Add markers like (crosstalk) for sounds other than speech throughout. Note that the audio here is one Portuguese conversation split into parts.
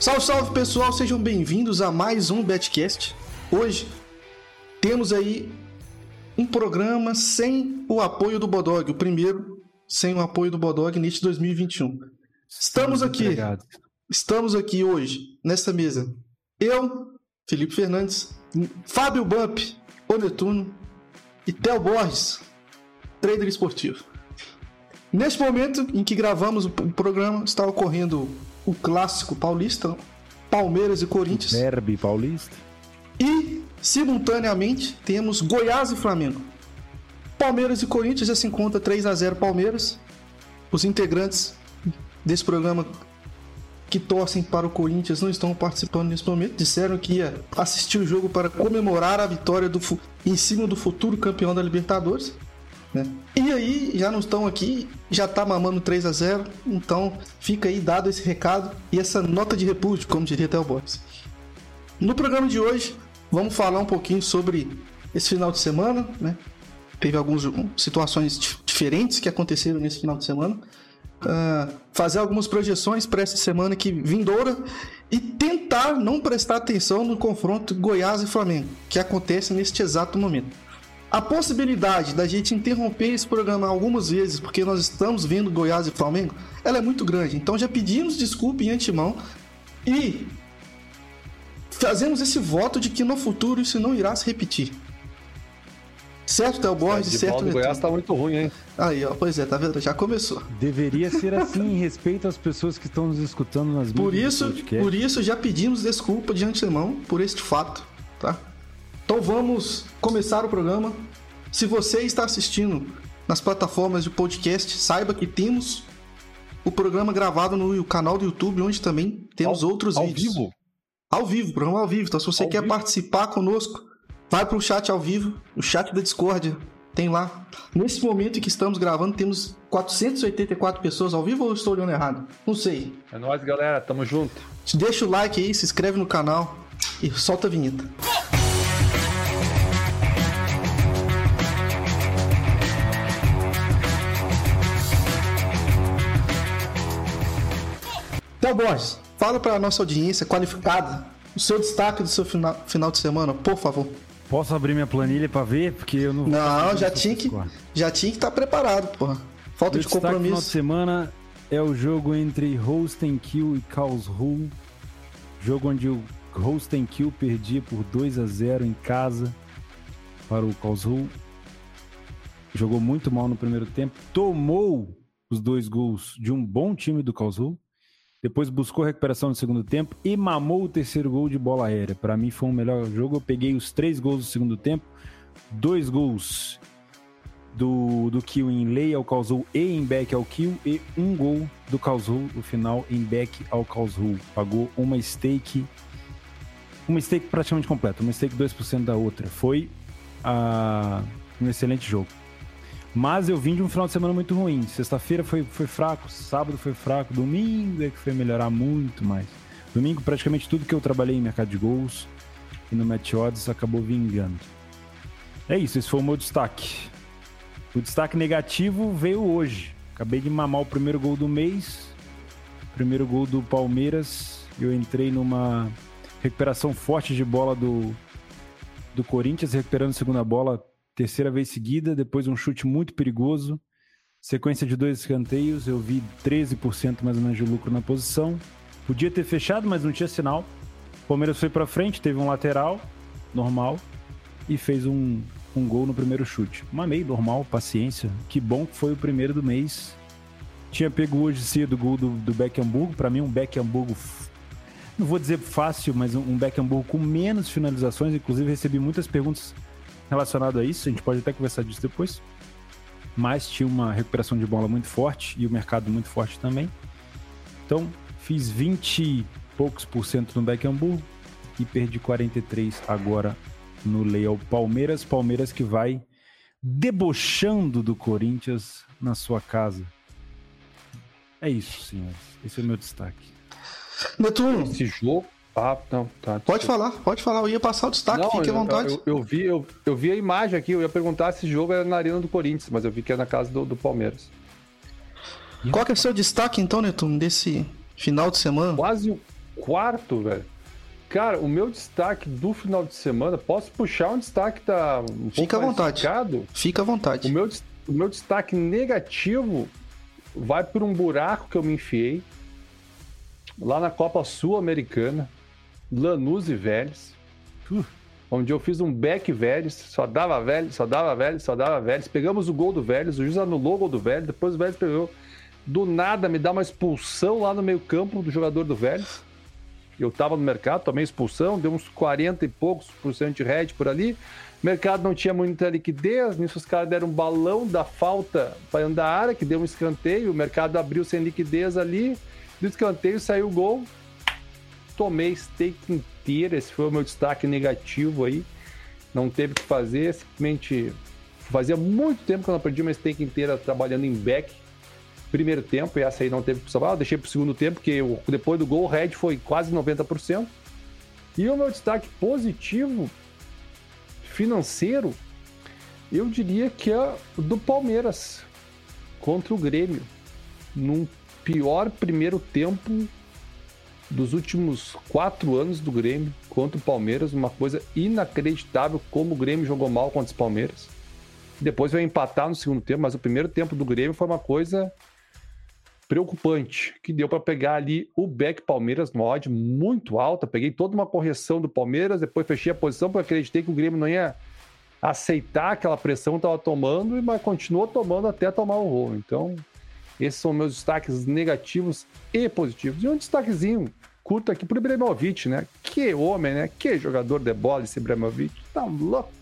Salve, salve pessoal, sejam bem-vindos a mais um Betcast. Hoje temos aí um programa sem o apoio do Bodog, o primeiro sem o apoio do Bodog neste 2021. Estamos aqui, estamos aqui hoje nessa mesa. Eu, Felipe Fernandes, Fábio Bump, o Netuno e Theo Borges, trader esportivo. Neste momento em que gravamos o programa, está ocorrendo o clássico paulista, Palmeiras e Corinthians. Derby paulista. E, simultaneamente, temos Goiás e Flamengo. Palmeiras e Corinthians já se encontra 3 a 0 Palmeiras. Os integrantes desse programa que torcem para o Corinthians não estão participando nesse momento. Disseram que ia assistir o jogo para comemorar a vitória do, em cima do futuro campeão da Libertadores. Né? E aí, já não estão aqui, já tá mamando 3 a 0 então fica aí dado esse recado e essa nota de repúdio, como diria até o Borges. No programa de hoje, vamos falar um pouquinho sobre esse final de semana, né? Teve algumas situações diferentes que aconteceram nesse final de semana. Uh, fazer algumas projeções para essa semana que vindoura e tentar não prestar atenção no confronto Goiás e Flamengo, que acontece neste exato momento. A possibilidade da gente interromper esse programa algumas vezes, porque nós estamos vendo Goiás e Flamengo, ela é muito grande. Então já pedimos desculpa em antemão e fazemos esse voto de que no futuro isso não irá se repetir. Certo, Theo Borges, é, certo, O Goiás tá muito ruim, hein? Aí, ó, pois é, tá vendo? Já começou. Deveria ser assim, em respeito às pessoas que estão nos escutando nas por isso, Por isso, já pedimos desculpa de antemão por este fato, tá? Então vamos começar o programa. Se você está assistindo nas plataformas de podcast, saiba que temos o programa gravado no canal do YouTube, onde também temos ao, outros ao vídeos. Ao vivo? Ao vivo, programa ao vivo. Então se você ao quer vivo? participar conosco, vai para o chat ao vivo, o chat da Discord. Tem lá. Nesse momento em que estamos gravando, temos 484 pessoas ao vivo ou estou olhando errado? Não sei. É nóis, galera. Tamo junto. Deixa o like aí, se inscreve no canal e solta a vinheta. Theo Borges, fala para a nossa audiência qualificada o seu destaque do seu final, final de semana, por favor. Posso abrir minha planilha para ver? Porque eu não Não, já tinha, que, já tinha que estar tá preparado, porra. Falta Meu de compromisso. final de semana é o jogo entre Kill e Karlsruhe. Jogo onde o Kill perdia por 2 a 0 em casa para o Karlsruhe. Jogou muito mal no primeiro tempo. Tomou os dois gols de um bom time do Karlsruhe depois buscou recuperação no segundo tempo e mamou o terceiro gol de bola aérea. Para mim foi o melhor jogo. Eu peguei os três gols do segundo tempo, dois gols do, do Kill em lei ao Causou e em back ao Kill e um gol do Causou no final em back ao Causou. Pagou uma stake, uma stake praticamente completa, uma stake 2% da outra. Foi uh, um excelente jogo. Mas eu vim de um final de semana muito ruim. Sexta-feira foi, foi fraco, sábado foi fraco, domingo é que foi melhorar muito mais. Domingo, praticamente tudo que eu trabalhei em mercado de gols e no Match Odds acabou vingando. É isso, esse foi o meu destaque. O destaque negativo veio hoje. Acabei de mamar o primeiro gol do mês, primeiro gol do Palmeiras. Eu entrei numa recuperação forte de bola do, do Corinthians, recuperando a segunda bola terceira vez seguida, depois um chute muito perigoso, sequência de dois escanteios, eu vi 13% mais ou menos de lucro na posição. Podia ter fechado, mas não tinha sinal. O Palmeiras foi para frente, teve um lateral normal e fez um, um gol no primeiro chute. Uma meio normal, paciência. Que bom que foi o primeiro do mês. Tinha pego hoje cedo o gol do, do. Para mim, um Beck Hamburgo, não vou dizer fácil, mas um Hamburgo com menos finalizações. Inclusive, recebi muitas perguntas relacionado a isso, a gente pode até conversar disso depois. Mas tinha uma recuperação de bola muito forte e o mercado muito forte também. Então, fiz 20 e poucos por cento no Beckhamburgo e perdi 43 agora no Leal Palmeiras. Palmeiras que vai debochando do Corinthians na sua casa. É isso, senhores. Esse é o meu destaque. Netuno. Esse jogo ah, não, tá. Pode falar, pode falar. Eu ia passar o destaque, não, fique à vontade. Eu, eu, vi, eu, eu, vi a imagem aqui, eu ia perguntar se esse jogo era na Arena do Corinthians, mas eu vi que é na casa do, do Palmeiras. Qual que é o seu destaque, então, Netuno, desse final de semana? Quase, quarto, velho. Cara, o meu destaque do final de semana, posso puxar um destaque que tá um Fica à vontade. Fica à vontade. O meu, o meu destaque negativo vai por um buraco que eu me enfiei lá na Copa Sul-Americana, Lanús e Vélez, Uh. onde eu fiz um back Vélez, só dava Vélez, só dava Vélez, só dava Vélez. Pegamos o gol do Vélez, o juiz anulou o gol do Vélez, depois o Vélez pegou. Do nada me dá uma expulsão lá no meio campo do jogador do Vélez. Eu tava no mercado, tomei expulsão, deu uns 40 e poucos por cento de red por ali. O mercado não tinha muita liquidez, nisso os caras deram um balão da falta para andar área, que deu um escanteio, o mercado abriu sem liquidez ali, do escanteio saiu o gol, tomei steak inteira, esse foi o meu destaque negativo aí, não teve o que fazer, simplesmente fazia muito tempo que eu não perdi uma steak inteira trabalhando em back, primeiro tempo, e essa aí não teve que salvar, eu deixei pro segundo tempo, porque depois do gol o red foi quase 90%, e o meu destaque positivo financeiro, eu diria que é do Palmeiras contra o Grêmio. Num pior primeiro tempo dos últimos quatro anos do Grêmio contra o Palmeiras, uma coisa inacreditável como o Grêmio jogou mal contra os Palmeiras. Depois veio empatar no segundo tempo, mas o primeiro tempo do Grêmio foi uma coisa preocupante, que deu para pegar ali o Beck Palmeiras numa odd muito alta. Peguei toda uma correção do Palmeiras, depois fechei a posição porque acreditei que o Grêmio não ia aceitar aquela pressão que estava tomando, mas continuou tomando até tomar o rolo. Então, esses são meus destaques negativos e positivos. E um destaquezinho curto aqui pro Ibrahimovic, né? Que homem, né? Que jogador de bola esse Ibrahimovic. Tá louco.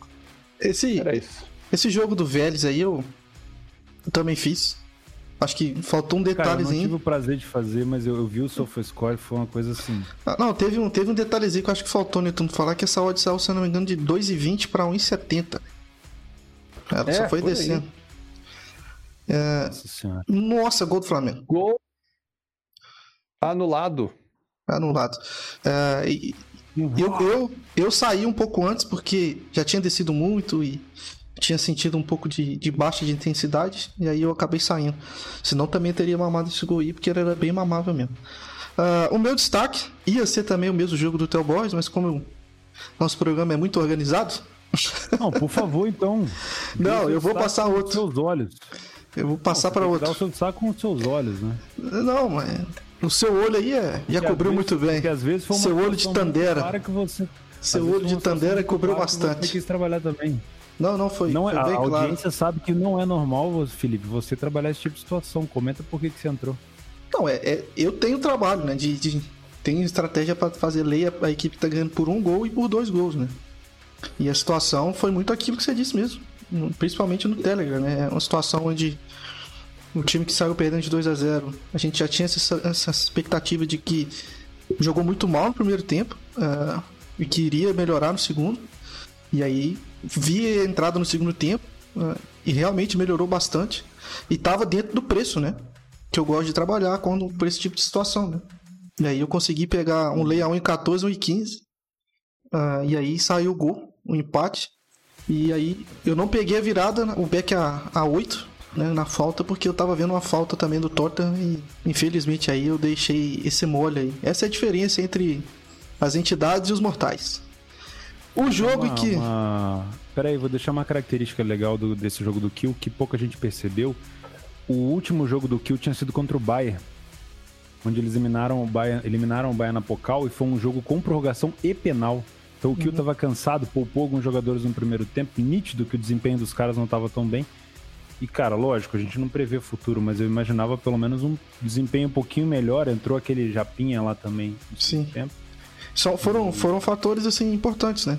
Esse, Era isso. esse jogo do Vélez aí eu, eu também fiz. Acho que faltou um Cara, eu não tive detalhezinho. o prazer de fazer, mas eu, eu vi o SofaScore, foi uma coisa assim. Ah, não, teve um, teve um detalhezinho que eu acho que faltou, né? Tu falar que essa odd saiu, se eu não me engano, de 2,20 para 1,70. Ela É, só foi aí. descendo. Nossa senhora. Nossa, gol do Flamengo. Gol anulado. Anulado. É, e- eu, eu, eu saí um pouco antes porque já tinha descido muito e tinha sentido um pouco de, de baixa de intensidade. E aí eu acabei saindo. Senão também teria mamado esse gol aí, porque ele era bem mamável mesmo. Ah, o meu destaque ia ser também o mesmo jogo do Tel Boys, mas como eu- nosso programa é muito organizado, (laughs) Não, por favor, então. Não, eu vou passar com outro. os seus olhos. eu vou passar para outro. Dar o seu destaque com os seus olhos, né? Não, mas o seu olho aí é- já cobriu muito vezes- bem. Porque às vezes foi uma Seu olho de Tandera. clara que você, Seu olho de Tandera cobriu bastante. Você quis trabalhar também. Não, não foi. Não, é- foi a, claro. audiência sabe que não é normal, Felipe, você trabalhar esse tipo de situação. Comenta por que, que você entrou. Não, é, é- eu tenho trabalho, né? De, de- tenho estratégia para fazer lei, a, a equipe tá ganhando por um gol e por dois gols, né? E a situação foi muito aquilo que você disse mesmo. Principalmente no Telegram, né? É uma situação onde o time que saiu perdendo de 2 a 0 a gente já tinha essa, essa expectativa de que jogou muito mal no primeiro tempo ah, e que iria melhorar no segundo. E aí vi a entrada no segundo tempo ah, e realmente melhorou bastante. E estava dentro do preço, né? Que eu gosto de trabalhar quando por esse tipo de situação, né? E aí eu consegui pegar um lay a 1,14, 1,15. ah, e aí saiu o gol, o empate. E aí eu não peguei a virada, o back a, a 8, né, na falta, porque eu tava vendo uma falta também do Torta e infelizmente aí eu deixei esse mole aí. Essa é a diferença entre as entidades e os mortais. O jogo uma, que. Uma... Pera aí, vou deixar uma característica legal do- desse jogo do Kill que pouca gente percebeu. O último jogo do Kill tinha sido contra o Bayern, onde eles eliminaram o Bayern, eliminaram o Bayern na Pocal e foi um jogo com prorrogação e penal. Então o Kill tava cansado, poupou alguns jogadores no primeiro tempo, nítido que o desempenho dos caras não tava tão bem. E cara, lógico, a gente não prevê futuro, mas eu imaginava pelo menos um desempenho um pouquinho melhor. Entrou aquele Japinha lá também Sim. tempo. Só foram, foram fatores assim importantes, né?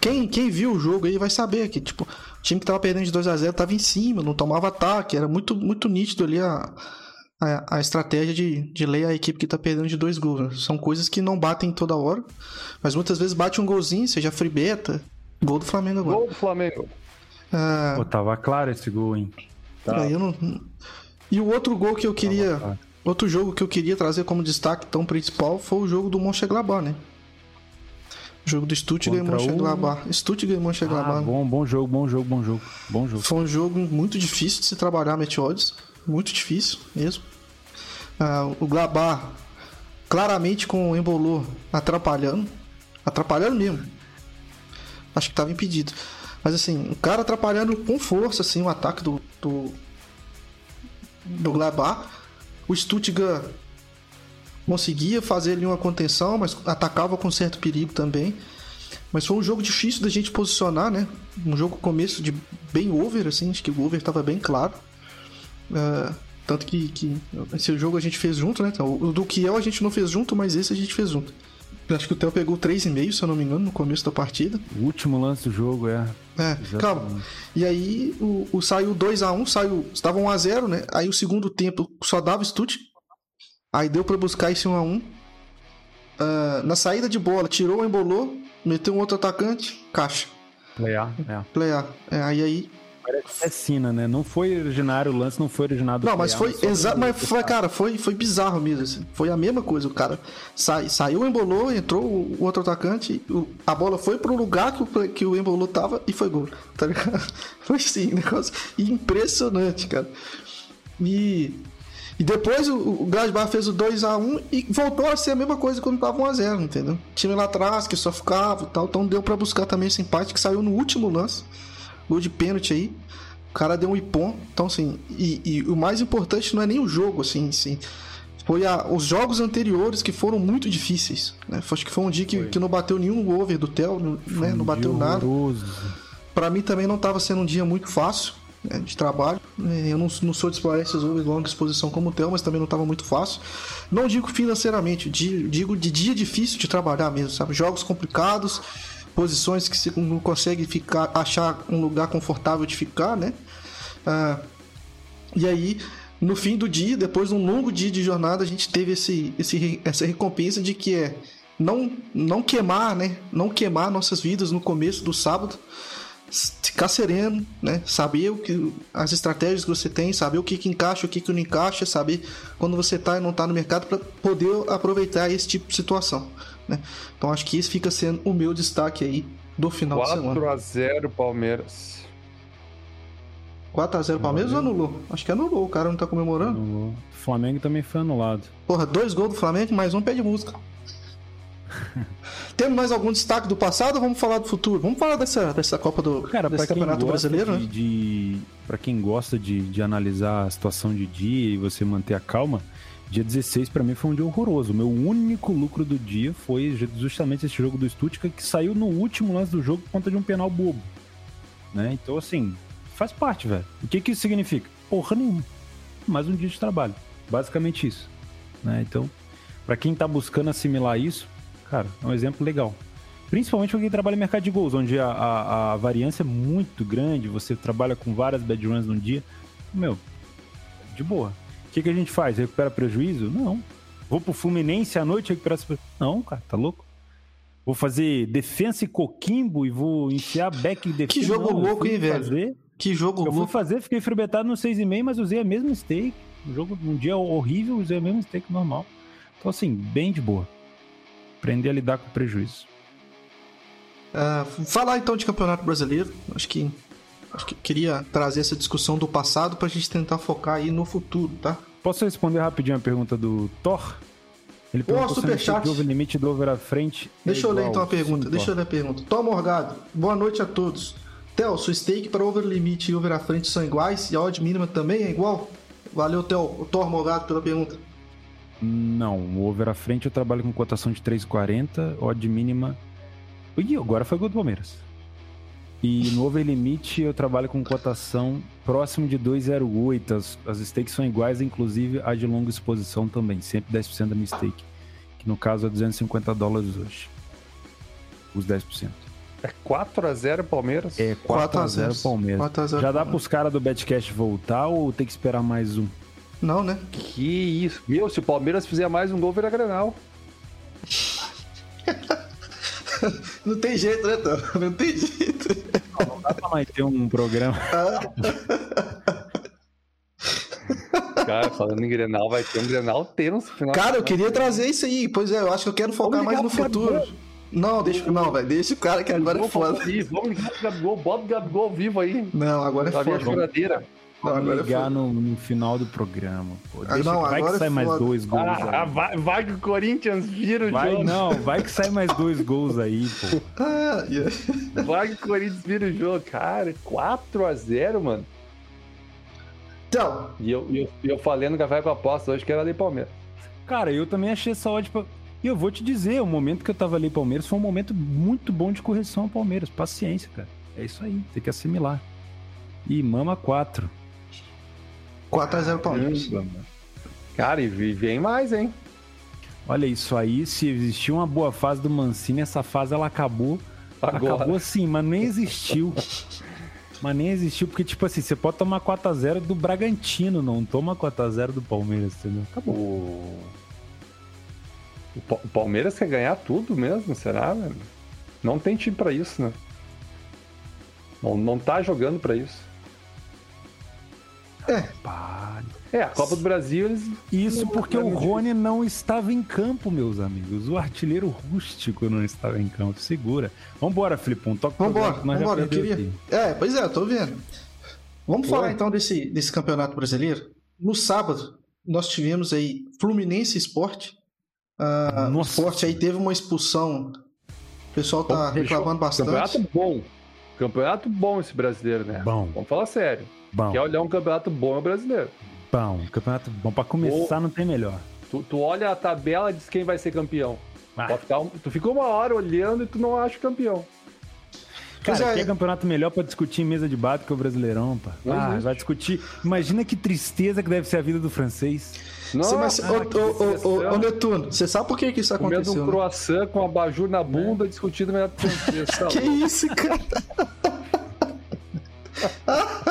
Quem, quem viu o jogo aí vai saber que, tipo, o time que tava perdendo de 2 a 0 tava em cima, não tomava ataque, era muito, muito nítido ali a, a, a estratégia de, de ler a equipe que tá perdendo de dois gols. né? São coisas que não batem toda hora, mas muitas vezes bate um golzinho, seja free beta, gol do Flamengo agora. Gol do Flamengo. Ah, Pô, tava claro esse gol, hein? Tá. eu não... E o outro gol que eu queria. claro. Outro jogo que eu queria trazer como destaque tão principal foi o jogo do Mönchengladbach, né? O jogo do Stuttgart e Contra o- Mönchengladbach. Stuttgart e Mönchengladbach. Ah, bom, bom jogo, bom jogo, bom jogo. Bom jogo. Foi um jogo muito difícil de se trabalhar Match Odds. Muito difícil mesmo. Ah, o Glabá claramente com o Embolô atrapalhando. Atrapalhando mesmo. Acho que tava impedido. Mas assim, o cara atrapalhando com força assim, o ataque do, do, do Gladbach. O Stuttgart conseguia fazer ali uma contenção, mas atacava com certo perigo também. Mas foi um jogo difícil da gente posicionar, né? Um jogo começo de bem over, assim, acho que o over estava bem claro. Uh, tanto que, que esse jogo a gente fez junto, né? Então, o do Kiel a gente não fez junto, mas esse a gente fez junto. Acho que o Theo pegou 3,5, se eu não me engano, no começo da partida. O último lance do jogo, é. É, Exatamente. calma. E aí o, o saiu 2x1, saiu. Estava 1x0, né? Aí o segundo tempo só dava Stut. Aí deu para buscar esse 1x1. Uh, ah, na saída de bola, tirou, embolou, meteu um outro atacante, caixa. Playar, é. Playar. É, aí aí é Sina, né? Não foi originário, o lance não foi originado. Não, mas foi exato, mas foi, cara, foi, foi bizarro mesmo. Assim. Foi a mesma coisa. O cara sa, saiu, embolou, entrou o outro atacante, o, a bola foi pro lugar que o, que o embolou tava e foi gol. (laughs) Tá ligado? Foi assim, negócio impressionante, cara. E, e depois o, o Gladbach fez o 2x1 e voltou a ser a mesma coisa quando tava 1x0, entendeu? Time lá atrás que só ficava e tal. Então deu para buscar também esse empate que saiu no último lance gol de pênalti aí. O cara deu um ipom. Então, assim, e, e, o mais importante não é nem o jogo, assim, assim foi a, os jogos anteriores que foram muito difíceis. Né? Acho que foi um dia que, que não bateu nenhum over do Theo, né? não bateu nada. Para mim também não estava sendo um dia muito fácil né, de trabalho. É, eu não, não sou de explorar esses overs longa exposição como o Theo, mas também não estava muito fácil. Não digo financeiramente, digo de dia difícil de trabalhar mesmo, sabe? Jogos complicados posições que você não consegue ficar, achar um lugar confortável de ficar, né? Ah, e aí, no fim do dia, depois de um longo dia de jornada, a gente teve esse, esse, essa recompensa de que é não, não queimar, né? Não queimar nossas vidas no começo do sábado, ficar sereno, né? Saber o que as estratégias que você tem, saber o que, que encaixa, o que, que não encaixa, saber quando você está e não está no mercado para poder aproveitar esse tipo de situação. Né? Então acho que esse fica sendo o meu destaque aí do final de semana. 4x0 Palmeiras. 4x0 Palmeiras ou anulou? Acho que anulou, o cara não tá comemorando. Anulou. O Flamengo também foi anulado. Porra, dois gols do Flamengo, mais um pé de música. (laughs) Temos mais algum destaque do passado ou vamos falar do futuro? Vamos falar dessa, dessa Copa do Cara, desse Campeonato Brasileiro, de, né? De, pra quem gosta de, de analisar a situação de dia e você manter a calma, Dia 16 para mim foi um dia horroroso. Meu único lucro do dia foi justamente esse jogo do Stuttgart que saiu no último lance do jogo por conta de um penal bobo. Né? Então, assim, faz parte, velho. O que, que isso significa? Porra nenhuma. Mais um dia de trabalho. Basicamente isso. Né? Então, para quem tá buscando assimilar isso, cara, é um exemplo legal. Principalmente para quem trabalha em mercado de gols, onde a, a, a variância é muito grande, você trabalha com várias bad runs num dia. Meu, de boa que, que a gente faz? Recupera prejuízo? Não. Vou pro Fluminense à noite recuperar prejuízo? Não, cara, tá louco? Vou fazer defesa e coquimbo e vou enfiar back e defesa. Que jogo não, louco, hein, velho? Fazer, que jogo eu louco. Eu fui fazer, fiquei fribetado no 6,5, mas usei a mesma stake. Um jogo, um dia horrível, usei a mesma stake normal. Então, assim, bem de boa. Aprender a lidar com prejuízo. Uh, falar então de Campeonato Brasileiro. Acho que Acho que queria trazer essa discussão do passado para a gente tentar focar aí no futuro, tá? Posso responder rapidinho a pergunta do Thor? Ele perguntou oh, superchat. o limite do over à frente. É deixa é eu ler então a pergunta. Sim, deixa eu ler a pergunta. Thor Morgado, boa noite a todos. Theo, sua stake para over limite e over à frente são iguais e a odd mínima também é igual? Valeu, Theo, Thor Morgado, pela pergunta. Não, o over à frente eu trabalho com cotação de 3,40, odd mínima. Ih, agora foi gol do Palmeiras. E no overlimit eu trabalho com cotação próximo de 2,08. As, as stakes são iguais, inclusive a de longa exposição também, sempre 10% da minha stake. Que no caso é 250 dólares hoje. Os 10%. É 4x0 Palmeiras? É 4x0 Palmeiras. 4 a 0 Já dá pros caras do Betcast voltar ou tem que esperar mais um? Não, né? Que isso. Meu, se o Palmeiras fizer mais um gol, vira Grenal. (laughs) (laughs) não tem jeito, né, Tom? Não tem jeito. Não, não dá pra mais ter um programa. Cara, falando em Grenal, vai ter um Grenal tenso final. Cara, eu queria trazer isso aí. Pois é, eu acho que eu quero focar mais no futuro. Não, deixa, não, vai, deixa o cara que agora é foda. Vamos ligar pro Gabigol, bota o Gabigol ao vivo aí. Não, agora é foda. Vamos, Vamos ligar no, no, final do programa. Pô. Ah, Deixa, ah, não, vai que sai mais dois gols. Ah, vai, vai, que o Corinthians vira o vai, jogo. Não, vai que sai mais dois gols aí, pô. (laughs) Ah, yeah. Vai que o Corinthians vira o jogo. Cara, 4x0, mano. Então. E eu, eu, eu falei no Café com a Aposta hoje que era ali Palmeiras. Cara, eu também achei essa odd pra... E eu vou te dizer, o momento que eu tava ali Palmeiras foi um momento muito bom de correção ao Palmeiras. Paciência, cara. É isso aí, tem que assimilar. E mama 4. 4x0 Palmeiras. Cara, e vem mais, hein? Olha isso aí, se existia uma boa fase do Mancini, essa fase ela acabou. Agora. Acabou sim, mas nem existiu. (laughs) mas nem existiu, porque, tipo assim, você pode tomar 4x0 do Bragantino, não toma 4x0 do Palmeiras, entendeu? Acabou. O... o Palmeiras quer ganhar tudo mesmo, será, velho? Não tem time para isso, né? Não, não tá jogando para isso. É. É, a Copa do Brasil eles. Isso porque o Rony não estava em campo, meus amigos. O artilheiro rústico não estava em campo. Segura. Vambora, Filipão. Toca Vambora, vambora. Eu queria. Aqui. É, pois é, eu tô vendo. Vamos falar então desse, desse campeonato brasileiro. No sábado, nós tivemos aí Fluminense Esporte. Uh, o esporte aí teve uma expulsão. O pessoal tá reclamando bastante. Campeonato bom. Campeonato bom esse brasileiro, né? Bom. Vamos falar sério. Bom. Quer olhar um campeonato bom é brasileiro. Bom, campeonato bom. Pra começar, não tem melhor. Tu, tu olha a tabela e diz quem vai ser campeão. Ah. Ficar, tu ficou uma hora olhando e tu não acha campeão. Cara, é. quer campeonato melhor pra discutir em mesa de bar que o Brasileirão, pá. Ah, vai discutir. Imagina que tristeza que deve ser a vida do francês. Nossa, mas, ah, ô, ô, ô, Netuno, você sabe por que, que isso aconteceu? Comendo um croissant com abajur na bunda, é. discutindo melhor francês. Tá que isso, cara? (laughs)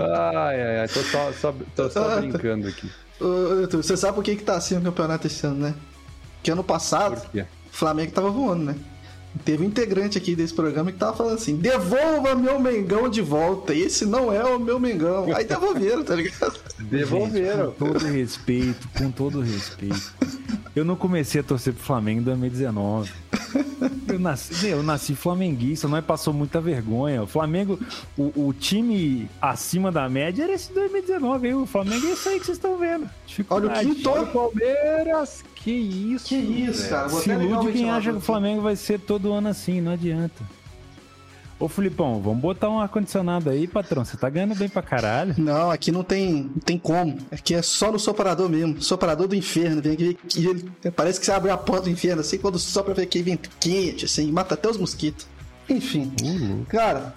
ai, ai, ai, tô só, só, tô só (laughs) brincando aqui. Você sabe por que, que tá assim o campeonato esse ano, né? Que ano passado, o Flamengo tava voando, né? Teve um integrante aqui desse programa que tava falando assim: devolva meu Mengão de volta. Esse não é o meu Mengão. Aí devolveram, tá ligado? Devolveram. com todo respeito, com todo respeito. Eu não comecei a torcer pro Flamengo em 2019. (laughs) Eu nasci, eu nasci flamenguista, não é passou muita vergonha. O Flamengo, o, o, time acima da média era esse 2019, hein? O Flamengo é isso aí que vocês estão vendo. Olha o quinto. Palmeiras, que isso. Que isso, cara. Se ilude quem acha que o Flamengo vai ser todo ano assim, não adianta. Ô Filipão, vamos botar um ar-condicionado aí, patrão. Você tá ganhando bem pra caralho. Não, aqui não tem, não tem como. Aqui é só no soprador mesmo. Soprador do inferno. Vem aqui, ele, parece que você abre a porta do inferno, assim, quando sopra vem aquele vento quente, assim, mata até os mosquitos. Enfim. Uhum. Cara,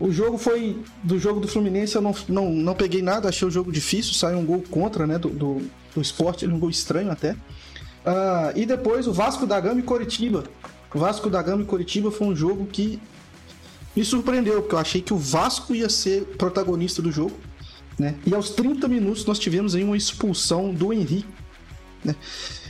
o jogo foi. Do jogo do Fluminense eu não, não, não peguei nada, achei o jogo difícil, saiu um gol contra, né? Do, do, do esporte, um gol estranho até. Uh, e depois o Vasco da Gama e Coritiba. O Vasco da Gama e Coritiba foi um jogo que me surpreendeu, porque eu achei que o Vasco ia ser protagonista do jogo. Né? E aos 30 minutos nós tivemos aí uma expulsão do Henrique. Né?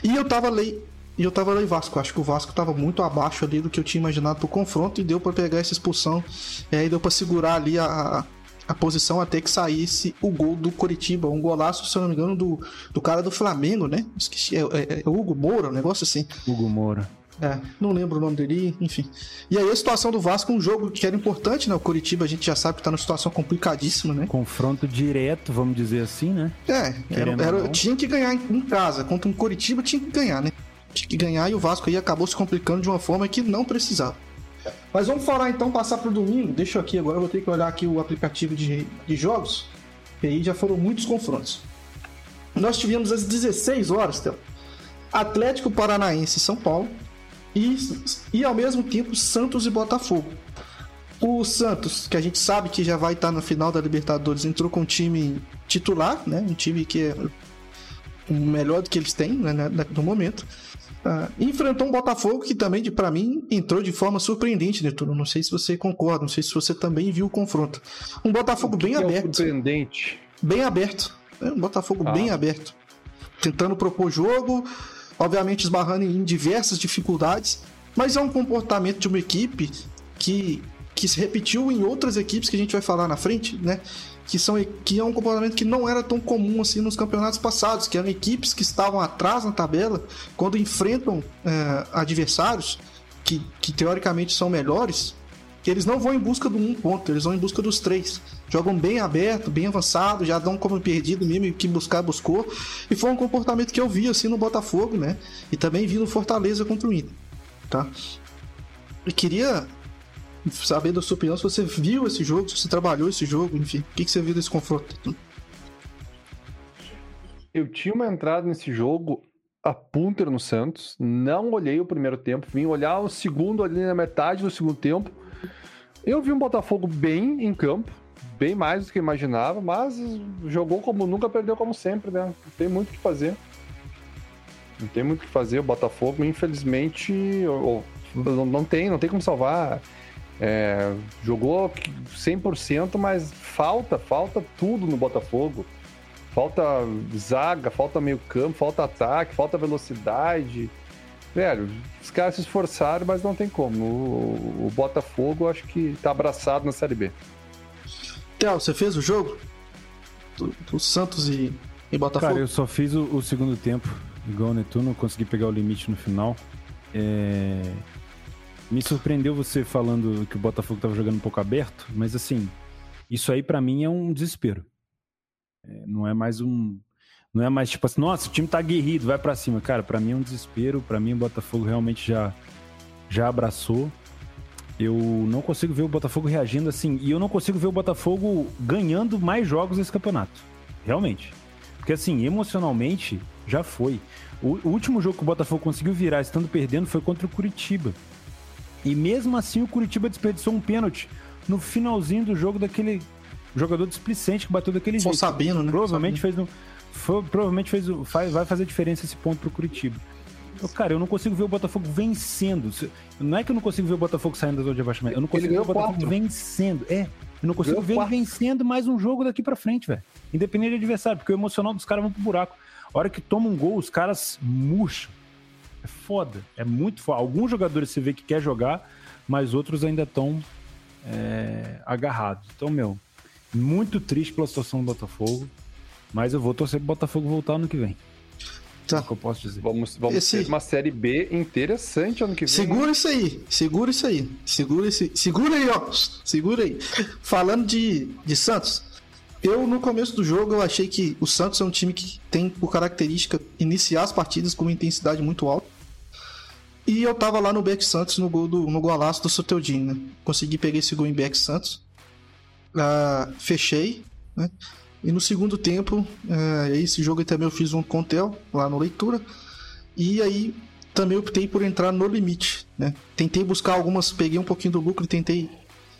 E eu tava lei. E eu tava lei Vasco. Acho que o Vasco tava muito abaixo ali do que eu tinha imaginado pro confronto e deu para pegar essa expulsão. E aí deu para segurar ali a, a posição até que saísse o gol do Coritiba. Um golaço, se eu não me engano, do, do cara do Flamengo, né? Esqueci. É, é, é Hugo Moura, um negócio assim. Hugo Moura. É, não lembro o nome dele, enfim. E aí a situação do Vasco, um jogo que era importante, né? O Curitiba a gente já sabe que tá numa situação complicadíssima, né? Confronto direto, vamos dizer assim, né? É, era, era tinha que ganhar em casa. Contra um Curitiba tinha que ganhar, né? Tinha que ganhar e o Vasco aí acabou se complicando de uma forma que não precisava. Mas vamos falar então, passar pro domingo. Deixa eu aqui agora, eu vou ter que olhar aqui o aplicativo de, de jogos. E aí já foram muitos confrontos. Nós tivemos às 16 horas, Théo. Atlético Paranaense São Paulo e, e ao mesmo tempo Santos e Botafogo. O Santos, que a gente sabe que já vai estar na final da Libertadores, entrou com um time titular, né? Um time que é o melhor do que eles têm né, no momento. Uh, enfrentou um Botafogo que também, para mim, entrou de forma surpreendente, Netuno. Não sei se você concorda, não sei se você também viu o confronto. Um Botafogo bem é aberto. Surpreendente. Bem aberto. É um Botafogo ah. bem aberto. Tentando propor jogo, obviamente esbarrando em diversas dificuldades, mas é um comportamento de uma equipe que, que se repetiu em outras equipes que a gente vai falar na frente, né? Que, são, que é um comportamento que não era tão comum assim nos campeonatos passados, que eram equipes que estavam atrás na tabela quando enfrentam é, adversários que, que teoricamente são melhores, que eles não vão em busca do um ponto, eles vão em busca dos três. Jogam bem aberto, bem avançado, já dão como perdido mesmo, que buscar, buscou. E foi um comportamento que eu vi assim no Botafogo, né? E também vi no Fortaleza contra o Inter, tá? E queria saber da sua opinião, se você viu esse jogo, se você trabalhou esse jogo, enfim, o que, que você viu desse confronto? Eu tinha uma entrada nesse jogo a punter no Santos, não olhei o primeiro tempo, vim olhar o segundo ali na metade do segundo tempo. Eu vi um Botafogo bem em campo, bem mais do que imaginava, mas jogou como nunca, perdeu como sempre, né? Não tem muito o que fazer. Não tem muito o que fazer. O Botafogo, infelizmente, não tem, não tem como salvar. É, jogou 100%, mas falta, falta tudo no Botafogo. Falta zaga, falta meio campo, falta ataque, falta velocidade. Velho, os caras se esforçaram, mas não tem como. O, o Botafogo acho que tá abraçado na Série B. Théo, você fez o jogo? Do, do Santos e, e, Botafogo? Cara, eu só fiz o, o segundo tempo. Igual o Netuno, consegui pegar o limite no final. É... Me surpreendeu você falando que o Botafogo tava jogando um pouco aberto, mas assim, isso aí para mim é um desespero. É, não é mais um. Não é mais tipo assim, nossa, o time tá aguerrido, vai para cima. Cara, para mim é um desespero. para mim o Botafogo realmente já, já abraçou. Eu não consigo ver o Botafogo reagindo assim. E eu não consigo ver o Botafogo ganhando mais jogos nesse campeonato. Realmente. Porque assim, emocionalmente, já foi. O, o último jogo que o Botafogo conseguiu virar estando perdendo foi contra o Curitiba. E mesmo assim o Curitiba desperdiçou um pênalti no finalzinho do jogo daquele jogador displicente que bateu daquele jeito. Sabino, né? Provavelmente fez no, foi, provavelmente fez, faz, vai fazer diferença esse ponto pro Curitiba. Eu, cara, eu não consigo ver o Botafogo vencendo. Não é que eu não consigo ver o Botafogo saindo da zona de abaixamento. Eu não consigo ver o Botafogo quatro. vencendo. É, eu não consigo ver ele vencendo mais um jogo daqui para frente, velho. Independente do adversário, porque o emocional dos caras vão pro buraco. A hora que toma um gol, os caras murcham. É foda. É muito foda. Alguns jogadores você vê que quer jogar, mas outros ainda estão é, agarrados. Então, meu, muito triste pela situação do Botafogo, mas eu vou torcer pro Botafogo voltar ano que vem. Tá. É o que eu posso dizer. Vamos, vamos Esse... ter uma série B interessante ano que vem. Segura né? isso aí, segura isso aí. Segura, esse... segura aí, ó. Segura aí. Falando de, de Santos, eu no começo do jogo eu achei que o Santos é um time que tem por característica iniciar as partidas com uma intensidade muito alta. E eu tava lá no Beck Santos no gol do no golaço do Soteudinho, né? Consegui pegar esse gol em Beck Santos uh, fechei, né? E no segundo tempo, uh, esse jogo também eu fiz um contel lá no leitura. E aí também optei por entrar no limite, né? Tentei buscar algumas, peguei um pouquinho do lucro e tentei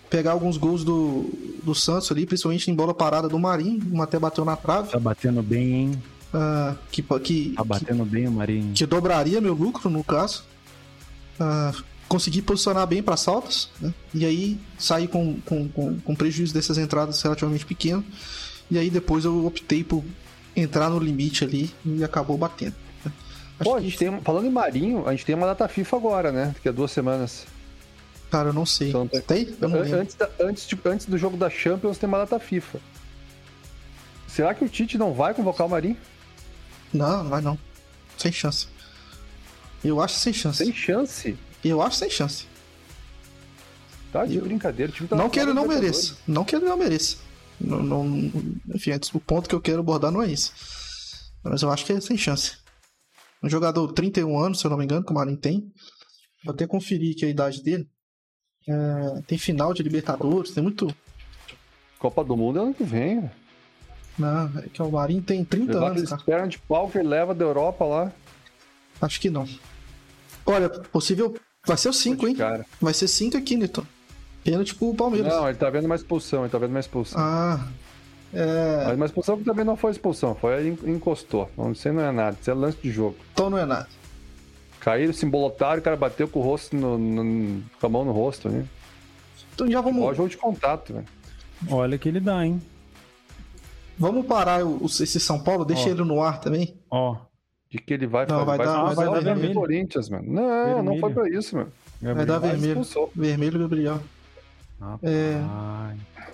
pegar alguns gols do, do Santos ali, principalmente em bola parada do Marinho, uma até bateu na trave. Tá batendo bem, hein? Uh, que, que, tá batendo que, bem o Marinho. Que dobraria meu lucro, no caso. Uh, consegui posicionar bem para assaltos, né? e aí saí com, com, com, com, prejuízo dessas entradas relativamente pequeno, e aí depois eu optei por entrar no limite ali e acabou batendo. Né? Pô, a gente que... tem, falando em Marinho, a gente tem uma data FIFA agora, né? Daqui a duas semanas. Cara, eu não sei. Então, tem? Eu não antes, da, antes, tipo, antes do jogo da Champions tem uma data FIFA. Será que o Tite não vai convocar o Marinho? Não, não vai não. Sem chance. Eu acho sem chance. Sem chance? Eu acho sem chance. Tá de eu... brincadeira. Tá não que ele não mereça. Não que ele não mereça. Não, não, enfim, o ponto que eu quero abordar não é isso. Mas eu acho que é sem chance. Um jogador 31 anos, se eu não me engano, que o Marinho tem. Vou até conferir aqui a idade dele. É, tem final de Libertadores, tem muito. Copa do Mundo é ano que vem. Não, é que o Marinho tem 30 Levar anos. Cara. Perna de pau que ele leva da Europa lá. Acho que não. Olha, possível Vai ser o 5, hein? Cara. Vai ser 5 aqui, Newton. Pênalti pro Palmeiras. Não, ele tá vendo uma expulsão, ele tá vendo uma expulsão. Ah. É... Mas uma expulsão que também não foi expulsão, foi encostou. Não sei, não é nada, isso é lance de jogo. Então não é nada. Caíram, se embolotaram, o cara bateu com o rosto no, no, com a mão no rosto, né? Então já vamos. Ó, jogo de contato, velho. Olha que ele dá, hein? Vamos parar o, esse São Paulo, deixa Ó. ele no ar também. Ó, de que ele vai não, vai, vai, dar, vai, vai dar vermelho. Corinthians, mano. Não, vermelho. não foi pra isso, mano. Vai dar vermelho. Vermelho, Gabriel. É...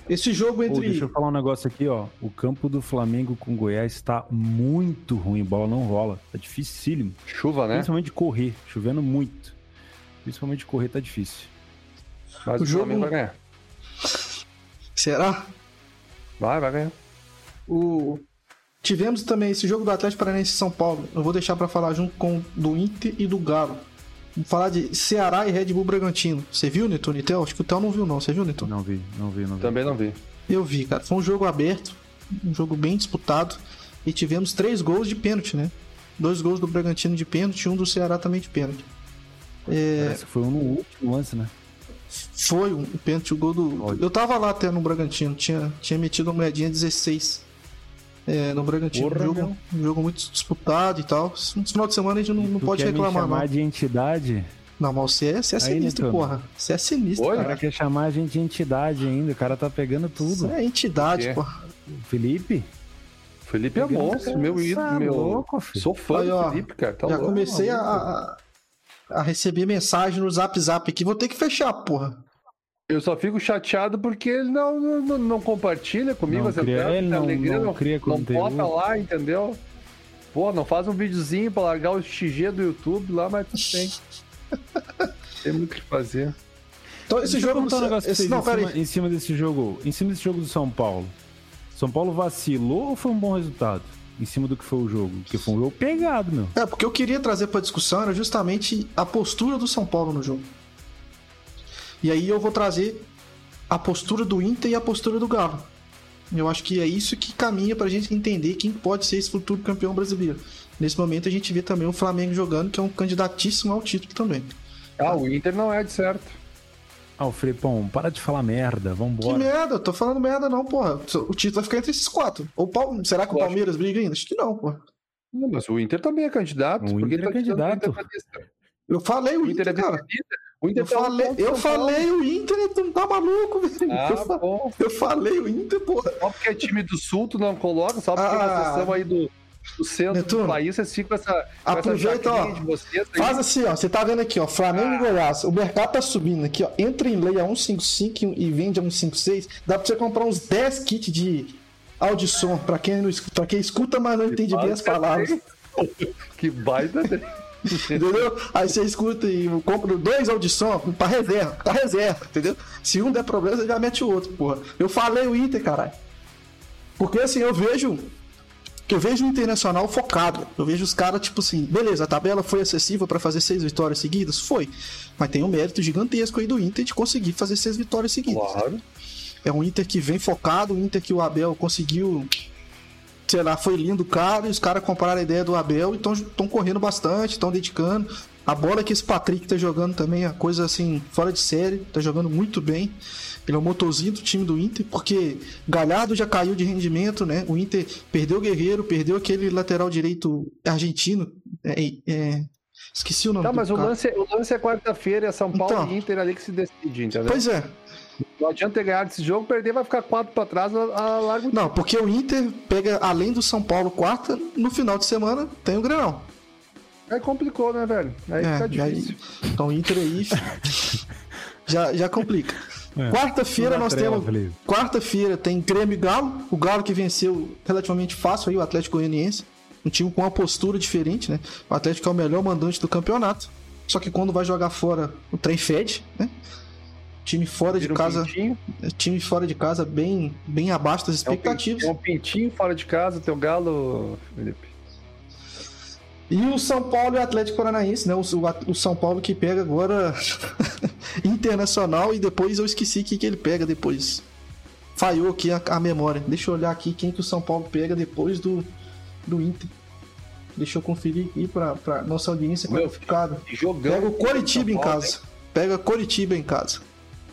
Esse jogo entre. Pô, deixa eu falar um negócio aqui, ó. O campo do Flamengo com Goiás tá muito ruim. Bola não rola. Tá dificílimo. Chuva, né? Principalmente de correr. Chovendo muito. Principalmente de correr tá difícil. Mas O o, jogo- Flamengo vai ganhar. Será? Vai, vai ganhar. O... Tivemos também esse jogo do Atlético Paranaense e São Paulo. Eu vou deixar pra falar junto com o do Inter e do Galo. Vamos falar de Ceará e Red Bull Bragantino. Você viu, Neto? Nitel? Acho que o Theo não viu, não. Você viu, Neto? Não vi, não vi, não vi. Também não vi. Eu vi, cara. Foi um jogo aberto, um jogo bem disputado. E tivemos três gols de pênalti, né? Dois gols do Bragantino de pênalti e um do Ceará também de pênalti. É, Parece que foi um no último lance, né? foi um pênalti, o gol do. Olha. Eu tava lá até no Bragantino, tinha, tinha metido uma moedinha 16 é, no Bragantino. Porra, um, jogo, um jogo muito disputado e tal. No final de semana a gente não, não pode quer reclamar, me chamar não. de entidade? Não, mas você é, você é Aí, sinistro, Netuno. porra. Você é sinistro, Oi? O cara. cara quer chamar a gente de entidade ainda. O cara tá pegando tudo. Você é entidade, É. porra. Felipe? Felipe é monstro, meu ídolo. Meu... louco, filho. Sou fã Aí, do ó, Felipe, cara. Tá Já louco. comecei a, a, a receber mensagem no zap zap aqui. Vou ter que fechar, porra. Eu só fico chateado porque ele não, não, não- não compartilha comigo Não as cria- ele não- alegria, não cria não bota lá, entendeu? Pô, não faz um videozinho pra largar o XG do YouTube lá, mas tudo bem. (laughs) Tem muito o que fazer. Então, esse Deixa eu jogo. perguntar um negócio esse, vocês não, em, cima, em cima desse jogo. Em cima desse jogo do São Paulo. São Paulo vacilou ou foi um bom resultado? Em cima do que foi o jogo? Porque foi um jogo pegado, meu. É, porque eu queria trazer pra discussão era justamente a postura do São Paulo no jogo. E aí eu vou trazer a postura do Inter e a postura do Galo. Eu acho que é isso que caminha pra gente entender quem pode ser esse futuro campeão brasileiro. Nesse momento a gente vê também o Flamengo jogando, que é um candidatíssimo ao título também. Ah, o Inter não é de certo. Ah, o Felipão, para de falar merda, Que vambora. merda, eu tô falando merda não, porra. O título vai ficar entre esses quatro. Ou Pal- Será que o acho Palmeiras briga ainda? Acho que não, porra. Não, mas o Inter também é candidato. O Inter ele é tá candidato. Eu falei o O Inter é Inter, cara. decidido. O Inter Eu tá falei, ponto eu falei o Inter, tu não tá maluco, velho. Ah, eu, bom. eu falei o Inter, porra. Só porque é time do Sul, tu não coloca, só porque Ah. na sessão aí do, do centro Netuno, do país, vocês ficam com essa, com essa aproveita, jaquelinha ó, de vocês aí. Faz assim, ó. Você tá vendo aqui, ó. Flamengo e Goiás. O mercado tá subindo aqui, ó. Entra em lei a 155 e vende a 156. Dá pra você comprar uns 10 kits de audição. Pra quem, não, escuta- pra quem escuta, mas não entende bem as palavras. (laughs) Que baita. Entendeu? Aí você escuta e compra dois audição pra reserva, pra reserva, entendeu? Se um der problema, você já mete o outro, porra. Eu falei o Inter, caralho. Porque assim, eu vejo. Que eu vejo o Internacional focado. Eu vejo os caras, tipo assim, beleza, a tabela foi acessível pra fazer seis vitórias seguidas? Foi. Mas tem um mérito gigantesco aí do Inter de conseguir fazer seis vitórias seguidas. Claro. É um Inter que vem focado, um Inter que o Abel conseguiu. Sei lá, foi lindo o cara e os caras compraram a ideia do Abel e estão correndo bastante, estão dedicando. A bola que esse Patrick tá jogando também é coisa assim, fora de série, tá jogando muito bem. Ele é o motorzinho do time do Inter, porque Galhardo já caiu de rendimento, né? O Inter perdeu o Guerreiro, perdeu aquele lateral direito argentino. É, é, esqueci o nome Tá, do mas o cara. lance, o lance é quarta-feira, é São Paulo Então. e Inter ali que se decide, entendeu? Pois é, Não adianta ter ganhado esse jogo, perder, vai ficar quatro pra trás, a, a larga o Não, porque o Inter pega, além do São Paulo quarta, no final de semana tem o Grenal. Aí complicou, né, velho? Aí É, fica difícil. então o Inter aí (laughs) já, já complica. É. Quarta-feira nós trela, temos. Felipe. Quarta-feira tem Grêmio e Galo. O Galo que venceu relativamente fácil aí o Atlético Goianiense. Um time com uma postura diferente, né? O Atlético é o melhor mandante do campeonato. Só que quando vai jogar fora, o trem fede, né? Time fora de Vira um casa, pintinho, time fora de casa bem, bem abaixo das é um expectativas. pintinho, é um pintinho fora de casa, teu galo, Felipe. E o São Paulo e o Atlético Paranaense, né? O, o- o São Paulo que pega agora (laughs) Internacional e depois eu esqueci o que, que ele pega depois. Falhou aqui a, a memória. Deixa eu olhar aqui quem que o São Paulo pega depois do, do Inter. Deixa eu conferir aqui pra nossa audiência qualificada. Pega o Coritiba em casa. Pega Coritiba em casa.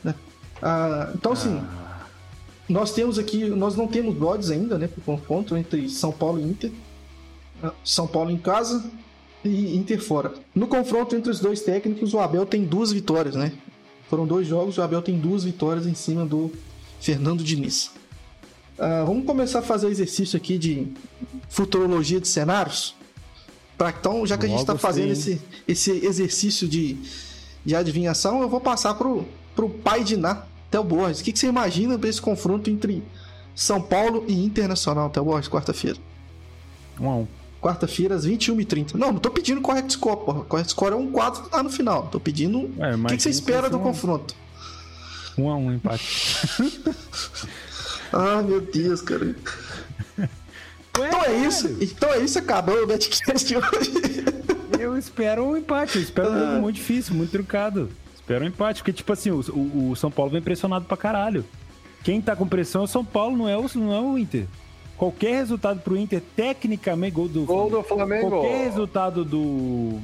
Né? Ah, então, assim, nós temos aqui, nós não temos odds ainda, né? Pro confronto entre São Paulo e Inter. Ah, São Paulo em casa e Inter fora. No confronto entre os dois técnicos, o Abel tem duas vitórias, né? Foram dois jogos, o Abel tem duas vitórias em cima do Fernando Diniz. Ah, vamos começar a fazer o exercício aqui de futurologia de cenários. Pra, então, já que a gente está fazendo esse, esse exercício de, de adivinhação, eu vou passar pro, pro pai de Ná, Theo Borges. O que, que você imagina para esse confronto entre São Paulo e Internacional, Theo Borges, quarta-feira? Um a um. Quarta-feira, às 21h30. Não, não tô pedindo correct score, porra. Correct score é um 4 lá no final. Tô pedindo. É, o que, que você espera do são- confronto? Um a um empate. (laughs) ah, meu Deus, cara. Ué, então é isso. Então é isso, acabou o Betcast de hoje. Eu espero um empate, eu espero um jogo ah. muito difícil, muito trucado. Espero um empate, porque, tipo assim, o, o, o, São Paulo vem pressionado pra caralho. Quem tá com pressão é o São Paulo, não é o, não é o Inter. Qualquer resultado pro Inter, tecnicamente, gol do, gol do Flamengo. Qualquer resultado do,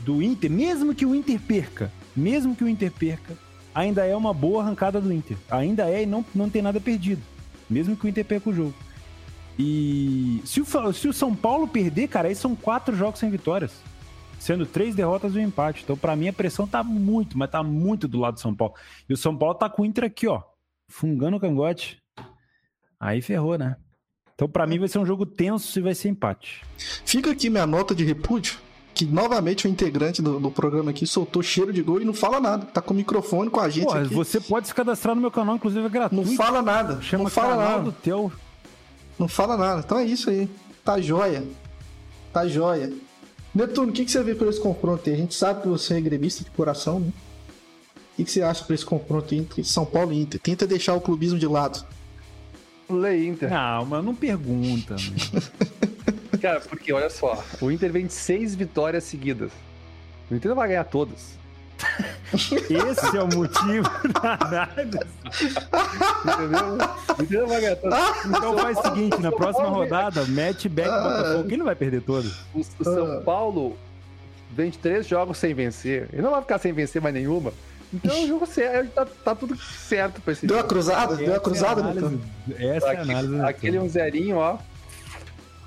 do Inter, mesmo que o Inter perca, mesmo que o Inter perca, ainda é uma boa arrancada do Inter. Ainda é e não, não tem nada perdido. Mesmo que o Inter perca o jogo. E se o, se o São Paulo perder, cara, aí são quatro jogos sem vitórias. Sendo três derrotas e um empate. Então, para mim, a pressão tá muito, mas tá muito do lado do São Paulo. E o São Paulo tá com o Inter aqui, ó. Fungando o cangote. Aí ferrou, né? Então, para mim, vai ser um jogo tenso e vai ser empate. Fica aqui minha nota de repúdio que novamente o integrante do, do, programa aqui soltou cheiro de gol e não fala nada. Tá com o microfone com a gente Pô, aqui. Você pode se cadastrar no meu canal, inclusive é gratuito. Não fala nada. Chama não fala canal nada. do teu. Não fala nada. Então é isso aí. Tá joia. Tá joia. Netuno, o que, que você vê por esse confronto aí? A gente sabe que você é gremista de coração, né? O que, que você acha por esse confronto entre São Paulo e Inter? Tenta deixar o clubismo de lado. Lei Inter. Não, mas não pergunta. Né? Cara, porque olha só, o Inter vem de seis vitórias seguidas. O Inter não vai ganhar todas. (laughs) Esse é o motivo (laughs) da análise. Entendeu? Então faz o seguinte, na próxima rodada, mete back Botafogo. Quem não vai perder todas? O, São Paulo vem de três jogos sem vencer. Ele não vai ficar sem vencer mais nenhuma. Então o jogo certo, tá, tá tudo certo pra esse Deu jogo. a cruzada? Deu a cruzada? Essa é a análise. Aquele um zerinho, ó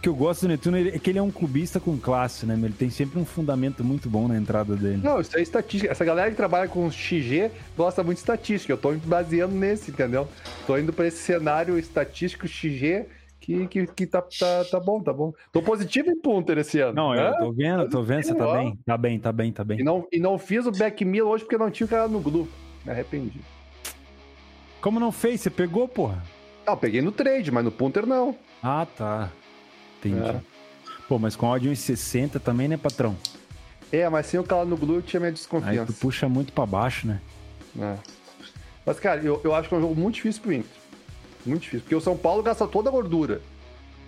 que eu gosto do Netuno é que ele é um clubista com classe, né? Ele tem sempre um fundamento muito bom na entrada dele. Não, isso é estatística. Essa galera que trabalha com XG gosta muito de estatística. Eu tô me baseando nesse, entendeu? Tô indo para esse cenário estatístico XG que, que, que tá, tá, tá bom, tá bom. Tô positivo em Punter esse ano. Não, eu tô vendo, tô vendo, você tá bem. Tá bem, tá bem, tá bem. E não, e não fiz o back meal hoje porque não tinha o cara no grupo. Me arrependi. Como não fez? Você pegou, porra? Não, peguei no trade, mas no Punter não. Ah, tá. Entendi. É. Pô, mas com áudio em 60 também, né, patrão? É, mas sem o calo no glúteo tinha minha desconfiança. Aí tu puxa muito pra baixo, né? É. Mas, cara, eu, eu acho que é um jogo muito difícil pro Inter. Muito difícil. Porque o São Paulo gasta toda a gordura.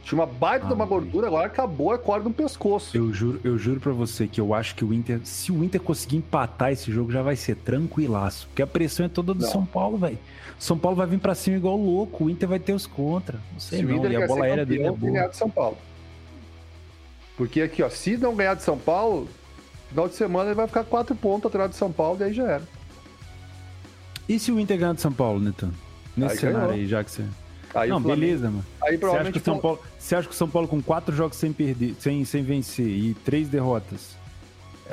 Tinha uma baita ah, de uma gordura, agora acabou a corda no pescoço. Eu juro, eu juro pra você que eu acho que o Inter, se o Inter conseguir empatar esse jogo, já vai ser tranquilaço. Porque a pressão é toda do Não. São Paulo, velho. São Paulo vai vir pra cima igual louco, o Inter vai ter os contra. Não sei se não, e a bola aérea dele é boa. ganhar de São Paulo. Porque aqui, ó, se não ganhar de São Paulo, final de semana ele vai ficar quatro pontos atrás de São Paulo e aí já era. E se o Inter ganhar de São Paulo, Netan? Nesse aí cenário ganhou. aí, já que você. Aí não, beleza, mano. Aí você acha, que o São Paulo, você acha que o São Paulo, com quatro jogos sem perder, sem, sem vencer e três derrotas,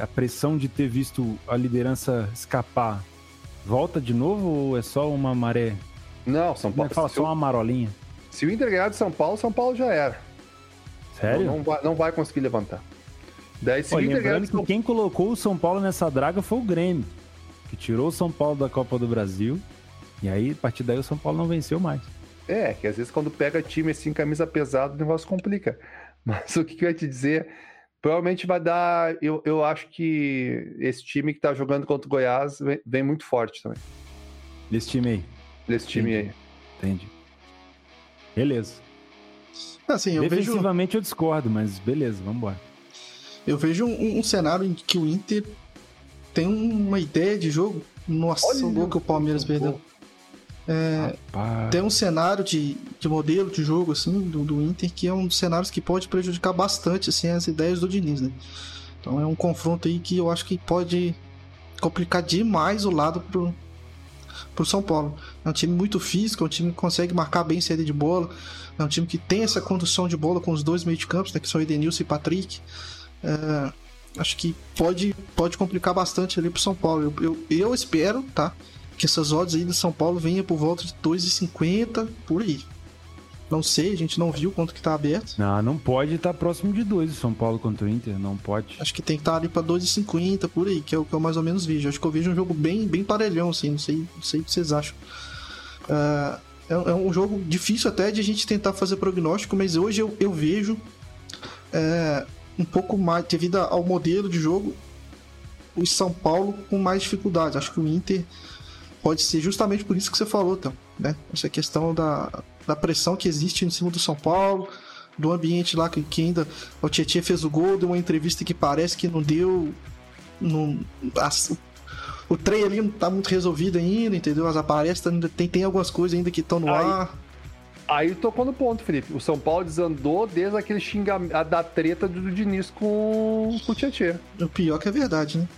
a pressão de ter visto a liderança escapar volta de novo ou é só uma maré? Não, São Paulo. É fala só uma marolinha. Se o Inter ganhar de São Paulo, São Paulo já era. Sério? Não, não, vai, não vai conseguir levantar. Daí, se Olha, o Inter lembrando que São... quem colocou o São Paulo nessa draga foi o Grêmio, que tirou o São Paulo da Copa do Brasil. E aí, a partir daí, o São Paulo não venceu mais. É, que às vezes quando pega time assim, camisa pesada, o negócio complica. Mas (laughs) o que, que eu ia te dizer? Provavelmente vai dar. Eu, eu acho que esse time que tá jogando contra o Goiás vem, vem muito forte também. Esse time aí. Esse time Entendi. aí. Entendi. Beleza. Assim, eu Defensivamente vejo... eu discordo, mas beleza, vamos embora. Eu vejo um, um, cenário em que o Inter tem uma ideia de jogo. Nossa, Olha o gol que o Palmeiras perdeu. É, tem um cenário de, de modelo de jogo assim do, do Inter que é um dos cenários que pode prejudicar bastante assim as ideias do Diniz, né? Então é um confronto aí que eu acho que pode complicar demais o lado pro, pro São Paulo. É um time muito físico, é um time que consegue marcar bem saída de bola, é um time que tem essa condução de bola com os dois meio de campos, né, que são Edenilson e Patrick. É, acho que pode, pode complicar bastante ali pro São Paulo. Eu, eu, eu espero, tá? Que essas odds aí do São Paulo venham por volta de 2,50 por aí. Não sei, a gente não viu quanto que tá aberto. Não, não pode estar tá próximo de 2 o São Paulo contra o Inter, não pode. Acho que tem que estar tá ali para 2,50 por aí, que é o que eu mais ou menos vejo. Acho que eu vejo um jogo bem, bem parelhão, assim, não sei, não sei o que vocês acham. Uh, é, é, um jogo difícil até de a gente tentar fazer prognóstico, mas hoje eu, eu vejo é, um pouco mais, devido ao modelo de jogo, o São Paulo com mais dificuldades. Acho que o Inter pode ser justamente por isso que você falou, então, né? Essa questão da, da pressão que existe em cima do São Paulo, do ambiente lá que, que ainda o Tietchan fez o gol, deu uma entrevista que parece que não deu. Não, o trem ali não tá muito resolvido ainda, entendeu? As aparências ainda tem, tem algumas coisas ainda que estão no Aí- ar. Aí tocou no ponto, Felipe. O São Paulo desandou desde aquele xingamento da treta do Diniz com, com o Tietchan. O pior que é verdade, né?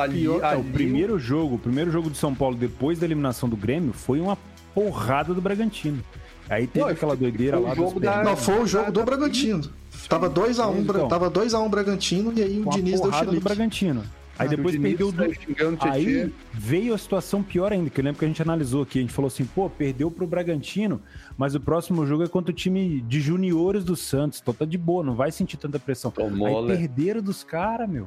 Ali, pior É, ali, o primeiro jogo, o primeiro jogo de São Paulo depois da eliminação do Grêmio foi uma porrada do Bragantino. Aí teve Não, aquela doideira lá jogo dos da-. Não, foi o jogo do Bragantino. Tava 2x1 Então. tava 2 a 1 Bragantino e aí o Diniz deu porrada do chilique. Bragantino. Aí Ah, depois o Diniz perdeu do... saiu xingando o Aí veio a situação pior ainda, que eu lembro que a gente analisou aqui. A gente falou assim, pô, perdeu pro Bragantino, mas o próximo jogo é contra o time de juniores do Santos. Então tá de boa, não vai sentir tanta pressão. Tomou, Aí né? perderam dos caras, meu.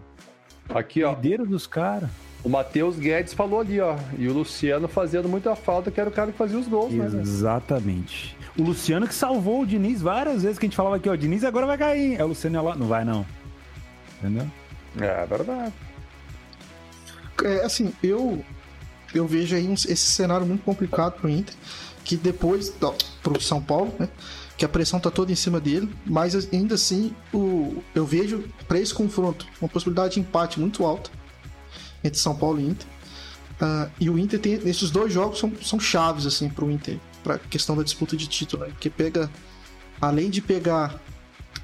Aqui, ó. Perderam dos caras. O Matheus Guedes falou ali, ó. E o Luciano fazendo muita falta, que era o cara que fazia os gols, né? velho? Exatamente. O Luciano que salvou o Diniz várias vezes, que a gente falava aqui, ó, Diniz agora vai cair. É o Luciano ia lá, não vai não. Entendeu? É verdade. É, assim, eu eu vejo aí um- esse cenário muito complicado pro Inter, que depois ó, pro São Paulo, né? Que a pressão tá toda em cima dele, mas ainda assim o eu vejo para esse confronto uma possibilidade de empate muito alta entre São Paulo e Inter. Ah, e o Inter tem esses dois jogos são, são chaves assim pro Inter, para questão da disputa de título, né? Que pega além de pegar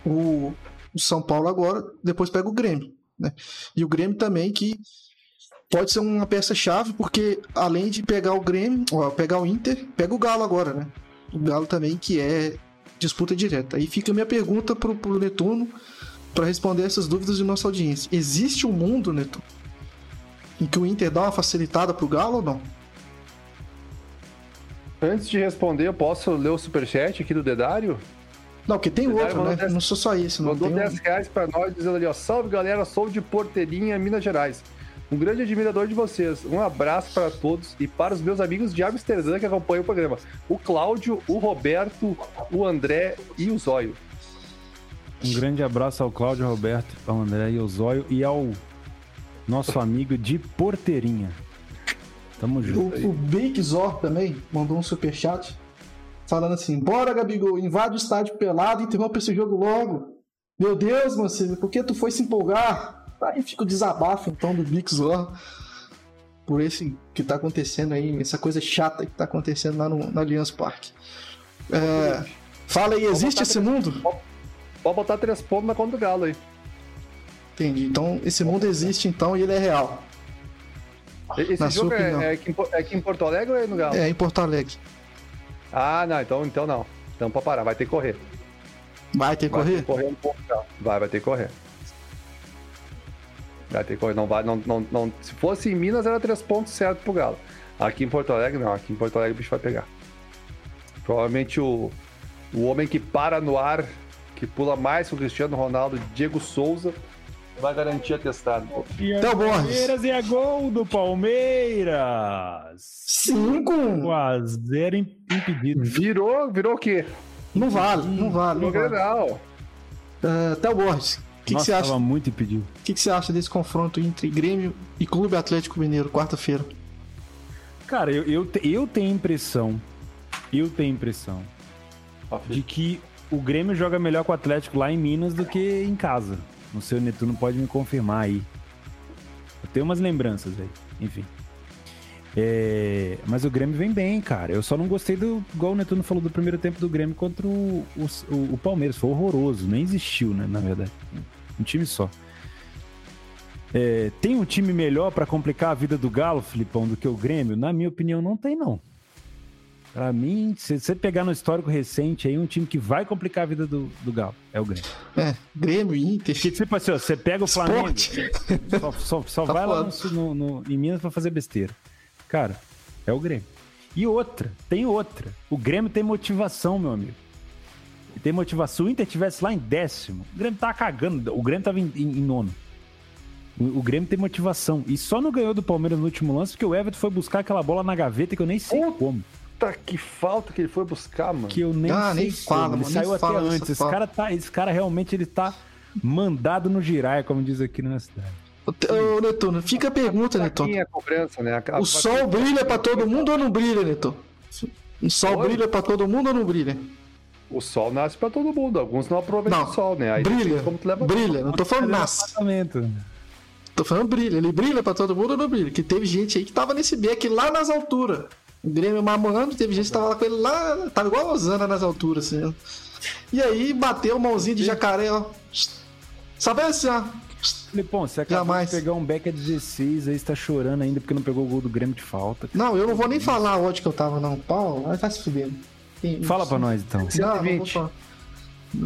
o, o São Paulo agora, depois pega o Grêmio, né? E o Grêmio também que pode ser uma peça-chave, porque além de pegar o Grêmio, ó, pegar o Inter, pega o Galo agora, né? O Galo também, que é disputa direta. Aí fica a minha pergunta pro, pro Netuno para responder essas dúvidas de nossa audiência. Existe um mundo, Netuno, em que o Inter dá uma facilitada pro Galo ou não? Antes de responder, eu posso ler o superchat aqui do Dedário? Não, porque tem outro, né? dez- Não sou só não Mandou tem um- 10 reais pra nós, dizendo ali, ó. Salve galera, sou de Porteirinha, Minas Gerais. Um grande admirador de vocês. Um abraço para todos e para os meus amigos de Amsterdã que acompanham o programa. O Cláudio, o Roberto, o André e o Zóio. Um grande abraço ao Cláudio Roberto, ao André e ao Zóio e ao nosso amigo de Porteirinha. Tamo junto. O, o Big Zor também mandou um superchat falando assim: Bora, Gabigol, invade o estádio pelado e interrompe esse jogo logo. Meu Deus, Mancini, por que tu foi se empolgar? Aí fica o desabafo então do Big Zor por esse que tá acontecendo aí, essa coisa chata que tá acontecendo lá no, no Allianz Parque. É, fala aí, existe esse três- mundo? Pode botar três pontos na conta do Galo aí. Entendi. Então, esse mundo existe então e ele é real. Esse Na jogo é, é, aqui em, Po- é aqui em Porto Alegre ou é no Galo? É em Porto Alegre. Ah, não, então, então não. Então pra parar, vai ter que correr. Vai ter que Vai ter correr? que correr um pouco, já. Vai, vai ter que correr. Vai ter que correr. Não vai, não, não, não. Se fosse em Minas, era três pontos certo pro Galo. Aqui em Porto Alegre, não. Aqui em Porto Alegre o bicho vai pegar. Provavelmente o, o homem que para no ar, que pula mais que o Cristiano Ronaldo, Diego Souza, vai garantir atestado. Então, Borges. Palmeiras e a gol do Palmeiras. Cinco! 5x0 impedido. Virou, virou o quê? Não vale, não vale, não Virou vale. Uh, Théo Borges, o que, que Nossa, você acha? muito impedido. O que, que você acha desse confronto entre Grêmio e Clube Atlético Mineiro, quarta-feira? Cara, eu, eu, te- eu tenho impressão, eu tenho impressão de que o Grêmio joga melhor com o Atlético lá em Minas do que em casa. Não sei, o Netuno pode me confirmar aí. Eu tenho umas lembranças aí, enfim. É, mas o Grêmio vem bem, cara. Eu só não gostei do. Igual o Netuno falou do primeiro tempo do Grêmio contra o, o, o Palmeiras. Foi horroroso. Nem existiu, né? Na verdade. Um time só. É, tem um time melhor pra complicar a vida do Galo, Filipão, do que o Grêmio? Na minha opinião, não tem, não. Pra mim, se você pegar no histórico recente aí, um time que vai complicar a vida do, do Galo é o Grêmio. É, Grêmio, Inter, Porque, tipo assim, ó, você pega o Flamengo, Esporte. só, só, só Tá vai lá foda. no, no- no- em Minas pra fazer besteira. Cara, é o Grêmio. E outra, tem outra. O Grêmio tem motivação, meu amigo. Ele tem motivação. Se o Inter tivesse lá em décimo, o Grêmio tava cagando. O Grêmio tava em, em- em nono. O, o Grêmio tem motivação. E só não ganhou do Palmeiras no último lance porque o Everton foi buscar aquela bola na gaveta que eu nem sei Puta como. Puta que falta que ele foi buscar, mano. Que eu nem Ah, sei nem fala, como. Ele mano, saiu até antes. Esse cara, tá, esse cara realmente ele tá mandado no giraia, como diz aqui na cidade. Ô, Netuno, fica a pergunta, Netuno. É a cobrança, né? A- O sol brilha pra todo mundo ou não brilha, Netuno? O sol Oi? brilha pra todo mundo ou não brilha? O sol nasce pra todo mundo. Alguns não aproveitam Não, o sol, né? Aí brilha. como tu leva Brilha, não tô falando nasce. Tô falando brilha. Ele brilha pra todo mundo ou não brilha? Que teve gente aí que tava nesse beck lá nas alturas. O Grêmio mamando, teve gente que tava lá com ele lá, tava igual a Osana nas alturas, assim. ó. E aí bateu mãozinha de jacaré, ó. Sabe assim, ó. Filipão, você acabou Jamais. de pegar um back a 16, aí você tá chorando ainda porque não pegou o gol do Grêmio de falta. Não, eu não vou nem falar onde que eu tava, não. Pau, vai se fudendo. Fala pra nós então. Não, não vou 120. falar.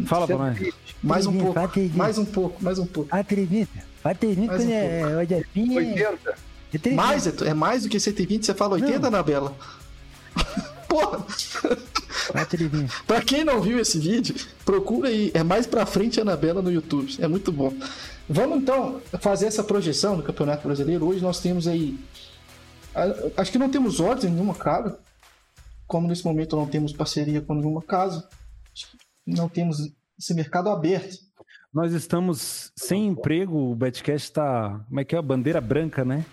Fala pra nós. Mais um pouco. Mais um pouco, mais um pouco. Ah, Trevin, vai Trevin Mais um quando é, hoje é fim. é- 80. é. Mais, é, é mais do que 120, você fala 80, Anabela? (laughs) Porra! Pra quem não viu esse vídeo, procura aí. É mais pra frente Anabela no YouTube. É muito bom. Vamos então fazer essa projeção do Campeonato Brasileiro. Hoje nós temos aí. a- Acho que não temos odds em nenhuma casa. Como nesse momento não temos parceria com nenhuma casa, acho que não temos esse mercado aberto. Nós estamos sem emprego, o Betcast tá. Como é que é? Bandeira branca, né?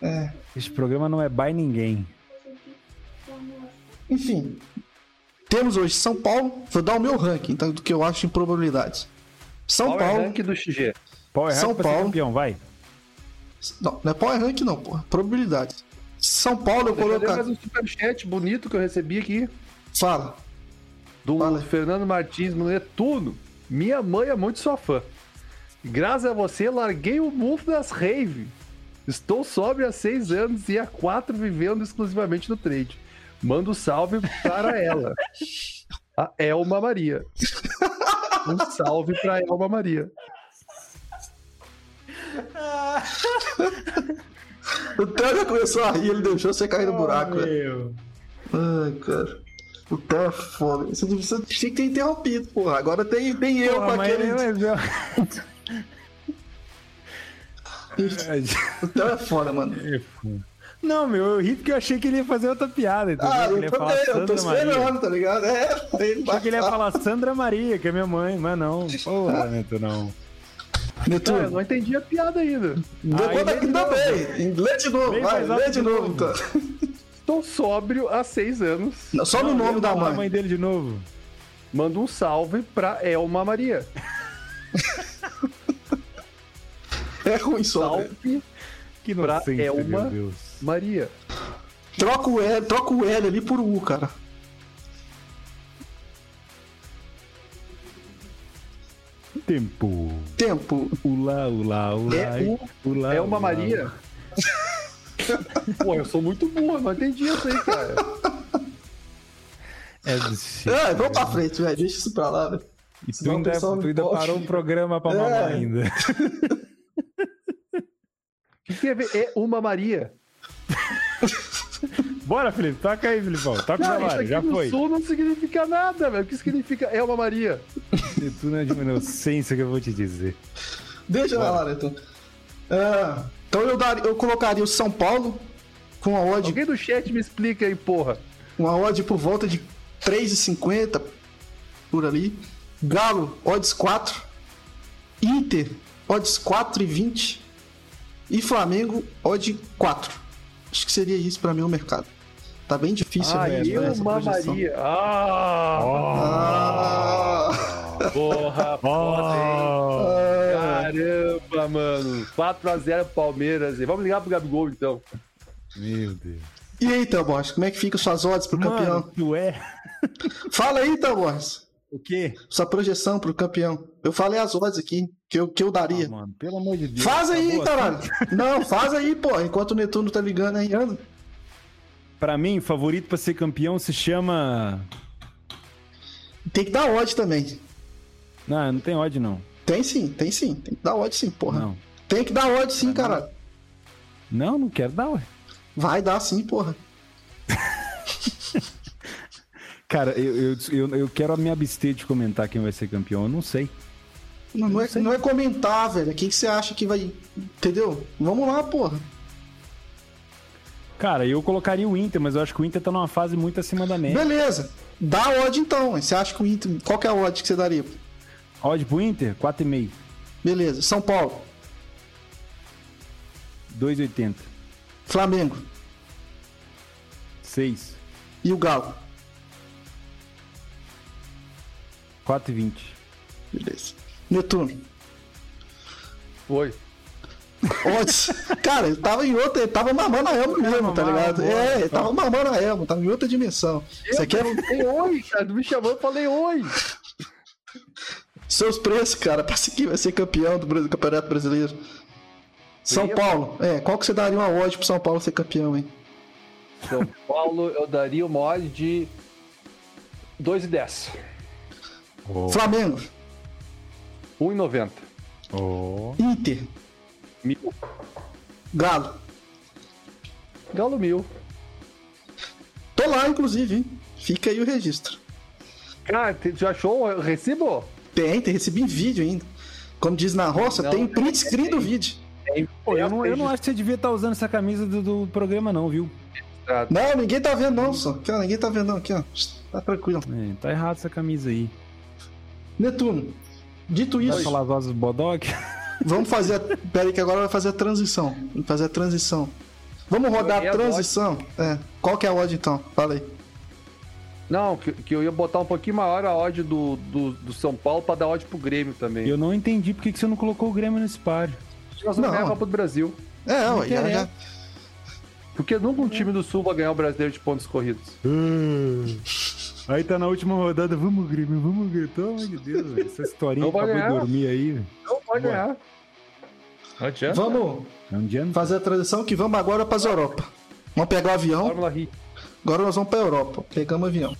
É, Este programa não é by ninguém. enfim, temos hoje São Paulo. Vou dar o meu ranking então, do que eu acho em probabilidades. São Power Paulo. Rank do XG. Power São Paulo. campeão, vai. Não, não é Power Rank, não, porra. Probabilidades. São Paulo eu colocar. mais um superchat bonito que eu recebi aqui. Fala. Do Fala. Fernando Martins Netuno. Minha mãe é muito sua fã. Graças a você, larguei o mundo das rave. Estou sóbrio há seis anos e há quatro vivendo exclusivamente no trade. Mando salve para (laughs) ela. A Elma Maria. Um salve para Elma Maria. O Theo já começou a rir, ele deixou você cair no buraco. velho. Ai, cara. O Theo é foda. Você você tinha que ter interrompido, porra. Agora tem, tem eu Porra, com mas aquele. eu- O Theo é foda, mano. Não, meu, eu ri porque eu achei que ele ia fazer outra piada. Entendeu? Ah, eu também, eu tô Maria. esperando, tá ligado? É, ele Achei que ele ia falar Sandra Maria, que é minha mãe, mas não. Porra, (laughs) Neto, não. Não, eu Netuno, não entendi a piada ainda. depois de também. Lê de novo, Lê vai, lê de novo, então. Estou (laughs) sóbrio há seis anos. Não, Só no nome da mãe. mãe dele de novo. Manda um salve pra Elma Maria. É ruim só. né? Salve Que Pra Elma. Maria. Troca o L, troca o L ali por U, cara. Tempo. Tempo. Ula, ula, ula. É o- ula, É uma ula, Maria? Pô, eu sou muito burro, não entendi isso aí, cara. É do É, vamos pra frente, velho. Deixa isso pra lá, velho. E tu ainda, tu não ainda parou o programa pra É. mamar ainda. (laughs) O que tem a ver? É uma Maria. (laughs) Bora, Felipe. Toca aí, Filipão. Toca Não, hora, aqui já foi. sul não significa nada, velho. O que significa é uma Maria? E tu não é de uma inocência que eu vou te dizer. Deixa lá, Neto. É, então eu, daria, eu colocaria o São Paulo com a odd, Alguém do chat me explica aí, porra. uma odd por volta de 3,50 por ali. Galo, odds 4. Inter, odds 4,20. E Flamengo, odd 4. Acho que seria isso pra mim o mercado. Tá bem difícil Ah, né, eu essa uma projeção. Maria. Ah, Ah, porra, (laughs) foda, hein? Caramba, mano. 4x0 Palmeiras. E Vamos ligar pro Gabigol, então. Meu Deus. E aí, Taborges, como é que ficam suas odds pro Mano, campeão? tu é? (laughs) Fala aí, Taborges. O quê? Sua projeção pro campeão. Eu falei as odds aqui, que eu, que eu daria. Ah, mano, pelo amor de Deus. Faz aí, acabou caralho. assim? Não, faz aí, pô. Enquanto o Netuno tá ligando aí, anda. Pra mim, favorito pra ser campeão se chama... Tem que dar odd também. Não, não tem ódio, não. Tem sim, tem sim. Tem que dar odd sim, porra. Não. Tem que dar odd sim, caralho. Não, não quero dar, ué. Vai dar sim, porra. (laughs) Cara, eu, eu, eu, eu quero me abster de comentar quem vai ser campeão. Eu não sei. Não, não é, não é comentar, velho. Quem que você acha que vai. Entendeu? Vamos lá, porra. Cara, eu colocaria o Inter, mas eu acho que o Inter tá numa fase muito acima da média. Beleza. Dá odd então. Você acha que o Inter. Qual que é a odd que você daria? Odd pro Inter, 4,5. Beleza. São Paulo. 2,80. Flamengo 6. e o Galo. 4,20. Beleza. Netuno. Oi. Cara, ele tava em outra, ele tava mamando a Elmo mesmo, tá mamar ligado? a bola. É, ele tava mamando a Elmo, tava em outra dimensão. Isso aqui é Falei oi, cara. Me chamou, eu falei oi. seus preços, cara, pra seguir vai ser campeão do Campeonato Brasileiro. São ia, Paulo, é, qual que você daria uma odd pro São Paulo ser campeão, hein? São Paulo, eu daria uma odd de 2 e 10. Flamengo, 1,90. Oh. Inter, Mil. Galo. Galo mil. Tô lá, inclusive, hein? Fica aí o registro. Cara, tu achou o recibo? Tem, tem, recebi em vídeo ainda. Como diz na roça, Não, tem print screen do vídeo. Pô, eu, não, eu não acho que você devia estar usando essa camisa do, do programa, não, viu? Não, ninguém tá vendo não, só. Cara, ninguém tá vendo não, aqui, ó. Tá tranquilo. É, tá errado essa camisa aí. Netuno, dito Vai isso, falar as vozes do Bodog? (laughs) vamos fazer. A... Pera aí que agora vai fazer a transição. Vamos fazer a transição. Vamos rodar a a transição? É. Qual que é a odd então? Fala aí. Não, que, que eu ia botar um pouquinho maior a odd do, do, do São Paulo pra dar odd pro Grêmio também. Eu não entendi por que você não colocou o Grêmio nesse páreo. Nós vamos Não. ganhar a Copa do Brasil. É, Não ué, já, já. Porque nunca um time do Sul vai ganhar o brasileiro de pontos corridos. Aí tá na última rodada, vamos Grêmio, vamos Grêmio. Pelo amor de Deus, velho. Essa historinha acabou de dormir aí. Não vai ganhar. Não adianta. Vamos não fazer a transição que vamos agora para Europa. Vamos pegar o avião. Agora nós vamos pra Europa. Pegamos o avião.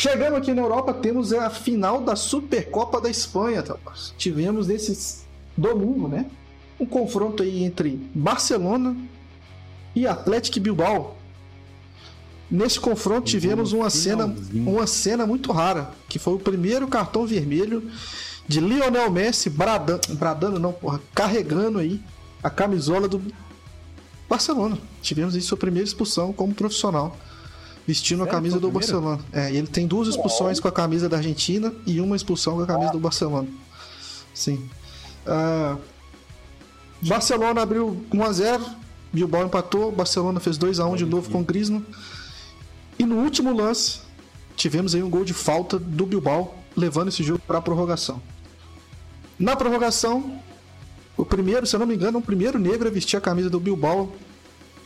Chegamos aqui na Europa, temos a final da Supercopa da Espanha. tá? Tivemos nesse domingo, né? Um confronto aí entre Barcelona e Atlético Bilbao. Nesse confronto tivemos uma cena, uma cena muito rara, que foi o primeiro cartão vermelho de Lionel Messi bradando, bradando não, porra, carregando aí a camisola do Barcelona. Tivemos aí sua primeira expulsão como profissional, vestindo a camisa do? Barcelona. É, e ele tem duas expulsões com a camisa da Argentina e uma expulsão com a camisa do Barcelona. Sim. Ah, Barcelona abriu 1x0, Bilbao empatou, Barcelona fez 2x1 de novo com o Griezmann. E no último lance, tivemos aí um gol de falta do Bilbao, levando esse jogo para a prorrogação. Na prorrogação, o primeiro, se eu não me engano, o primeiro negro a vestir a camisa do Bilbao,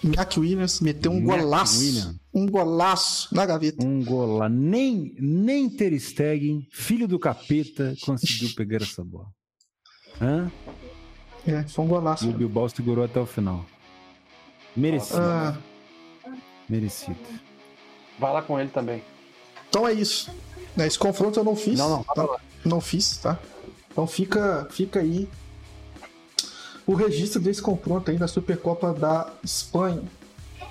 Iñaki Williams, meteu um Iñaki golaço. Um golaço na gaveta. Um gol lá. Nem, nem Ter Stegen, filho do capeta, conseguiu pegar essa bola. Hã? É, foi um golaço. E o Bilbao segurou até o final. Merecido. Ah, Merecido. Vai lá com ele também. então é isso. Né, Esse confronto eu não fiz. Não, não, tá? Não fiz, tá? Então fica, fica aí o registro desse confronto aí da Supercopa da Espanha.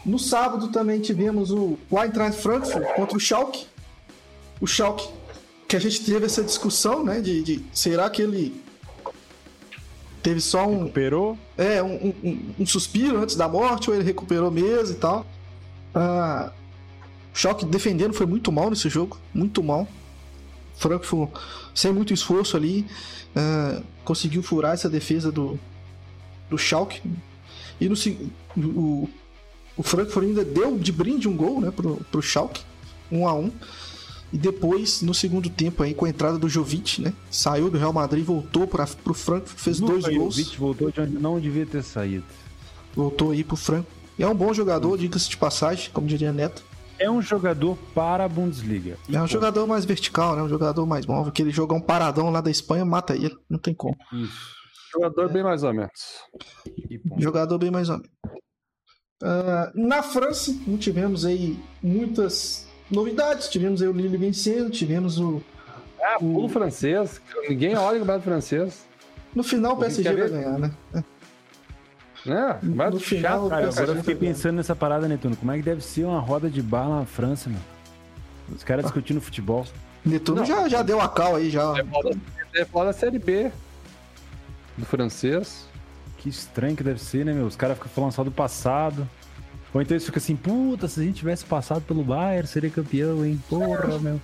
No sábado também tivemos o Eintracht Frankfurt contra o Schalke. O Schalke, que a gente teve essa discussão, né? De, de será que ele teve só um, Recuperou? é, um, um- um- suspiro antes da morte, ou ele recuperou mesmo e tal. Ah, o Schalke defendendo foi muito mal nesse jogo, muito mal. Frankfurt, sem muito esforço ali, ah, conseguiu furar essa defesa do, do Schalke. E no o, o Frankfurt ainda deu de brinde um gol né, pro, pro Schalke, 1 a 1 E depois, no segundo tempo, aí, com a entrada do Jovic, né? Saiu do Real Madrid, voltou para pro Frankfurt, fez dois Luka gols. Jovic voltou de onde não devia ter saído. Voltou aí pro Franco. E é um bom jogador, diga-se de passagem, como diria Neto. É um jogador para a Bundesliga. E É um ponto. jogador mais vertical, né? Um jogador mais móvel. Aquele jogar um paradão lá da Espanha mata ele. Não tem como. Isso. Jogador bem mais ou menos. E. Jogador bem mais ou menos. Ah, na França, não tivemos aí muitas novidades. Tivemos aí o Lille vencendo, tivemos o. Ah, pulo francês. Ninguém olha o campeonato francês. No final o PSG vai ganhar, né? Né? Mas No final, chato, Cara, agora eu fiquei pensando nessa parada, Netuno. Como é que deve ser uma roda de bar na França, meu? Os caras discutindo futebol. Netuno Não. já, já deu a cal aí, já. É falar da- é Série B. Do francês. Que estranho que deve ser, né, meu? Os caras ficam falando só do passado. Ou então eles ficam assim, puta, se a gente tivesse passado pelo Bayern, seria campeão, hein? Porra, (laughs) meu.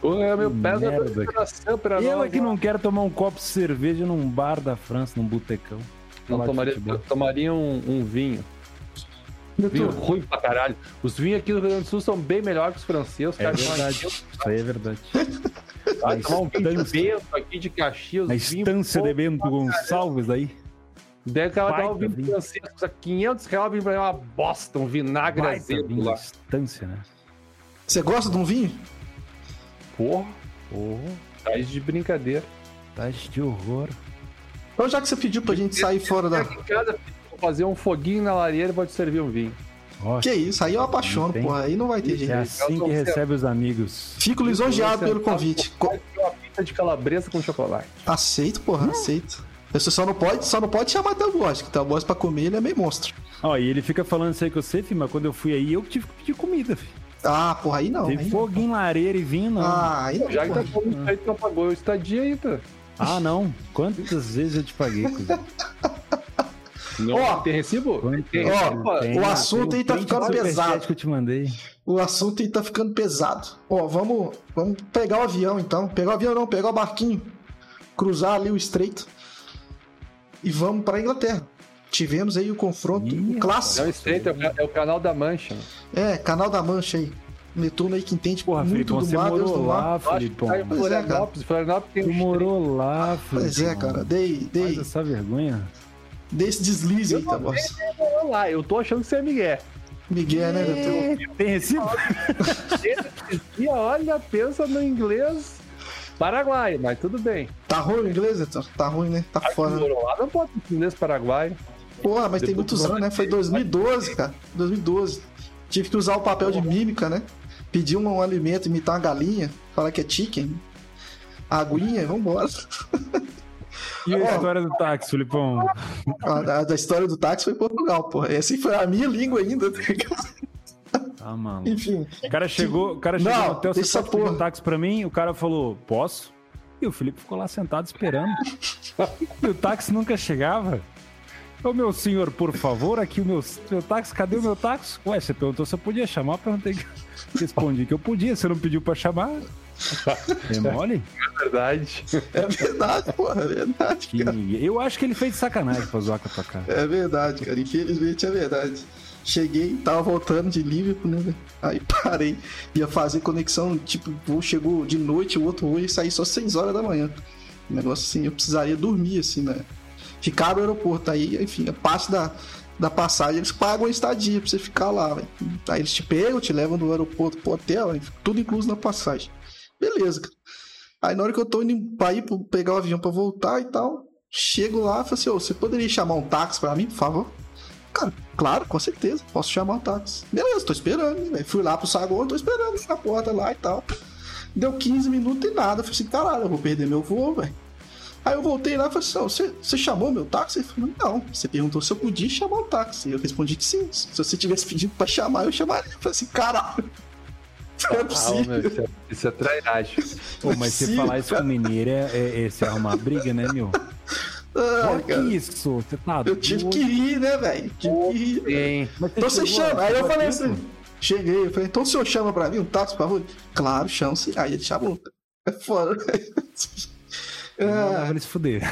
Pô, é meu pé da coração pra Eu nós, é que não quero tomar um copo de cerveja num bar da França, num botecão. Não tomaria, tomaria um, um vinho. Vinho ruim pra caralho. Os vinhos aqui do Rio Grande do Sul são bem melhores que os franceses. É cara. verdade. Isso aí é verdade. (laughs) Vai tomar um vinho Bento aqui de Caxias. Vinho estância de Bento Gonçalves aí. Daí o cara dá um vinho vinho. francês, custa 500 reais, vinho pra mim é uma bosta, um vinagre azedo lá. estância, né? Você gosta de um vinho? Porra, Porra, tá de brincadeira. tá de horror. Então, já que você pediu pra gente sair fora da. Em casa, fazer um foguinho na lareira e vou te servir um vinho. Ó, Que isso, aí eu apaixono, Tem. porra. Aí não vai ter é jeito. assim que recebe os amigos. Fico lisonjeado pelo convite. Co- Uma pizza de calabresa com chocolate. Aceito, porra, aceito. Você só não pode, só não pode chamar teu boss, que teu boss pra comer ele é meio monstro. Ó, e ele fica falando isso aí com você, filho, mas quando eu fui aí, eu tive que pedir comida, filho. Ah, porra, aí não. Não. foguinho, lareira e vinho, não. Ah, aí não. Já que tá falando isso aí, tu não pagou o estadia aí, tá? Ah, não. Quantas vezes eu te paguei, cuzão? (laughs) Não Ó, tem recibo? Tem Ó? Tem, o assunto aí tá ficando pesado. que eu te mandei. O assunto aí tá ficando pesado. Ó, vamos, vamos pegar o avião então. Pegar o avião não, pegar o barquinho. Cruzar ali o estreito. E vamos pra Inglaterra. Tivemos aí o confronto Ih, o clássico. estreito, é o é o canal da Mancha. É, canal da Mancha aí. Netuno aí que entende Porra, muito Felipe, do mar, Deus do morou mar. lá, tá em Pois é, cara. Florianópolis. Florianópolis tem Tu morou lá, Felipe. Pois é, cara. Dei, Faz dei, essa vergonha. Dei esse deslize aí, tá, estreito lá. Eu tô achando que você é Miguel. Miguel, né, Netuno? Tem recibo? E olha, pensa no inglês paraguaio, mas tudo bem. Tá ruim o inglês, Netuno? Tá ruim, né? Tá fora. lá, não pode inglês paraguaio. Porra, mas tem muitos anos, né? Foi 2012, cara. 2012. Tive que usar o papel de mímica, né? Pedir um, um alimento, imitar uma galinha, falar que é chicken. Aguinha, vambora. (laughs) E a história do táxi, Felipão? A, da- história do táxi foi em Portugal, porra. Essa aí foi a minha língua ainda. tá ligado? Tá, mano. Enfim. O cara chegou, o cara chegou Não, no hotel, você pode pedir um táxi pra mim? O cara falou, posso? E o Felipe ficou lá sentado esperando. e o táxi nunca chegava. Ô meu senhor, por favor, aqui o meu, meu táxi, cadê o meu táxi? Ué, você perguntou se eu podia chamar, eu perguntei. Respondi que eu podia, você não pediu pra chamar. É mole? É verdade. É verdade, porra. É verdade, Que cara. ninguém- Eu acho que ele fez de sacanagem pra zoar com a tua cara. É verdade, cara. Infelizmente é verdade. Cheguei, tava voltando de Liverpool, né? Aí parei. Ia fazer conexão, tipo, voo chegou de noite, o outro voo ia sair só 6 horas da manhã. Um negócio assim, eu precisaria dormir, assim, né? Ficar no aeroporto. Aí, enfim, a parte da, da passagem, eles pagam a estadia pra você ficar lá, velho. Aí eles te pegam, te levam do aeroporto pro hotel, aí tudo incluso na passagem. Beleza, cara. Aí na hora que eu tô indo pra ir pegar o avião pra voltar e tal, chego lá e falo assim, ô, você poderia chamar um táxi pra mim, por favor? Cara, claro, com certeza, posso chamar um táxi. Beleza, tô esperando, né? Fui lá pro saguão, tô esperando na porta lá e tal. Deu 15 minutos e nada. Eu falei assim, caralho, eu vou perder meu voo, velho. Aí eu voltei lá e falei assim, você, você chamou meu táxi? Ele falou, não. Você perguntou se eu podia chamar o táxi. Eu respondi que sim. Se você tivesse pedido pra chamar, eu chamaria. Eu falei assim, caralho. Não é possível. meu, isso, é, isso é trairagem. Pô, mas se falar isso com mineiro é, é, é se arrumar briga, né, meu? Ah, Olha cara. que isso, você tá Eu tive doido. que ir, né, velho? Tive que ir. Tem. Mas Então você chama. Aí eu falei tempo? assim, cheguei, eu falei, então o senhor chama pra mim um táxi, por favor? Claro, chama sim. Aí ele chamou. É foda. Não, Ah, É. eles fuder.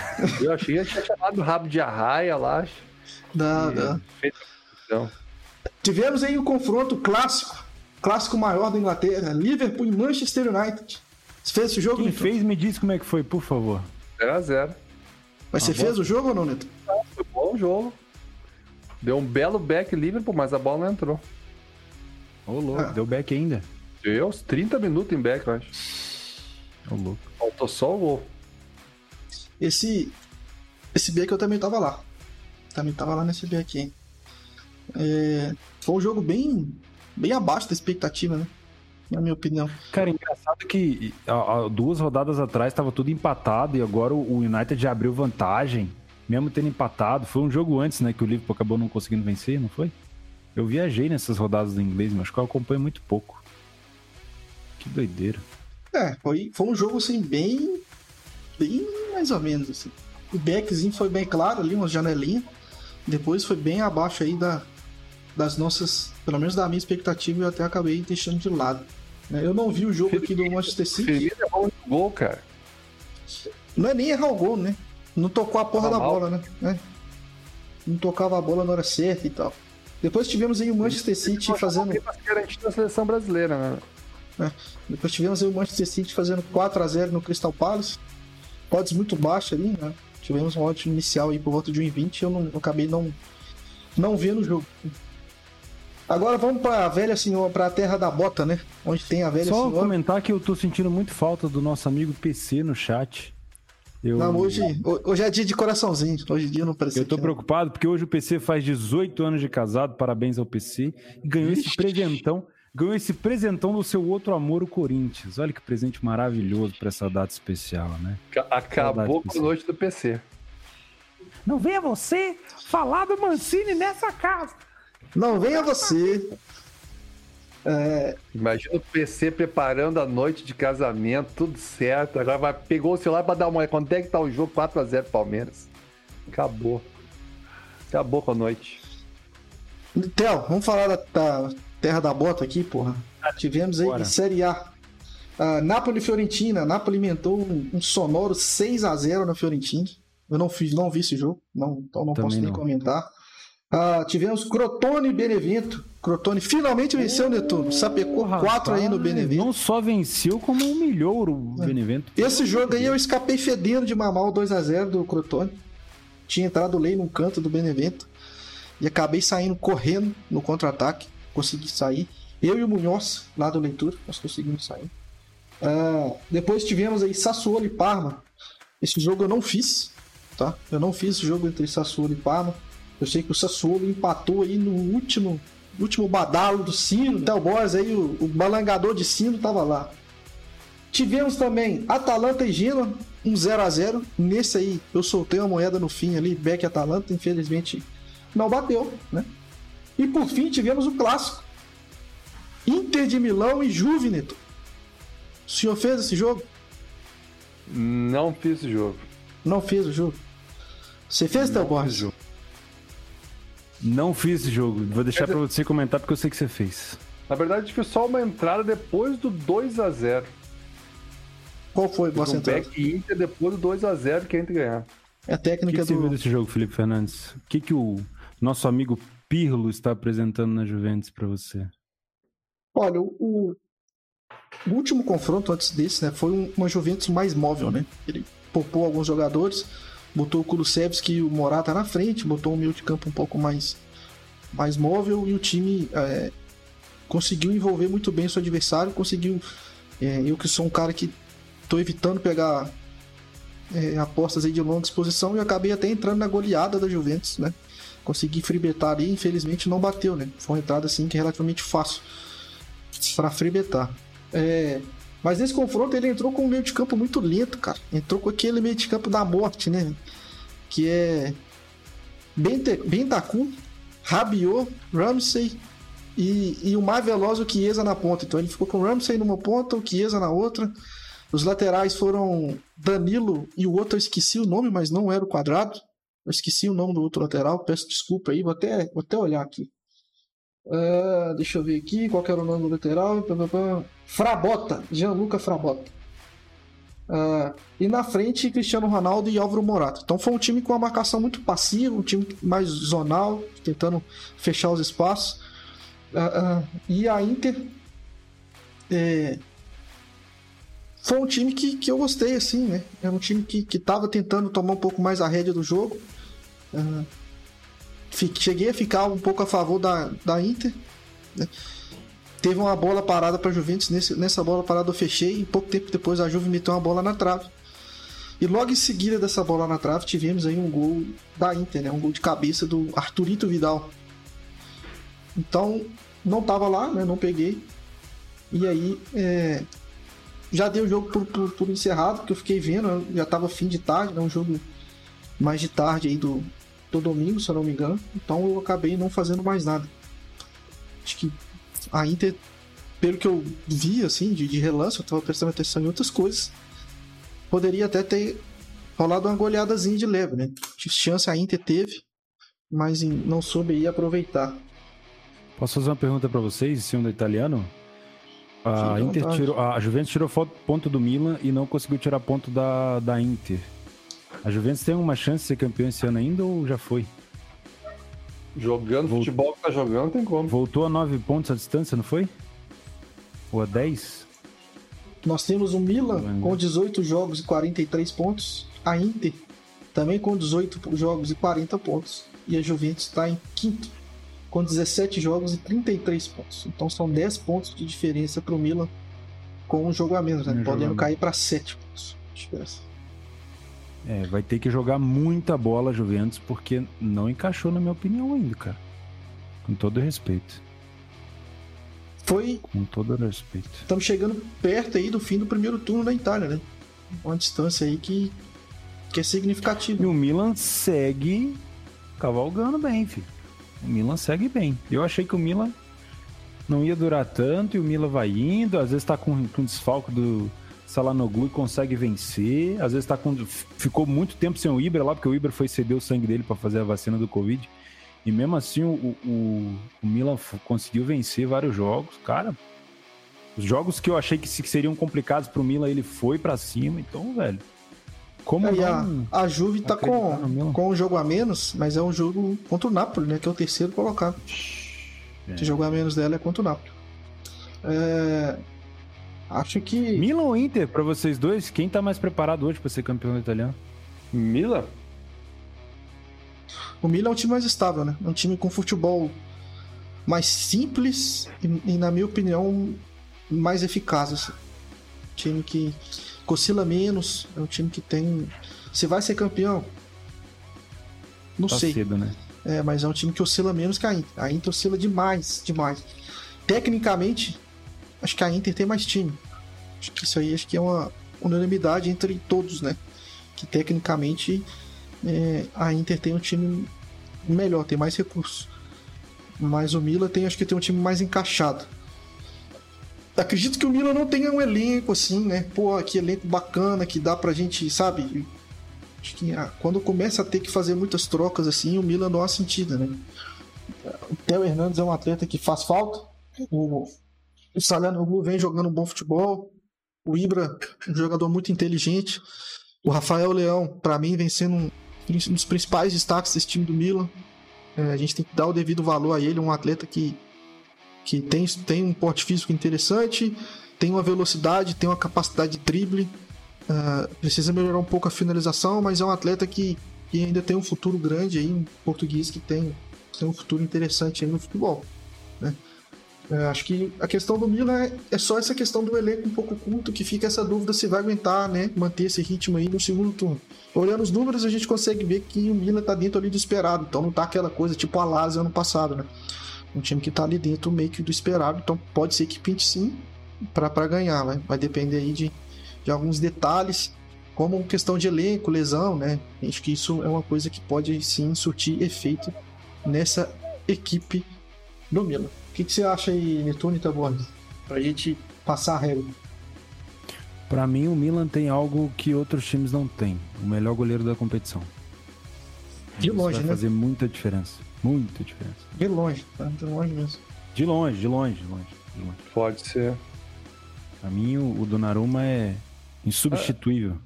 Eu achei que tinha chamado rabo de arraia lá. não, não. Então, Tivemos aí o confronto clássico, clássico maior da Inglaterra, Liverpool e Manchester United. Você fez esse jogo, Quem Neto? fez, me diz como é que foi, por favor. 0x0. Mas você Ah, fez o jogo ou não, Neto? Foi bom o jogo. Deu um belo back Liverpool, mas a bola não entrou. Ô, louco, Ah. deu back ainda. Deu uns 30 minutos em back, eu acho. Ô, louco. Faltou só o gol. Esse, esse back eu também tava lá. Também tava lá nesse back aí. É, foi um jogo bem, bem abaixo da expectativa, né? Na minha opinião. Cara, engraçado que há- há duas rodadas atrás estava tudo empatado e agora o o United já abriu vantagem, mesmo tendo empatado. Foi um jogo antes, né, que o Liverpool acabou não conseguindo vencer, não foi? Eu viajei nessas rodadas do inglês, mas acho que eu acompanho muito pouco. Que doideira. É, foi, foi um jogo assim, bem. Bem mais ou menos. Assim. O backzinho foi bem claro ali, uma janelinha. Depois foi bem abaixo aí da, das nossas, pelo menos da minha expectativa, eu até acabei deixando de lado. né? Eu não vi o jogo aqui do Manchester City. Firmino é no gol, cara. Não é nem errar o gol, né? Não tocou a porra da bola, né? É. Não tocava a bola na hora certa e tal. Depois tivemos aí o Manchester City fazendo. garantido a seleção brasileira, né? Depois tivemos aí o Manchester City fazendo 4x0 no Crystal Palace. Odds muito baixo ali, né? Tivemos um odds inicial aí por volta de 1,20 eu, não, eu acabei não, não vendo o jogo. Agora vamos pra velha senhora, pra terra da bota, né? Onde tem a velha Só senhora. comentar que eu tô sentindo muito falta do nosso amigo PC no chat. Eu, Não, hoje, hoje é dia de coraçãozinho. Hoje em dia não parece eu tô que- preocupado porque hoje o PC faz 18 anos de casado, parabéns ao PC, e ganhou esse presentão, ganhou esse presentão do seu outro amor, o Corinthians. Olha que presente maravilhoso pra essa data especial, né? Ca- Acabou com a PC. noite do PC. Não venha você falar do Mancini nessa casa. Não venha você. Imagina o PC preparando a noite de casamento, tudo certo. Agora vai, pegou o celular pra dar uma olhada. Quanto é que tá o jogo? 4x0 Palmeiras. Acabou. Acabou com a noite. Theo, vamos falar da, da terra da bota aqui, porra. Tivemos aí Bora. em Série A. Ah, Napoli Fiorentina. Napoli inventou um, um sonoro 6 a 0 na Fiorentina. Eu não, fiz, não vi esse jogo, não, então não Também posso nem não. comentar. Ah, tivemos Crotone e Benevento. Crotone finalmente venceu o Netuno. Sapecou 4 aí no Benevento. Não só venceu, como humilhou o Benevento. Esse jogo aí eu escapei fedendo de mamar o 2x0 do Crotone. Tinha entrado Lei num canto do Benevento. E acabei saindo correndo no contra-ataque. Consegui sair. Eu e o Munhoz, lá do Leitura, nós conseguimos sair. Ah, depois tivemos aí Sassuolo e Parma. Esse jogo eu não fiz, tá? Eu não fiz o jogo entre Sassuolo e Parma. Eu sei que o Sassuolo empatou aí no último, último badalo do sino. Theo Borges aí, o, o balangador de sino, tava lá. Tivemos também Atalanta e Genoa, um 0 a 0 Nesse aí eu soltei uma moeda no fim ali, Beck Atalanta, infelizmente não bateu, né? E por fim tivemos o clássico. Inter de Milão e Juve, Neto. O senhor fez esse jogo? Não fiz esse jogo. Não fez o jogo. Você fez, Theo fiz Borges? Não fiz esse jogo. Vou deixar pra você comentar porque eu sei que você fez. Na verdade, foi só uma entrada depois do 2x0. Qual foi a vossa Um entrada? back Inter depois do 2x0 que a Inter ganhar. É a O que, técnica que você viu do. desse jogo, Felipe Fernandes? O que, que o nosso amigo Pirlo está apresentando na Juventus pra você? Olha, o, o- último confronto antes desse, né, foi um- uma Juventus mais móvel, né? Ele poupou alguns jogadores, botou o Kulusevski e o Morata na frente, botou um meio de campo um pouco mais, mais móvel e o time é, conseguiu envolver muito bem o seu adversário, conseguiu. é, eu que sou um cara que tô evitando pegar é, apostas aí de longa exposição e acabei até entrando na goleada da Juventus, né? Consegui freebetar ali, infelizmente não bateu, né? Foi uma entrada assim que é relativamente fácil para freebetar. É, mas nesse confronto ele entrou com um meio de campo muito lento, cara. Entrou com aquele meio de campo da morte, né? Que é Bentancur, Rabiot, Ramsey e, e o mais veloz o Chiesa na ponta. Então ele ficou com o Ramsey numa ponta, o Chiesa na outra. Os laterais foram Danilo e o outro eu esqueci o nome, mas não era o quadrado. Eu esqueci o nome do outro lateral, peço desculpa aí, vou até, vou até olhar aqui. Ah, deixa eu ver aqui, qual era o nome do lateral? Frabota, Gianluca Frabota. Ah, e na frente, Cristiano Ronaldo e Álvaro Morata. Então foi um time com uma marcação muito passiva, um time mais zonal, tentando fechar os espaços. Ah, e a Inter é, foi um time que, que eu gostei, assim, né? Era um time que, que tava tentando tomar um pouco mais a rédea do jogo. Cheguei a ficar um pouco a favor da, da Inter. né? Teve uma bola parada para Juventus. Nesse, nessa bola parada eu fechei. E pouco tempo depois a Juve meteu uma bola na trave. E logo em seguida dessa bola na trave tivemos aí um gol da Inter, né? Um gol de cabeça do Arturito Vidal. Então não tava lá, né? Não peguei. E aí é, já dei o jogo por, por, por encerrado, porque eu fiquei vendo, eu já tava fim de tarde, né? Um jogo mais de tarde aí do, do domingo, se eu não me engano. Então eu acabei não fazendo mais nada. Acho que a Inter, pelo que eu vi, assim, de, de relance, eu tava prestando atenção em outras coisas. Poderia até ter rolado uma goleadazinha de leve, né? Chance a Inter teve, mas em- não soube aproveitar. Posso fazer uma pergunta pra vocês, sendo italiano? A, Fique à Inter tirou, a Juventus tirou ponto do Milan e não conseguiu tirar ponto da, da Inter. A Juventus tem uma chance de ser campeão esse ano ainda ou já foi? Jogando Vou- futebol que tá jogando, tem como. Voltou a 9 pontos a distância, não foi? Ou a 10? Nós temos o Milan com 18 jogos e 43 pontos. A Inter também com 18 jogos e 40 pontos. E a Juventus está em quinto com 17 jogos e 33 pontos. Então são 10 pontos de diferença para o Milan com um jogo a menos, né? Podendo cair para 7 pontos. de diferença. É, vai ter que jogar muita bola Juventus porque não encaixou, na minha opinião, ainda, cara. Com todo respeito. Foi, Com todo respeito. estamos chegando perto aí do fim do primeiro turno da Itália, né? Uma distância aí que, que é E significativa. o Milan segue cavalgando bem, filho. O Milan segue bem. Eu achei que o Milan não ia durar tanto e o Milan vai indo. Às vezes tá com, com desfalco do Salanoglu e consegue vencer. Às vezes tá com. Ficou muito tempo sem o Ibra lá, porque o Ibra foi ceder o sangue dele pra fazer a vacina do Covid. E mesmo assim o, o, o Milan conseguiu vencer vários jogos. Cara, os jogos que eu achei que, se- seriam complicados pro Milan, ele foi pra cima. Então, velho. Como Aí a, não a Juve tá com, com um jogo a menos, mas é um jogo contra o Napoli, né? Que é o terceiro colocado. É. Esse jogo a menos dela é contra o Napoli. É, acho que. Milan ou Inter, pra vocês dois, quem tá mais preparado hoje pra ser campeão do italiano? Milan? O Milan é um time mais estável, né? É um time com futebol mais simples e, e, na minha opinião, mais eficaz. Assim. Um time que oscila menos, é um time que tem. Se vai ser campeão? Não Tá sei. cedo, né? É, mas é um time que oscila menos que a Inter. A Inter oscila demais, demais. Tecnicamente, acho que a Inter tem mais time. Acho que isso aí acho que é uma unanimidade entre todos, né? Que tecnicamente é, a Inter tem um time melhor, tem mais recursos. Mas o Milan tem, acho que tem um time mais encaixado. Acredito que o Milan não tenha um elenco assim, né? Pô, que elenco bacana que dá pra gente, sabe? Acho que ah, quando começa a ter que fazer muitas trocas assim, o Milan não há sentido, né? O Theo Hernandes é um atleta que faz falta. O, o Salernoglu vem jogando um bom futebol. O Ibra, um jogador muito inteligente. O Rafael Leão, para mim, vem sendo um, um dos principais destaques desse time do Milan. É, a gente tem que dar o devido valor a ele, um atleta que, que tem, tem um porte físico interessante, tem uma velocidade, tem uma capacidade de drible. Uh, precisa melhorar um pouco a finalização, mas é um atleta que, que ainda tem um futuro grande aí, um português que tem, tem um futuro interessante aí no futebol. Né? É, acho que a questão do Milan é, é, só essa questão do elenco um pouco curto, que fica essa dúvida se vai aguentar, né, manter esse ritmo aí no segundo turno. Olhando os números, a gente consegue ver que o Milan tá dentro ali do esperado, então não tá aquela coisa tipo a Lazio ano passado, né? Um time que tá ali dentro meio que do esperado, então pode ser que pinte sim para ganhar, né? Vai depender aí de, de alguns detalhes, como questão de elenco, lesão, né? Acho que isso é uma coisa que pode sim surtir efeito nessa equipe do Milan. O que, que você acha aí, Netune e Taborges? Pra gente passar a regra. Pra mim, o Milan tem algo que outros times não têm. O melhor goleiro da competição. De Isso longe, vai né? fazer muita diferença. Muita diferença. De longe, tá? De longe mesmo. De longe, de longe, de longe. De longe. Pode ser. Pra mim, o, o Donnarumma é insubstituível.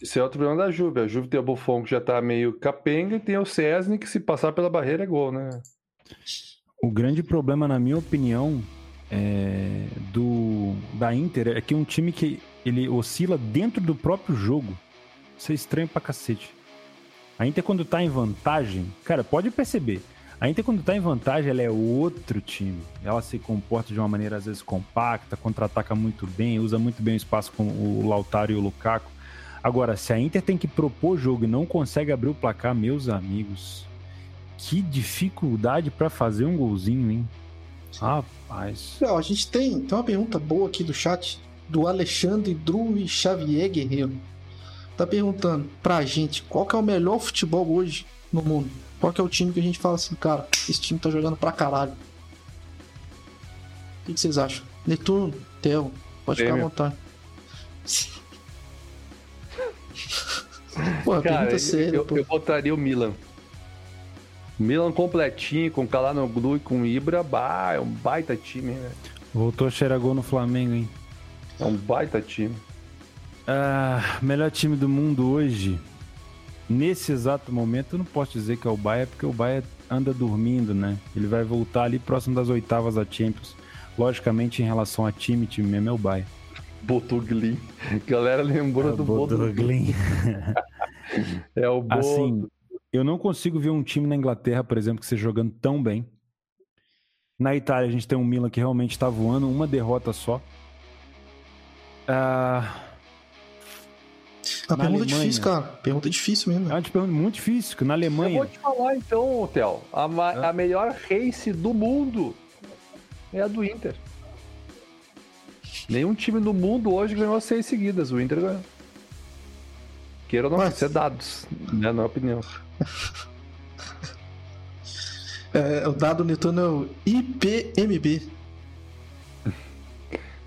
Esse é outro problema da Juve. A Juve tem o Buffon que já tá meio capenga e tem o Cesny que se passar pela barreira é gol, né? O grande problema, na minha opinião, é do da Inter é que é um time que ele oscila dentro do próprio jogo. Isso é estranho pra cacete. A Inter, quando tá em vantagem, cara, pode perceber. A Inter, quando tá em vantagem, ela é outro time. Ela se comporta de uma maneira, às vezes, compacta, contra-ataca muito bem, usa muito bem o espaço com o Lautaro e o Lukaku. Agora, se a Inter tem que propor jogo e não consegue abrir o placar, meus amigos, que dificuldade pra fazer um golzinho, hein? Rapaz. Não, a gente tem, tem uma pergunta boa aqui do chat do Alexandre Dru Xavier Guerreiro. Tá perguntando pra gente qual que é o melhor futebol hoje no mundo. Qual que é o time que a gente fala assim, cara, esse time tá jogando pra caralho. O que, que vocês acham? Netuno, Theo, pode ficar à vontade. (laughs) Pô, Cara, pergunta séria, eu, pô. eu botaria o Milan. Milan completinho, com Calanoglu e com Ibra, bah, é um baita time, né? Voltou a cheirar gol no Flamengo, hein? É um baita time. Ah, melhor time do mundo hoje. Nesse exato momento, eu não posso dizer que é o Bayern, porque o Bayern anda dormindo, né? Ele vai voltar ali próximo das oitavas da Champions. Logicamente, em relação a time, time mesmo é o Bayern. Botuglin. (laughs) Galera lembrou do Botuglin. Botuglin. (laughs) É o Boto. Assim, eu não consigo ver um time na Inglaterra, por exemplo, que esteja jogando tão bem. Na Itália, a gente tem um Milan que realmente está voando, uma derrota só. Ah, A Na pergunta é Alemanha. difícil, cara. Pergunta difícil mesmo. é uma pergunta muito difícil, que na Eu Alemanha. vou te falar então, Theo. A, ma- É. a melhor race do mundo é a do Inter. Nenhum time do mundo hoje ganhou seis seguidas. O Inter ganhou. Queira ou não, Mas- isso é dados, né? Não é opinião. É, o dado Netuno é o IPMB.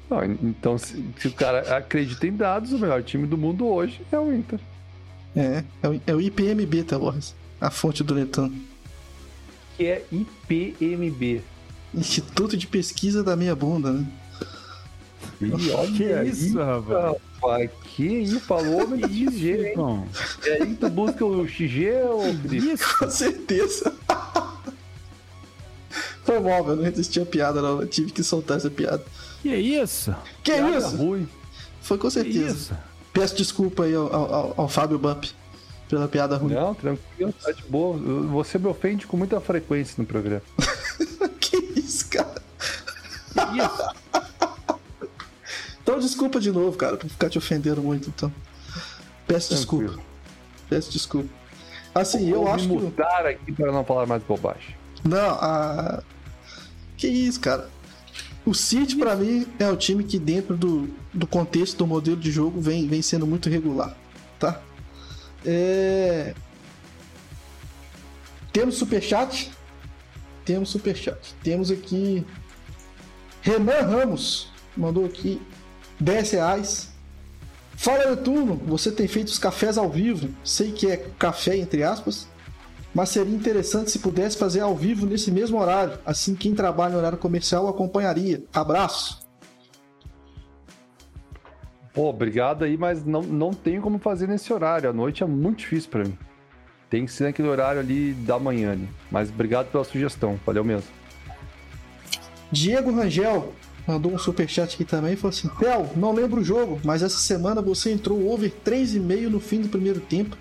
Não, então, se, se o cara acredita em dados, o melhor time do mundo hoje é o Inter. É, é o, é o IPMB, tá, Borges? A fonte do Netuno. Que é IPMB. Instituto de Pesquisa da Meia Bunda, né? E olha Que aí, isso, rapaz? Rapaz. Que isso, falou homem de XG, hein? Bom, É aí que tu busca o XG ou Felipe? isso. (laughs) Com certeza. Foi mal, eu não resisti a piada, não. Eu tive que soltar essa piada. Que isso? Que Piada isso? ruim. Foi com Que certeza. isso? Peço desculpa aí ao, ao, ao Fábio Bump pela piada ruim. Não, tranquilo, tá de boa. Você me ofende com muita frequência no programa. (laughs) que isso, cara? Que isso? Então desculpa de novo, cara, por ficar te ofendendo muito, então. Peço desculpa. Tranquilo. Peço desculpa. Assim, eu Vou acho me que. mudar aqui para não falar mais bobagem. Não, a. Que isso, cara. O City, pra mim, é o time que, dentro do, do contexto do modelo de jogo, vem, vem sendo muito regular, tá? É... Temos superchat? Temos superchat. Temos aqui. Renan Ramos mandou aqui 10 reais. Fala, Netuno, você tem feito os cafés ao vivo. Sei que é café, entre aspas mas seria interessante se pudesse fazer ao vivo nesse mesmo horário. Assim, quem trabalha no horário comercial acompanharia. Abraço. Pô, obrigado aí, mas não, não tenho como fazer nesse horário. A noite é muito difícil pra mim. Tem que ser naquele horário ali da manhã ali. Mas obrigado pela sugestão. Valeu mesmo. Diego Rangel mandou um superchat aqui também e falou assim: Theo, não lembro o jogo, mas essa semana você entrou over 3,5 no fim do primeiro tempo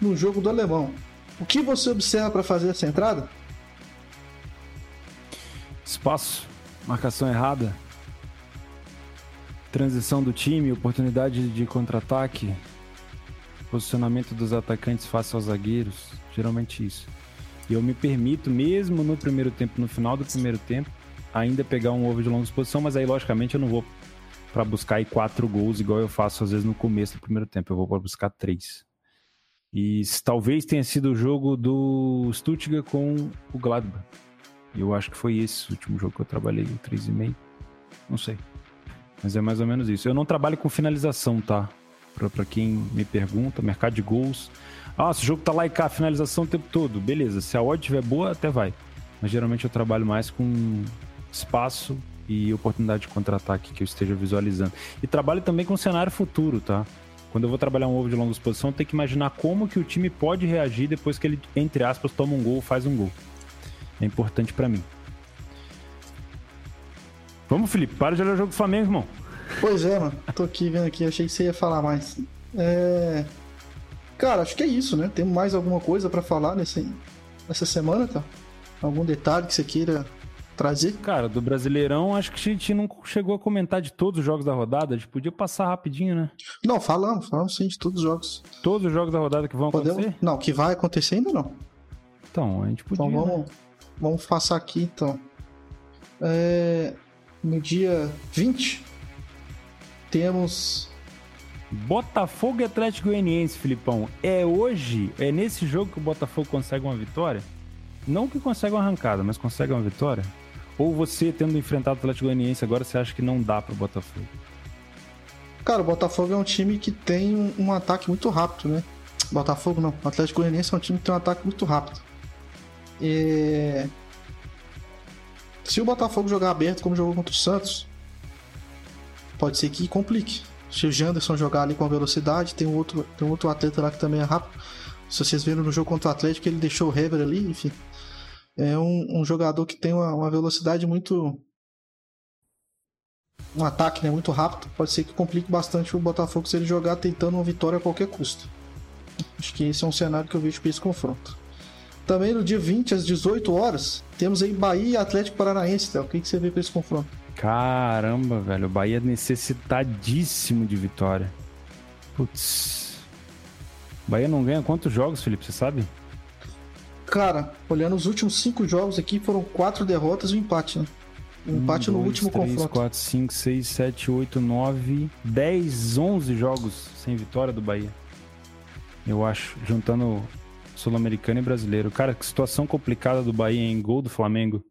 no jogo do alemão. O que você observa para fazer essa entrada? Espaço, marcação errada, transição do time, oportunidade de contra-ataque, posicionamento dos atacantes face aos zagueiros, geralmente isso. E eu me permito, mesmo no primeiro tempo, no final do primeiro tempo, ainda pegar um ovo de longa exposição, mas aí, logicamente, eu não vou para buscar aí quatro gols, igual eu faço às vezes no começo do primeiro tempo, eu vou para buscar três. E talvez tenha sido o jogo do Stuttgart com o Gladbach. Eu acho que foi esse o último jogo que eu trabalhei, o 3,5. Não sei. Mas é mais ou menos isso. Eu não trabalho com finalização, tá? Pra quem me pergunta, mercado de gols. Ah, se o jogo tá lá e cá, finalização o tempo todo. Beleza, se a odd estiver boa, até vai. Mas geralmente eu trabalho mais com espaço e oportunidade de contra-ataque que eu esteja visualizando. E trabalho também com cenário futuro, tá? Quando eu vou trabalhar um ovo de longa exposição, tenho que imaginar como que o time pode reagir depois que ele, entre aspas, toma um gol, faz um gol. É importante pra mim. Vamos, Felipe, para de olhar o jogo do Flamengo, irmão. Pois é, mano. Tô aqui vendo aqui, achei que você ia falar mais. É... Cara, acho que é isso, né? Temos mais alguma coisa pra falar nesse, nessa semana, tá? Algum detalhe que você queira trazer? Cara, do Brasileirão, acho que a gente não chegou a comentar de todos os jogos da rodada. A gente podia passar rapidinho, né? Não, falamos, falamos sim de todos os jogos. Todos os jogos da rodada que vão Podemos? acontecer. Não, que vai acontecer ainda não. Então, a gente podia. Então né? vamos, vamos passar aqui então. É, no dia 20 temos. Botafogo e Atlético Goianiense, Filipão. É hoje, é nesse jogo que o Botafogo consegue uma vitória? Não que consegue uma arrancada, mas consegue uma vitória? Ou você, tendo enfrentado o Atlético Goianiense, agora você acha que não dá pro Botafogo? Cara, o Botafogo é um time que tem um, um ataque muito rápido, né? Botafogo não. O Atlético Goianiense é um time que tem um ataque muito rápido. É, Se o Botafogo jogar aberto como jogou contra o Santos, pode ser que complique. Se o Janderson jogar ali com a velocidade, tem um outro, tem um outro atleta lá que também é rápido. Se vocês viram no jogo contra o Atlético, ele deixou o Hever ali, enfim. É um, um jogador que tem uma, uma velocidade muito. Um ataque né, muito rápido. Pode ser que complique bastante o Botafogo se ele jogar tentando uma vitória a qualquer custo. Acho que esse é um cenário que eu vejo para esse confronto. Também no dia 20, às 18 horas, temos aí Bahia e Atlético Paranaense, Théo. O que, que você vê para esse confronto? Caramba, velho. O Bahia é necessitadíssimo de vitória. Putz. Bahia não ganha quantos jogos, Felipe? Você sabe? Cara, olhando os últimos cinco jogos aqui, foram quatro derrotas e um empate, né? Um empate no dois, último três, confronto. 4, 5, 6, 7, 8, 9, 10, 11 jogos sem vitória do Bahia. Eu acho, juntando Sul-Americano e Brasileiro. Cara, que situação complicada do Bahia em gol do Flamengo.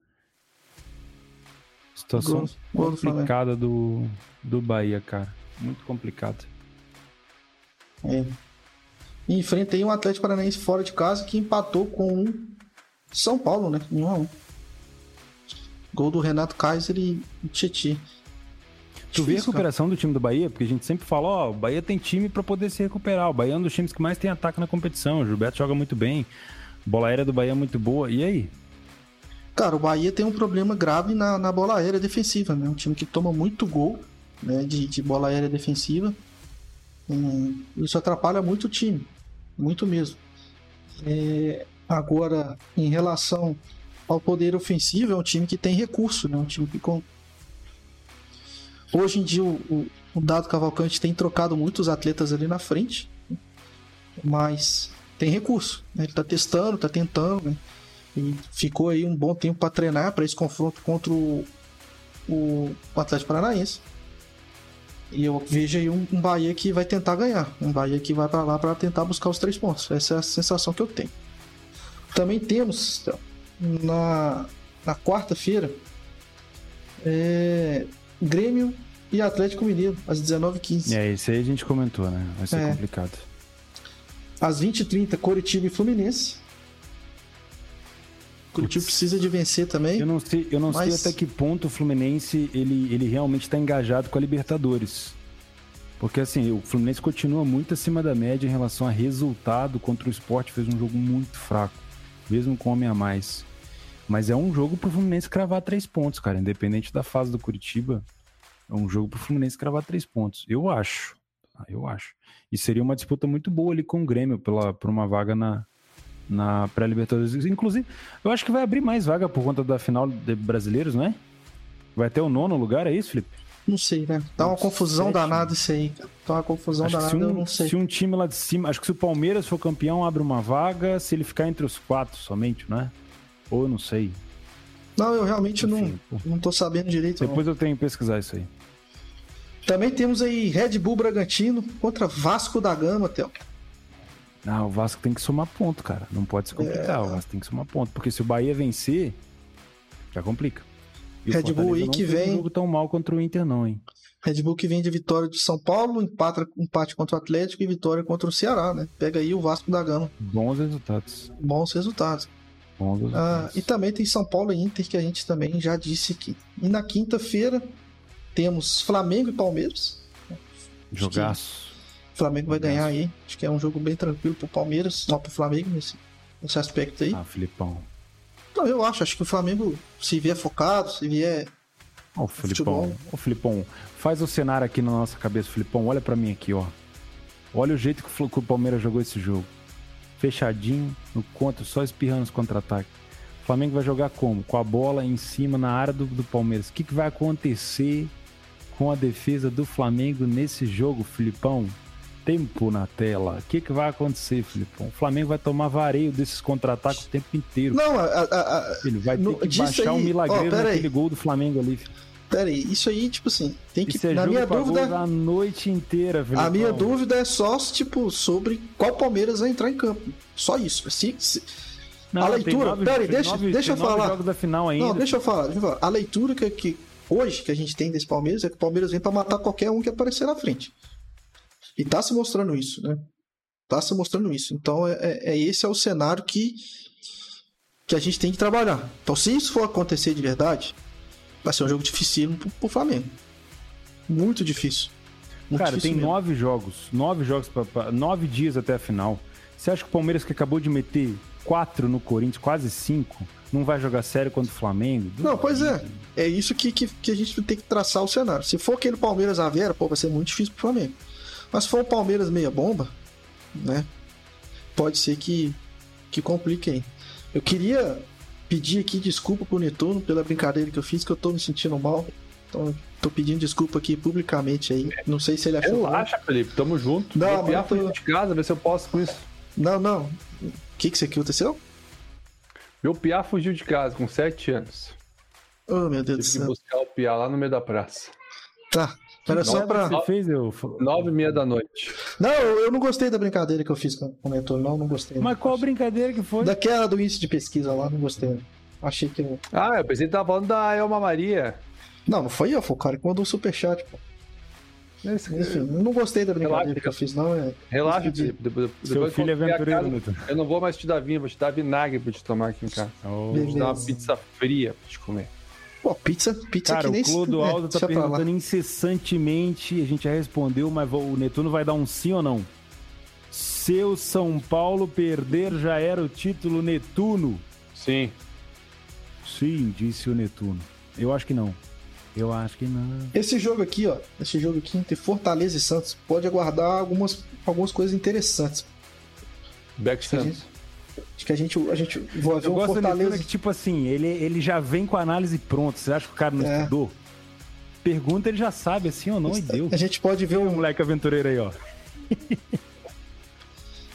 Situação Gol- gol do complicada do, do Bahia, cara. Muito complicado. É. E enfrenta aí um Atlético Paranaense fora de casa que empatou com o São Paulo, né? Em 1 a 1 Gol do Renato Kaiser e Tietchan. Tu vê a cara. recuperação do time do Bahia? Porque a gente sempre fala, ó, o Bahia tem time pra poder se recuperar. O Bahia é um dos times que mais tem ataque na competição. O Gilberto joga muito bem. Bola aérea do Bahia é muito boa. E aí? Cara, o Bahia tem um problema grave na, na bola aérea defensiva, né? Um time que toma muito gol né, de, de bola aérea defensiva. Hum, isso atrapalha muito o time. Muito mesmo. É, agora, em relação ao poder ofensivo, é um time que tem recurso, né? Um time que com... Hoje em dia o, o, o Dado Cavalcante tem trocado muitos atletas ali na frente, mas tem recurso. Né? Ele tá testando, tá tentando, né? E ficou aí um bom tempo para treinar para esse confronto contra o, o Atlético Paranaense. E eu vejo aí um, um Bahia que vai tentar ganhar. Um Bahia que vai para lá para tentar buscar os três pontos. Essa é a sensação que eu tenho. Também temos na, na quarta-feira é, Grêmio e Atlético Mineiro, às 19h15. É, isso aí a gente comentou, né? Vai ser É. complicado. Às 20h30, Coritiba e Fluminense. Curitiba precisa de vencer também. Eu não sei, eu não Mas- sei até que ponto o Fluminense ele, ele realmente está engajado com a Libertadores. Porque assim, o Fluminense continua muito acima da média em relação a resultado contra o esporte, fez um jogo muito fraco, mesmo com homem a mais. Mas é um jogo pro Fluminense cravar três pontos, cara. Independente da fase do Curitiba, é um jogo pro Fluminense cravar três pontos. Eu acho. tá? Eu acho. E seria uma disputa muito boa ali com o Grêmio pela, por uma vaga na, na pré-Libertadores. Inclusive, eu acho que vai abrir mais vaga por conta da final de brasileiros, não é? Vai ter o nono lugar, é isso, Felipe? Não sei, né? Tá uma confusão Sétimo. danada isso aí. Tá uma confusão Acho danada, se eu um, não sei. se um time lá de cima. Acho que se o Palmeiras for campeão, abre uma vaga. Se ele ficar entre os quatro somente, não é? Ou eu não sei. Não, eu realmente não, Enfim, não tô sabendo direito. não. Depois eu tenho que pesquisar isso aí. Também temos aí Red Bull Bragantino contra Vasco da Gama, Theo. Ah, o Vasco tem que somar ponto, cara. Não pode se complicar. É. O Vasco tem que somar ponto. Porque se o Bahia vencer, já complica. E Red Bull Fortaleza aí não que vem- um jogo tão mal contra o Inter, não, hein? Red Bull que vem de vitória de São Paulo, empata, empate contra o Atlético e vitória contra o Ceará, né? Pega aí o Vasco da Gama. Bons resultados. Bons resultados. Bons Ah, resultados. e também tem São Paulo e Inter, que a gente também já disse aqui. E na quinta-feira temos Flamengo e Palmeiras. Jogaço. O Flamengo vai ganhar aí. Acho que é um jogo bem tranquilo pro Palmeiras, não pro Flamengo nesse, nesse aspecto aí. Ah, Filipão. Não, eu acho, acho que o Flamengo, se vier focado, se vier. Ó, o Filipão. Ô, Filipão, faz o cenário aqui na nossa cabeça, Filipão. Olha pra mim aqui, ó. Olha o jeito o que o Palmeiras jogou esse jogo. Fechadinho, no contra, só espirrando os contra-ataques. O Flamengo vai jogar como? Com a bola em cima na área do, do Palmeiras. O que, que vai acontecer com a defesa do Flamengo nesse jogo, Filipão? Tempo na tela. O que, que vai acontecer, Filipão? O Flamengo vai tomar vareio desses contra-ataques o tempo inteiro. Não, a, a, a- Ele vai ter No- que disso baixar um aí- milagreiro ó, pera aí. naquele gol do Flamengo ali. pera aí, isso aí, tipo assim, tem que. Isso é na minha dúvida. a noite inteira, Filipão. A minha dúvida é só, tipo, sobre qual Palmeiras vai entrar em campo. Só isso. Se, se- Não, a leitura- nove- pera aí, tem deixa- nove- deixa eu falar. ainda. Não, deixa eu falar, deixa eu falar. A leitura que, que hoje que a gente tem desse Palmeiras é que o Palmeiras vem pra matar qualquer um que aparecer na frente. E tá se mostrando isso, né? Tá se mostrando isso. Então, é, é- é- esse é o cenário que que a gente tem que trabalhar. Então, se isso for acontecer de verdade, vai ser um jogo dificílimo pro, pro Flamengo. Muito difícil. Muito Cara, difícil tem mesmo. nove jogos. Nove jogos, pra, pra- nove dias até a final. Você acha que o Palmeiras, que acabou de meter quatro no Corinthians, quase cinco, não vai jogar sério contra o Flamengo? Não, pois é. É isso que, que, que a gente tem que traçar o cenário. Se for aquele Palmeiras à Vera, pô, vai ser muito difícil pro Flamengo. Mas se for o Palmeiras meia bomba, né? Pode ser que, que complique aí. Eu queria pedir aqui desculpa pro Netuno pela brincadeira que eu fiz, que eu tô me sentindo mal. Então, tô pedindo desculpa aqui publicamente aí. Não sei se ele achou. bom. Relaxa, Felipe, tamo junto. Não, Vou mas tô- de casa, ver se eu posso com isso. Não, não. O que que isso aqui aconteceu? Meu Piá fugiu de casa com 7 anos. Oh, meu Deus do Tive que céu. buscar o Piá lá no meio da praça. Tá. Era só Não, pra. Você fez, eu... Nove e meia da noite. Não, eu não gostei da brincadeira que eu fiz com o Netuno, não, não gostei. Mas qual brincadeira que foi? Daquela do índice de pesquisa lá, não gostei. Achei que. eu- Ah, eu pensei que tava falando da Elma Maria. Não, não foi eu, foi o cara que mandou o superchat, pô. Esse- Enfim, eu não gostei da brincadeira Relaxa, que eu fiz, não. É... Relaxa. Felipe. Depois, Seu filho é aventureiro, casa. Eu não vou mais te dar vinho, vou te dar vinagre pra te tomar aqui em casa. Oh. Vou te dar uma pizza fria pra te comer. Pô, pizza, pizza Cara, que nem o Clodoaldo (laughs) é, tá perguntando incessantemente, a gente já respondeu, mas o Netuno vai dar um sim ou não? Se o São Paulo perder, já era o título Netuno? Sim. Sim, disse o Netuno. Eu acho que não. Eu acho que não. Esse jogo aqui, ó. Esse jogo aqui entre Fortaleza e Santos pode aguardar algumas, algumas coisas interessantes. Santos. Acho que a gente, a gente vai ver Eu um gosto Fortaleza. que, tipo assim, ele, ele já vem com a análise pronta. Você acha que o cara não É. estudou? Pergunta, ele já sabe, assim ou não, e deu. A gente pode ver O um, moleque aventureiro aí, ó.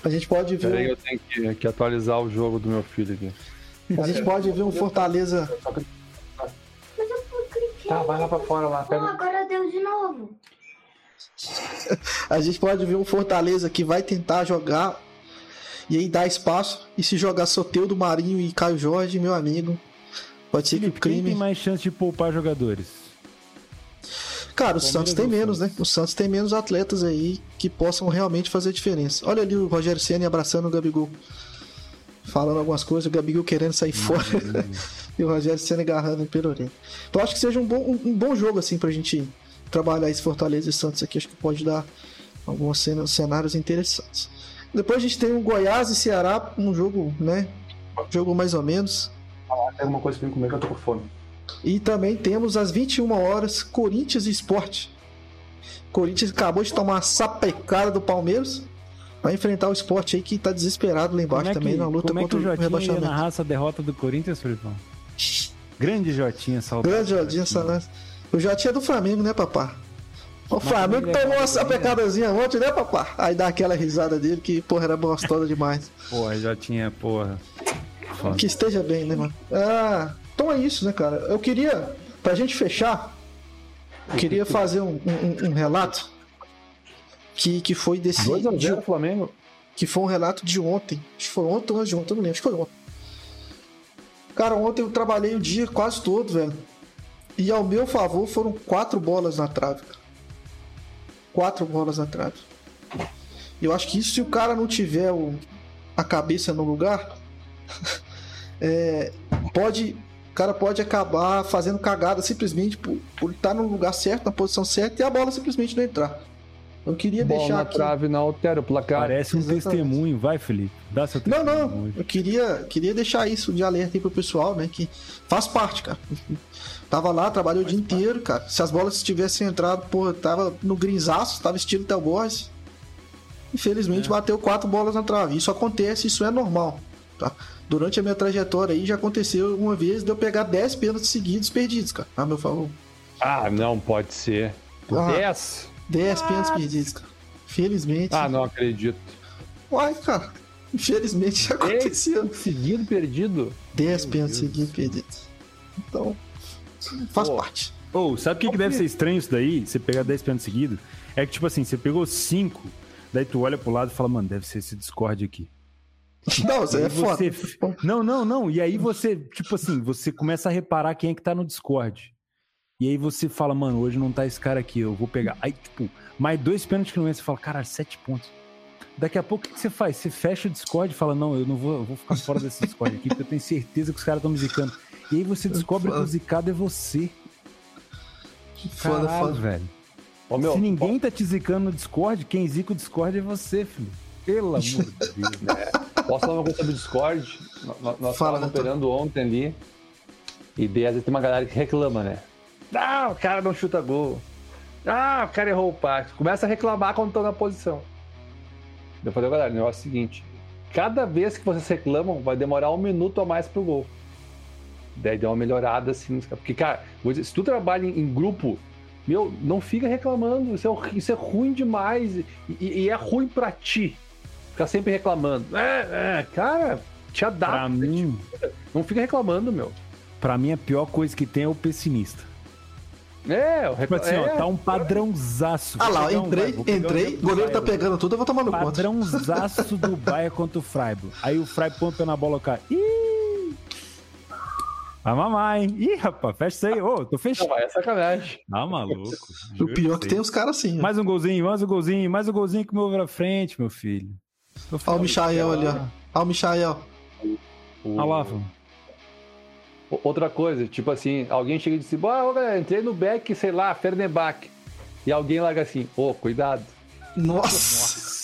a gente pode ver, Peraí, um- eu tenho que, que atualizar o jogo do meu filho aqui. a gente pode ver um Fortaleza. Tá, vai lá pra fora lá. Pô, agora deu de novo. (laughs) A gente pode ver um Fortaleza que vai tentar jogar e aí dar espaço. E se jogar Soteudo, Marinho e Caio Jorge, meu amigo, pode ser que o Felipe, quem crime. tem mais chance de poupar jogadores? Cara, o Santos tem menos, né? O Santos tem menos atletas aí que possam realmente fazer diferença. Olha ali o Rogério Senna abraçando o Gabigol. Falando algumas coisas, o Gabigol querendo sair fora. (laughs) e o Rogério Senna agarrando o Pelourinho. Então acho que seja um bom, um, bom jogo, assim, pra gente trabalhar esse Fortaleza e Santos aqui. Acho que pode dar alguns cenários interessantes. Depois a gente tem o Goiás e Ceará, um jogo, né? Um jogo mais ou menos. Tem alguma coisa pra mim comer que eu tô com fome. E também temos às 21 horas Corinthians e Sport. Corinthians acabou de tomar uma sapecada do Palmeiras. Vai enfrentar o Sport aí que tá desesperado lá embaixo é que, também na luta como é que contra o o Jotinha ia rebaixamento. narrar essa derrota do Corinthians, Felipão? Grande Jotinha, saudade. Grande Jodinho Salas. O Jotinha é do Flamengo, né, papá? O Flamengo é tomou uma sapecadazinha ontem, né, papá? Aí dá aquela risada dele que, porra, era gostosa demais. Porra, Jotinha, porra. Foda. Que esteja bem, né, mano? Ah, então é isso, né, cara? Eu queria, pra gente fechar, eu queria fazer um, um- um relato que, que foi desse. 2x0 de- Flamengo. que foi um relato de ontem. Acho que foi ontem ou antes de ontem, eu não lembro. Acho que foi ontem. Cara, ontem eu trabalhei o dia quase todo, velho. E ao meu favor foram quatro bolas na trave. cara. Quatro bolas na trave. E eu acho que isso, se o cara não tiver o- a cabeça no lugar, (laughs) é, pode. O cara pode acabar fazendo cagada simplesmente por, por estar no lugar certo, na posição certa, e a bola simplesmente não entrar. Eu queria Bola deixar na aqui. trave não altera o placar. Parece um Exatamente. testemunho, vai, Felipe. Dá seu Não, testemunho não. hoje. Eu queria, queria deixar isso de alerta aí pro pessoal, né? Que faz parte, cara. Tava lá, trabalhei o dia inteiro, cara. Se as bolas tivessem entrado, porra, tava no grinzaço, tava estilo Tel Borges. Infelizmente bateu quatro bolas na trave. Isso acontece, isso é normal. Tá? Durante a minha trajetória aí já aconteceu uma vez de eu pegar 10 pênaltis seguidos perdidos, cara. A meu favor. Ah, não pode ser. Ah. 10? 10 pênaltis perdidos, cara. Felizmente. Ah, não acredito. Uai, cara. Infelizmente já aconteceu. Seguido perdido? 10 pênaltis seguidos perdidos. Então, faz parte. Ou, sabe o que, que deve ser estranho isso daí? Você pegar 10 pênaltis seguidos? É que, tipo assim, você pegou 5, daí tu olha pro lado e fala, mano, deve ser esse Discord aqui. Não, aí é foda. você- Não, não, não. E aí você, tipo assim, você começa a reparar quem é que tá no Discord. E aí você fala, mano, hoje não tá esse cara aqui, eu vou pegar. Aí, tipo, mais dois pênaltis que não entra, você fala, caralho, sete pontos. Daqui a pouco o que você faz? Você fecha o Discord e fala: Não, eu não vou, eu vou ficar fora desse Discord aqui, porque eu tenho certeza que os caras estão me zicando. E aí você descobre que o zicado é você. Foda, Caralho, foda. velho. Ô, meu, Se ninguém tá te zicando no Discord, quem zica o Discord é você, filho. Pelo amor de Deus. (laughs) Posso falar uma coisa sobre o Discord? Nós, estávamos operando ontem ali. E daí, às vezes tem uma galera que reclama, né? Ah, o cara não chuta gol. Ah, o cara errou o passe. Começa a reclamar quando estão na posição. Eu falei, galera, o negócio é o seguinte: cada vez que vocês reclamam, vai demorar um minuto a mais pro gol. Daí deu uma melhorada assim. Porque, cara, vou dizer, se tu trabalha em, grupo, meu, não fica reclamando. Isso é, isso é ruim demais. E, e- é ruim pra ti. Ficar sempre reclamando. É, é, cara, te Pra adapta. mim, Não fica reclamando, meu. pra mim, a pior coisa que tem é o pessimista. É, o Tipo recla... assim, ó, é, tá um padrãozaço. Ah lá, um- entrei, um entrei, do goleiro tá pegando tudo, eu vou tomar no conta. Padrãozaço do Bayern contra o Freiburg. Aí o Freiburg põe o pé na bola, o cara. Ih! Vai mamar, hein? Ih, rapaz, fecha isso aí. Ô, tô Não, fechando. mas é sacanagem. Tá maluco. O pior que tem os caras assim. ó. Mais um golzinho, mais um golzinho, mais um golzinho que meu pra frente, meu filho. Olha o. Michael ali, ó. Olha o Michael. Olha lá, filho. Outra coisa, tipo assim, alguém chega e diz assim, ah, ô, galera, entrei no back, sei lá, Fernebach. E alguém larga assim, ô, cuidado. Nossa.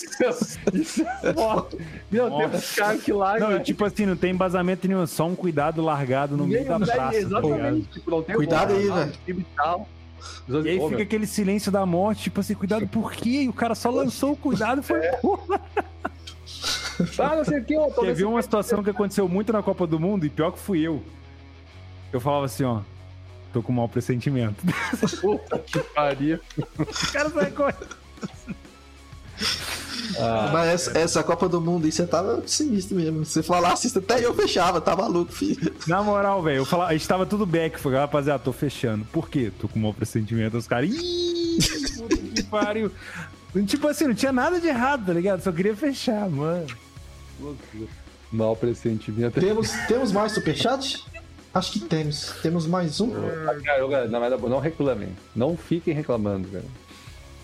Isso é foda. Meu, tem uns caras que largam. Não, tipo assim, não tem embasamento nenhum, só um cuidado largado no meio da praça. tá? Exatamente. tipo, não tem Cuidado bola, aí, velho. e aí fica aquele silêncio da morte, tipo assim, cuidado por quê? E o cara só lançou o cuidado e foi porra. Ah, não sei o que, eu Quer ver uma situação que aconteceu muito na Copa do Mundo, e pior que fui eu. Eu falava assim, ó, tô com um mau pressentimento. Puta que pariu. O cara sai correndo. Ah, Mas essa, essa Copa do Mundo aí, você tava sinistro mesmo. Você falasse isso, até eu fechava, tá maluco, filho. Na moral, velho, eu falava, a gente tava tudo back, foi, rapaziada, tô fechando. Por quê? Tô com um mau pressentimento. Os caras, ih, puta que (laughs) pariu. Tipo assim, não tinha nada de errado, tá ligado? Só queria fechar, mano. Mal pressentimento. Temos, temos mais superchat? Acho que temos. Temos mais um. Cara, eu, galera, não, reclamem. Não fiquem reclamando, cara.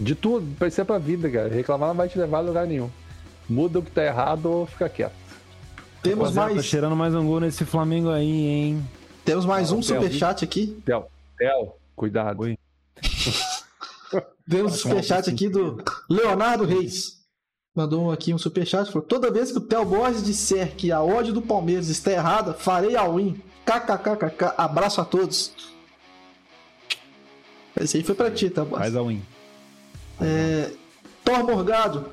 De tudo, isso é pra vida, cara. Reclamar não vai te levar a lugar nenhum. Muda o que tá errado ou fica quieto. Temos Tá mais, cheirando mais um gol nesse Flamengo aí, hein? temos mais um Não, tem superchat aqui. Theo, Theo, cuidado. Oi. Temos um superchat aqui do Leonardo Reis. Mandou aqui um superchat. Falou: Toda vez que o Theo Borges disser que a ódio do Palmeiras está errada, farei a win. KKKKK. Abraço a todos. Esse aí foi pra ti, tá, Borges? Faz a win. É, Thor Morgado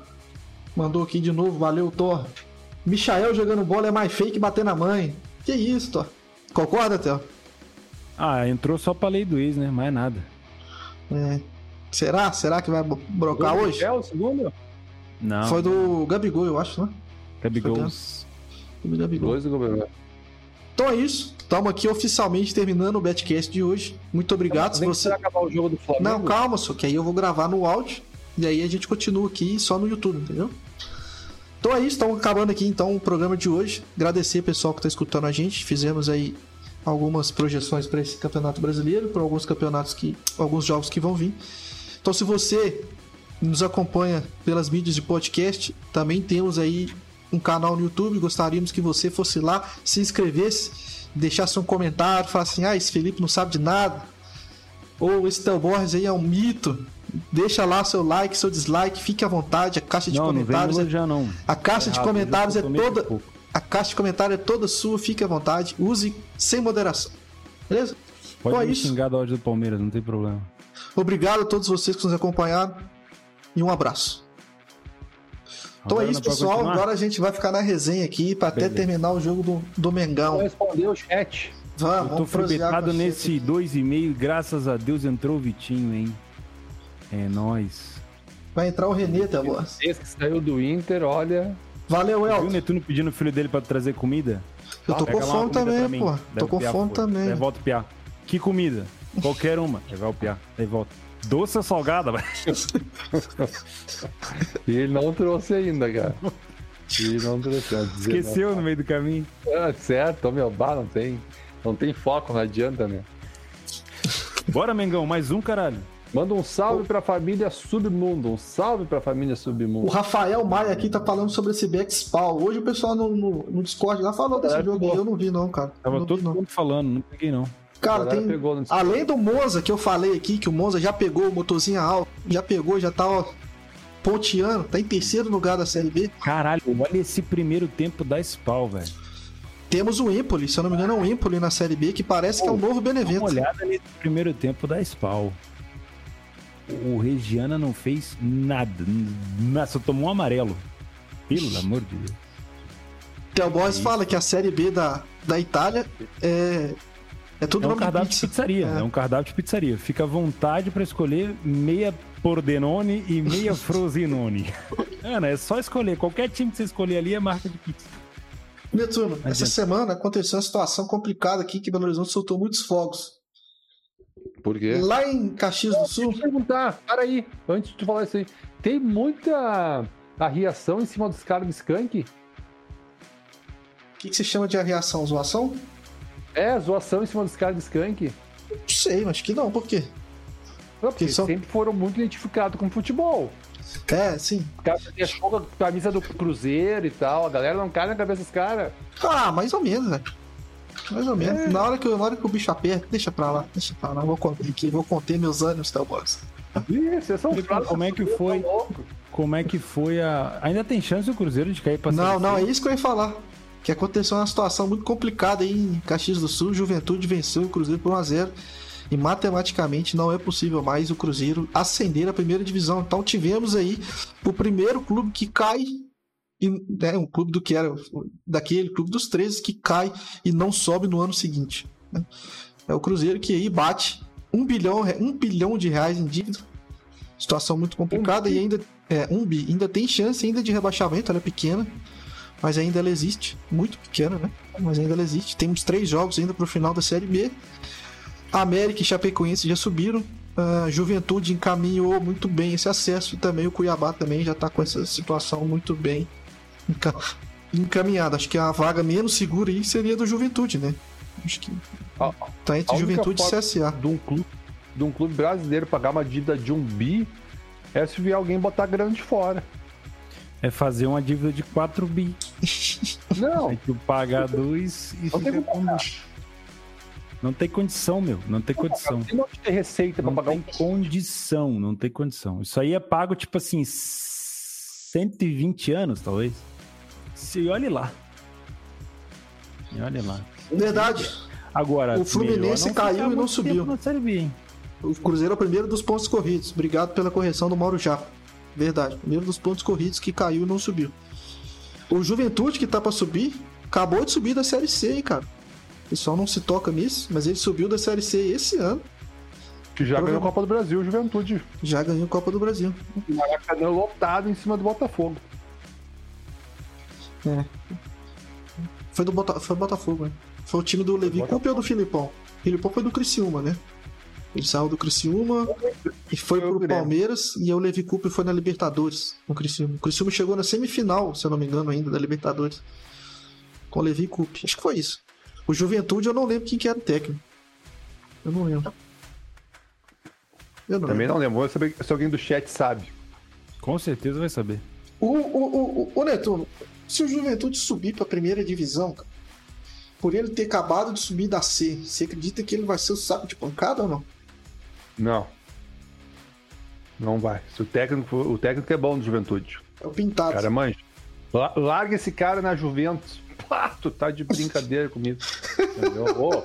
mandou aqui de novo, valeu Thor. Michael jogando bola é mais fake bater na mãe. Que isso, Thor? Concorda, Theo? Ah, entrou só pra lei do ex, né? Mais nada. É. Será? Será que vai brocar hoje? É o segundo? Não. Foi do Gabigol, eu acho, né? Do Gabigol. Dois do governo. Então é isso. Estamos aqui oficialmente terminando o Betcast de hoje. Muito obrigado. Se você... acabar o jogo do Flamengo. Não, calma, só que aí eu vou gravar no áudio e aí a gente continua aqui só no YouTube, entendeu? Então é isso, estamos acabando aqui então o programa de hoje. Agradecer o pessoal que está escutando a gente. Fizemos aí algumas projeções para esse campeonato brasileiro, para alguns campeonatos que. alguns jogos que vão vir. Então se você nos acompanha pelas mídias de podcast, também temos aí um canal no YouTube. Gostaríamos que você fosse lá, se inscrevesse, deixasse um comentário, falasse assim: ah, esse Felipe não sabe de nada ou esse Theo Borges aí é um mito. Deixa lá seu like, seu dislike, fique à vontade. A caixa de Não, não comentários é, elogiar, não. a caixa de Errado, comentários é toda pouco. a caixa de comentários é toda sua, fique à vontade. Use sem moderação. Beleza? Pode é me isso. xingar da ódio do Palmeiras, não tem problema. Obrigado a todos vocês que nos acompanharam e um abraço. Então Agora é isso, pessoal. continuar? Agora a gente vai ficar na resenha aqui para até terminar o jogo do, do Mengão. Respondeu o chat. Vamos, Eu tô fribetado nesse gente. 2,5, graças a Deus entrou o Vitinho, hein? É nóis. Vai entrar o Renê, Theo Borges. Esse que saiu do Inter, olha. Valeu, Viu o Elton. Netuno pedindo o filho dele pra trazer comida? Eu tô Pega com fome também, pô. Tô com fome também. Daí volta o Piá. Que comida? Qualquer uma. Vai o Piá. Aí volta. Doce ou salgada? velho? E ele não trouxe ainda, cara. Ele não trouxe. dizer, Esqueceu no meio do caminho. não. Ah, certo, meu bar não tem. Não tem foco, não adianta, né? Bora, Mengão, mais um, caralho. Manda um salve pra família Submundo. Um salve pra família O Submundo. Rafael Maia aqui tá falando sobre esse spawn. Hoje o pessoal no, no, no Discord lá falou desse É, jogo aí. Eu não vi, não, cara. Tava não todo vi, não. mundo falando, não peguei não. Cara, tem. Além do Monza que eu falei aqui, que o Monza já pegou o motorzinho alto, já pegou, já tá ó, ponteando, tá em terceiro lugar da Série B. Caralho, olha esse primeiro tempo da Spawn, velho. Temos o Empoli, se eu não me engano, é o Empoli na Série B, que parece que é o novo Dá uma Benevento. olhada nesse primeiro tempo da Spawn. O Regiana não fez nada. Nossa, tomou um amarelo. Pelo amor de Deus. Theo Boys fala que a Série B da, da Itália é, é tudo É um de cardápio de pizza. pizzaria. É. É. um cardápio de pizzaria. Fica à vontade pra escolher meia Pordenone e meia (laughs) Frosinone. Ana, é só escolher. Qualquer time que você escolher ali é marca de pizza. Netuno, essa Adianta. semana aconteceu uma situação complicada aqui que Belo Horizonte soltou muitos fogos. Por quê? Lá em Caxias do Sul, Deixa eu perguntar, para aí, antes de tu falar isso aí. Tem muita arriação em cima dos caras do Skank? o que, que você chama de reação? Zoação? É, zoação em cima dos caras do Skank. Não sei, acho que não, por quê? Não, porque Que são- sempre foram muito identificados com futebol. É, sim. O cara fazia show com a camisa do Cruzeiro e tal. A galera não cai na cabeça dos caras. Ah, mais ou menos, velho. Mais ou menos. É. Na, hora que, na hora que o bicho aperta, deixa pra lá, deixa pra lá. Vou conter aqui, vou conter meus ânimos, Theo Boys. Ih, vocês são Como fracos, é que foi? Como é que foi a. Ainda tem chance o Cruzeiro de cair pra Não, não, é isso que eu ia falar. Que aconteceu uma situação muito complicada aí em Caxias do Sul. Juventude venceu o Cruzeiro por 1x0. E matematicamente não é possível mais o Cruzeiro ascender à primeira divisão. Então tivemos aí o primeiro clube que cai. E, né, um clube do que era daquele clube dos 13 que cai e não sobe no ano seguinte. né? É o Cruzeiro que aí bate um bilhão, um bilhão de reais em dívida. Situação muito complicada e ainda é um bi, ainda tem chance ainda de rebaixamento, ela é pequena, mas ainda ela existe, muito pequena, né? Mas ainda ela existe. Temos três jogos ainda pro final da Série B. América e Chapecoense já subiram. A Juventude encaminhou muito bem esse acesso também o Cuiabá também já tá com essa situação muito bem enca- encaminhada. Acho que a vaga menos segura aí seria do Juventude, né? Acho que A- tá entre Juventude e CSA. de um clube, de um clube brasileiro pagar uma dívida de um bi é se vier alguém botar grana de fora. É fazer uma dívida de 4 bi. (laughs) Não, Aí tu paga dois e não tem fica com... pagar. Não tem condição, meu. Não tem condição. Tem de ter receita Não pagar tem um condição, não tem condição. Isso aí é pago, tipo assim, 120 anos, talvez. Se olhe lá. E olhe lá. Verdade. Agora, O Fluminense caiu e não subiu. tempo Na série B, hein? O Cruzeiro é o primeiro dos pontos corridos. Obrigado pela correção do Mauro Japa. Verdade. Primeiro dos pontos corridos que caiu e não subiu. O Juventude, que tá pra subir, acabou de subir da Série C, hein, cara. O pessoal não se toca nisso, mas ele subiu da Série C esse ano. que já ganhou a Copa do Brasil, Juventude. Já ganhou a Copa do Brasil. Maracanã lotado em cima do Botafogo. Foi do Bota... foi Botafogo, né? Foi o time do Levi. Coupe ou do Filipão? O Filipão foi do Criciúma, né? Ele saiu do Criciúma e foi pro. Palmeiras e o Levi Coupe foi na Libertadores com o Criciúma. O Criciúma chegou na semifinal, se eu não me engano, ainda da Libertadores. Com o Levi Coupe. Acho que foi isso. O Juventude eu não lembro quem que era o técnico. Eu não lembro. Eu não Também lembro. não lembro. Vou saber se alguém do chat sabe. Com certeza vai saber. O, o, o, o, o Neto, se o Juventude subir pra primeira divisão, cara, por ele ter acabado de subir da C, você acredita que ele vai ser o saco de pancada ou não? Não. Não vai. Se o técnico, o técnico é bom do Juventude. É o Pintado. Cara, manja. La- Larga esse cara na Juventus. Pá, tu tá de brincadeira comigo. Entendeu? Ô,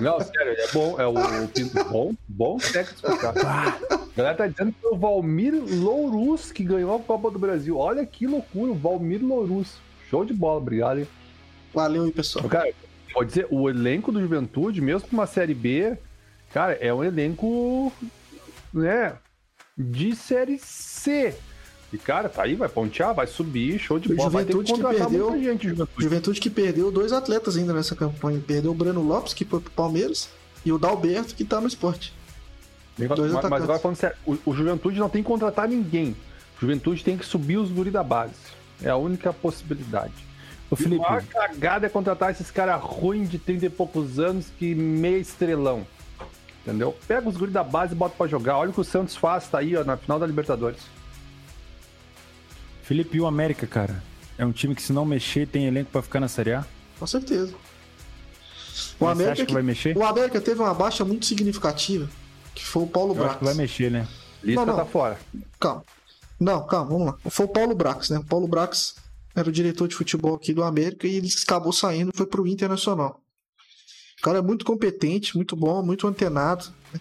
não, sério, é bom. É o, o Pinto. Bom, bom técnico pro cara. A galera tá dizendo que foi o Valmir Lourus que ganhou a Copa do Brasil. Olha que loucura, o Valmir Lourus. Show de bola, obrigado, hein? Valeu aí, pessoal. Cara, pode dizer, o elenco do Juventude, mesmo com uma Série B, cara, é um elenco, né, de Série C. E, cara, tá aí, vai pontear, vai subir, show de O bola. Vai ter que Juventude que perdeu- muita gente, Juventude. Juventude que perdeu dois atletas ainda nessa campanha. Perdeu o Breno Lopes, que foi pro Palmeiras, e o Dalberto, que tá no esporte. Mas, dois mas atacantes. agora falando sério, o, o Juventude não tem que contratar ninguém. O Juventude tem que subir os guri da base. É a única possibilidade. E Felipe, a maior cagada é contratar esses caras ruins de 30 e poucos anos que meia estrelão. Entendeu? Pega os guris da base e bota pra jogar. Olha o que o Santos faz, tá aí, ó, na final da Libertadores. Felipe, e o América, cara? É um time que se não mexer tem elenco pra ficar na Série A? Com certeza. O Mas você América, acha que vai mexer? o América teve uma baixa muito significativa, que foi o Paulo Eu acho que vai Brax. mexer, né? Lisca Não, não. tá fora. Calma. Não, calma, vamos lá. Foi o Paulo Brax, né? O Paulo Brax era o diretor de futebol aqui do América e ele acabou saindo, foi pro Internacional. O cara é muito competente, muito bom, muito antenado. né?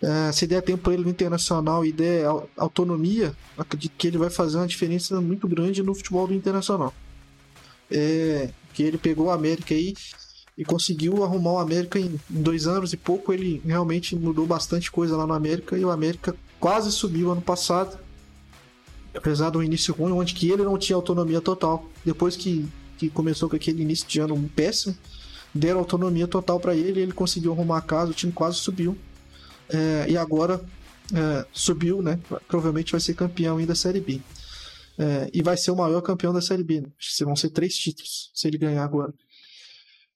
É, se der tempo pra ele no Internacional e der au- autonomia, acredito que ele vai fazer uma diferença muito grande no futebol do Internacional. É, que ele pegou o América aí e conseguiu arrumar o América em dois anos e pouco. Ele realmente mudou bastante coisa lá no América e o América quase subiu ano passado apesar do início ruim, onde que ele não tinha autonomia total. Depois que, que começou com aquele início de ano péssimo, deram autonomia total para ele, ele conseguiu arrumar a casa, o time quase subiu. É, e agora é, subiu, né? Provavelmente vai ser campeão ainda da Série B. É, e vai ser o maior campeão da Série B. Né? Acho que Vão ser três títulos se ele ganhar agora.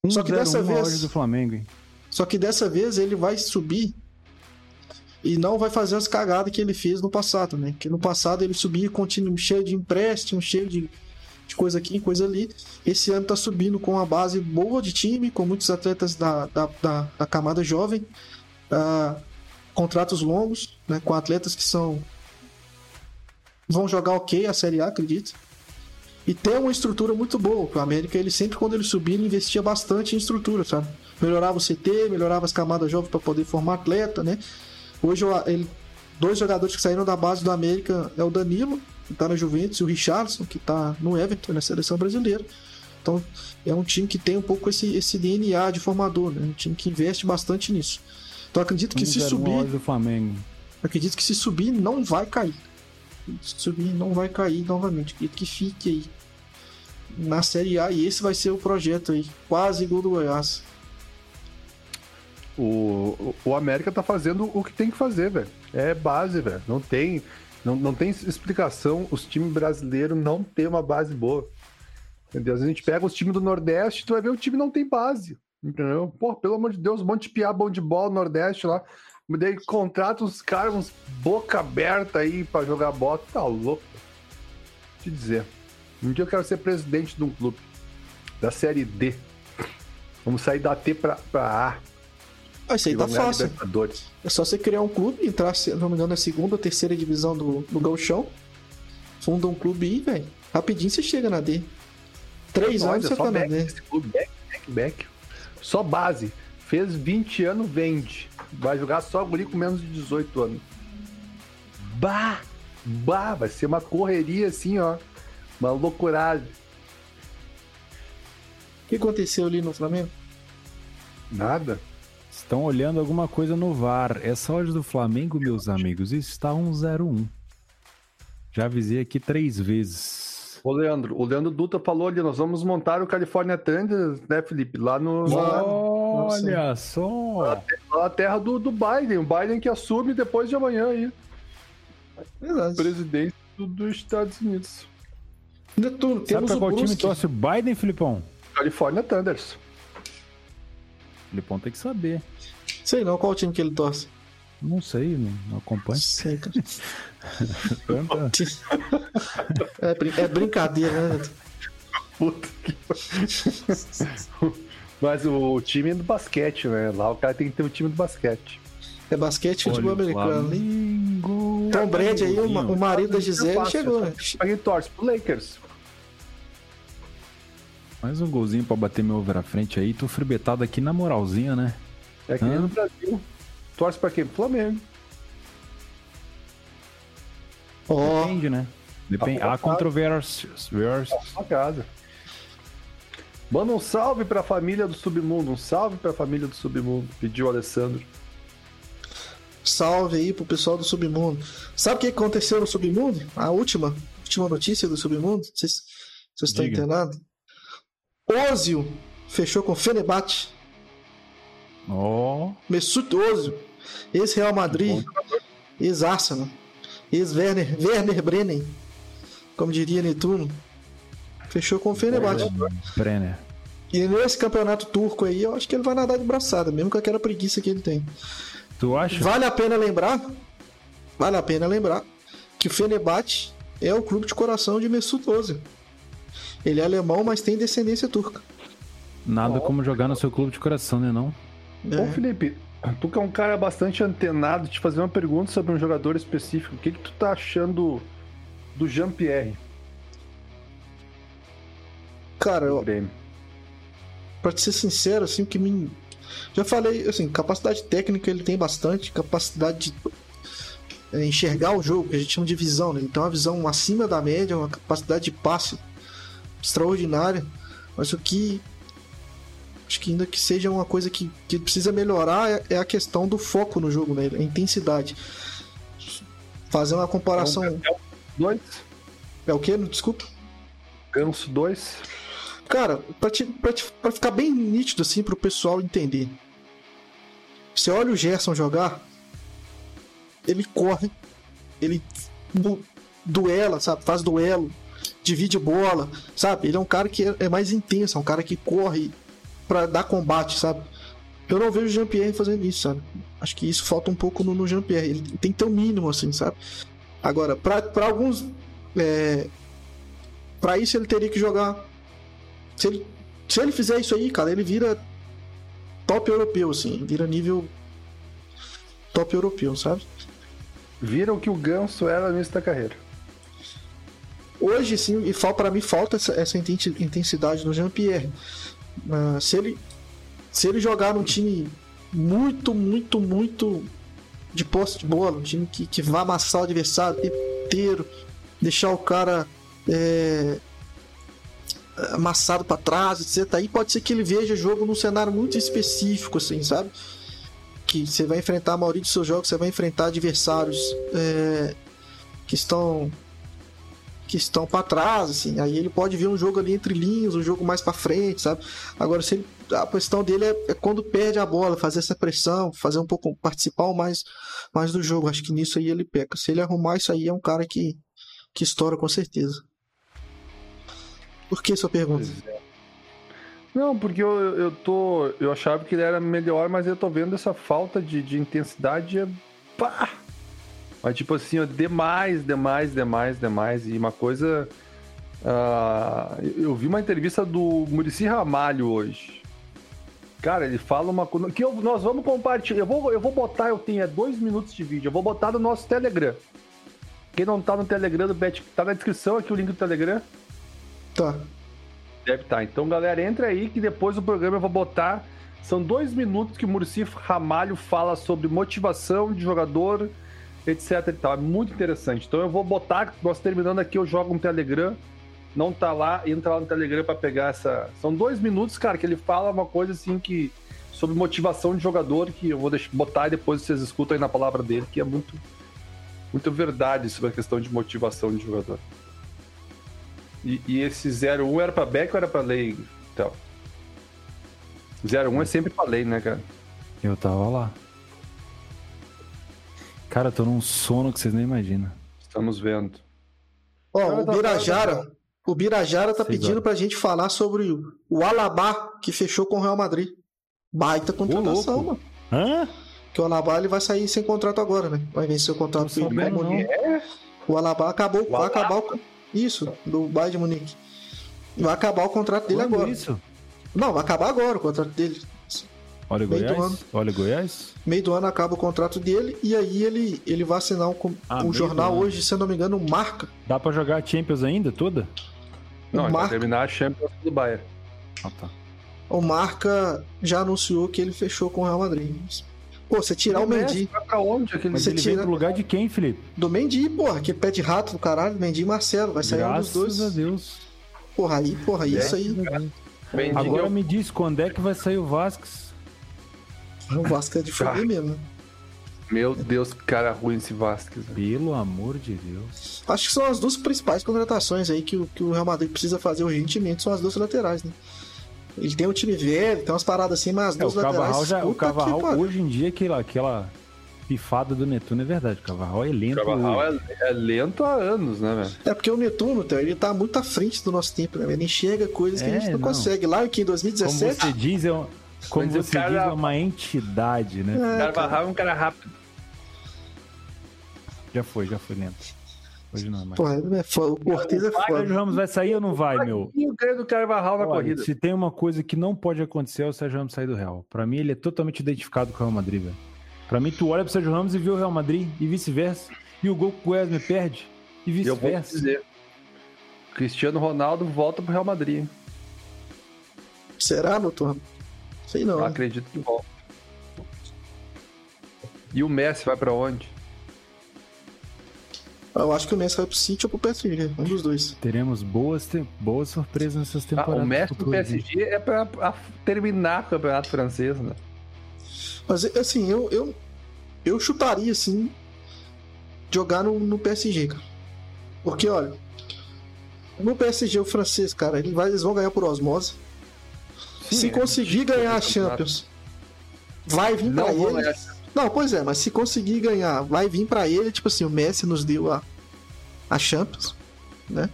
Só que 1-0-1 dessa vez- do Flamengo, hein? Só que dessa vez ele vai subir e não vai fazer as cagadas que ele fez no passado, né? Que no passado ele subia continuo cheio de empréstimo, cheio de, de coisa aqui, coisa ali. Esse ano tá subindo com uma base boa de time, com muitos atletas da, da, da, da camada jovem, ah, contratos longos, né? Com atletas que são vão jogar ok a Série A, acredito. E tem uma estrutura muito boa. O América, ele sempre, quando ele subia, ele investia bastante em estrutura, sabe? Melhorava o CT, melhorava as camadas jovens para poder formar atleta, né? Hoje, ele, dois jogadores que saíram da base do América é o Danilo, que tá na Juventus, e o Richardson, que tá no Everton, na seleção brasileira. Então, é um time que tem um pouco esse, esse DNA de formador, né? Um time que investe bastante nisso. Então, acredito que se 1-0-1 a subir, do Flamengo. acredito que se subir, não vai cair. Se subir, não vai cair novamente. Acredito que fique aí na Série A e esse vai ser o projeto aí. Quase gol do Goiás. O, o- o América tá fazendo o que tem que fazer, velho. É base, velho. Não tem, não, não tem explicação os times brasileiros não ter uma base boa. Entendeu? Às vezes a gente pega os times do Nordeste, tu vai ver o time não tem base. Entendeu? Pô, pelo amor de Deus, um monte de piar bom de bola no Nordeste lá. Daí contrata uns caras, uns boca aberta aí pra jogar bola. Tá louco. Te dizer. Um dia eu quero ser presidente de um clube. Da série D. Vamos sair da T pra, pra A. Ah, isso aí tá fácil. É só você criar um clube, entrar, se não me engano, na segunda ou terceira divisão do, do Gauchão. Funda um clube aí, velho. Rapidinho você chega na D. Três anos você só tá na back, D. esse clube, back, back, back. Só base. Fez 20 anos, vende. Vai jogar só guri com menos de 18 anos. Bah! Bah! Vai ser uma correria assim, ó. Uma loucuragem. O que aconteceu ali no Flamengo? Nada. Estão olhando alguma coisa no VAR. Essa odd do Flamengo, meus amigos, está 1-0-1. Já avisei aqui três vezes. Ô, Leandro, o Leandro Dutra falou ali, nós vamos montar o California Thunder, né, Felipe? Lá no. Lá, Olha só! lá na terra do, do Biden. O Biden que assume depois de amanhã aí. Verdade. Presidente do- dos Estados Unidos. Netuno, Sabe temos pra o qual time Brusque. torce o Biden, Filipão? California Thunders. Filipão tem que saber. Sei não qual time que ele torce. Não sei, não, não acompanho. Sei, cara. (laughs) É, brin- é brincadeira, né? Puta que Mas o time é do basquete, né? Lá o cara tem que ter o time do basquete. É basquete e futebol americano. Flamengo. Tom Brady aí, o, o marido da Gisele, chegou, né? Pra quem torce? Pro Lakers. Mais um golzinho pra bater meu over à frente aí. Tô fribetado aqui na moralzinha, né? É que nem no Brasil. Torce pra quem? Pro Flamengo. Ó, Depende, né? Depende. Tá Há controvérsias. Sua casa. Manda um salve pra família do Submundo. Um salve pra família do Submundo. Pediu o Alessandro. salve aí pro pessoal do Submundo. Sabe o que aconteceu no Submundo? A última, última notícia do Submundo? Vocês vocês estão entendendo? Ozil fechou com Fenerbahçe. Ó. Mesut Ozil, ex-Real Madrid, ex-Arsenal, ex-Werner Werner Brennen, como diria Netuno, fechou com o Fenerbahçe. Brenner. E nesse campeonato turco aí, eu acho que ele vai nadar de braçada, mesmo com aquela preguiça que ele tem. Tu acha? Vale a pena lembrar, vale a pena lembrar que o Fenerbahçe é o clube de coração de Mesut Özil. Ele é alemão, mas tem descendência turca. Nada como jogar no seu clube de coração, né não? Ô, É. Felipe, tu que é um cara bastante antenado, te fazer uma pergunta sobre um jogador específico. O que, que tu tá achando do Jean-Pierre Cara, eu, pra te ser sincero, assim, o que me. Já falei, assim, capacidade técnica ele tem bastante, capacidade de é, enxergar o jogo, que a gente chama de visão, né? Ele tem uma visão acima da média, uma capacidade de passe extraordinária. Mas o que. Acho que ainda que seja uma coisa que, que precisa melhorar é, é a questão do foco no jogo, né? A intensidade. Fazer uma comparação. Dois? É o quê? Desculpa. Ganso 2? Cara, pra, te, pra, te- pra ficar bem nítido assim pro pessoal entender. Você olha o Gerson jogar, ele corre, ele du- duela, sabe? Faz duelo, divide bola, sabe? Ele é um cara que é, é mais intenso, é um cara que corre pra dar combate, sabe? Eu não vejo o Jean-Pierre fazendo isso, sabe? Acho que isso falta um pouco no, no Jean-Pierre. Ele tem que ter o mínimo, assim, sabe? Agora, pra alguns. É, pra isso ele teria que jogar se ele, se ele fizer isso aí, cara, ele vira top europeu, assim. Vira nível top europeu, sabe? Viram que o Ganso era no início da carreira. Hoje, sim, e pra mim falta essa, essa inten- intensidade no Jean-Pierre. Ah, se, ele, se ele jogar num time muito, muito, muito de posse de bola, um time que, que vai amassar o adversário o inteiro, deixar o cara é, amassado pra trás, etc. Aí pode ser que ele veja jogo num cenário muito específico, assim, sabe? Que você vai enfrentar a maioria dos seus jogos, você vai enfrentar adversários é, que estão que estão para trás, assim. Aí ele pode ver um jogo ali entre linhas, um jogo mais para frente, sabe? Agora, se ele- a questão dele é, é quando perde a bola, fazer essa pressão, fazer um pouco, participar mais, mais do jogo. Acho que nisso aí ele peca. Se ele arrumar isso aí, é um cara que, que estoura com certeza. Por que sua pergunta? Não, porque eu, eu tô. Eu achava que ele era melhor, mas eu tô vendo essa falta de, de intensidade. é Pá! Mas tipo assim, ó, demais, demais, demais, demais. E uma coisa. ah, eu vi uma entrevista do Murici Ramalho hoje. Cara, ele fala uma coisa. Que eu- nós vamos compartilhar. Eu vou, eu vou botar, eu tenho é dois minutos de vídeo. Eu vou botar no nosso Telegram. Quem não tá no Telegram do Bet, tá na descrição aqui o link do Telegram. Tá. Deve estar. Então, galera, entra aí que depois do programa eu vou botar. São dois minutos que o Murici Ramalho fala sobre motivação de jogador, etc e tal. É muito interessante. Então eu vou botar, nós terminando aqui, eu jogo um Telegram. Não tá lá, entra lá no Telegram pra pegar essa. São dois minutos, cara, que ele fala uma coisa assim que. Sobre motivação de jogador, que eu vou deixar, botar e depois vocês escutam aí na palavra dele, que é muito. Muito verdade sobre a questão de motivação de jogador. E, e esse 01 era pra back ou era pra lei? Então. 01 é sempre pra lei, né, cara? Eu tava lá. Cara, eu tô num sono que vocês nem imaginam. Estamos vendo. Ó, Cara, o tá- Birajara, o Birajara tá Seis pedindo horas. pra gente falar sobre o, o Alabá que fechou com o Real Madrid. Baita contratação, mano. Hã? Que o Alabá ele vai sair sem contrato agora, né? Vai vencer o contrato do Bayern. Munique. O Alabá acabou, vai Alaba? acabar o isso do Bayern de Munique. Vai acabar o contrato dele Quando agora. isso? Não, vai acabar agora o contrato dele. Olha o Meio do ano. Goiás. Olha o Goiás. Meio do ano acaba o contrato dele e aí ele, ele vai assinar um, com- Ah, o meio jornal hoje, se eu não me engano, marca. Dá pra jogar a Champions ainda toda? Não, vai terminar a Champions do Bayern. Ah, tá. O Marca já anunciou que ele fechou com o Real Madrid. Pô, você tirar o Mendy Vai pra onde aquele Mas Você ele tira- veio pro lugar de quem, Felipe? do Mendy, porra, que pé de rato do caralho, Mendy e Marcelo, vai sair um dos Graças dois. a Deus. Porra, aí, porra, isso aí. Mendy Agora deu- me diz quando é que vai sair o Vasquez. O Vasco é de foder mesmo, né? Meu Deus, que cara ruim esse Vasquez. né? Pelo amor de Deus. Acho que são as duas principais contratações aí que o, que o Real Madrid precisa fazer urgentemente, são as duas laterais, né? Ele tem um time velho, tem umas paradas assim, mas as É, duas o Cavarral, laterais. já, o Cavarral hoje em dia, aquela, aquela pifada do Netuno é verdade. O Cavarral é lento. O Cavarral é, é lento há anos, né, velho? É porque o Netuno, Theo, ele tá muito à frente do nosso tempo, né? Ele enxerga coisas que a É, gente não, não. consegue. Lá que em Como 2017, você diz, é um, Como Mas o você cara- diz, é uma entidade, né? O Carvajal é um cara rápido. Já foi, já foi lento. Hoje não é mais. Porra, é foda. o Cortez é O Sérgio foda. Ramos vai sair ou não vai, meu? E o ganho do Carvajal na Olha, corrida. se tem uma coisa que não pode acontecer é o Sérgio Ramos sair do Real. Pra mim, ele é totalmente identificado com o Real Madrid, velho. Pra mim, tu olha pro Sérgio Ramos e vê o Real Madrid e vice-versa. E o gol que o me perde e eu vou te vice-versa. dizer. Cristiano Ronaldo volta pro Real Madrid. Será, doutor? Sei não. Eu acredito que volta. E o Messi vai pra onde? Eu acho que o Messi vai pro City ou pro PSG, um dos dois. Teremos boas, te- boas surpresas nessas Ah, temporadas. o Messi hein? PSG é pra, pra terminar o campeonato francês, né? Mas assim, eu, eu, eu chutaria assim jogar no, no PSG, cara. Porque, olha, no PSG o francês, cara, ele vai, eles vão ganhar por osmose. Se é. conseguir ganhar a. Champions, vai vir pra ele. Não, pois é, mas se conseguir ganhar, vai vir pra ele, tipo assim, o Messi nos deu a, a Champions, né?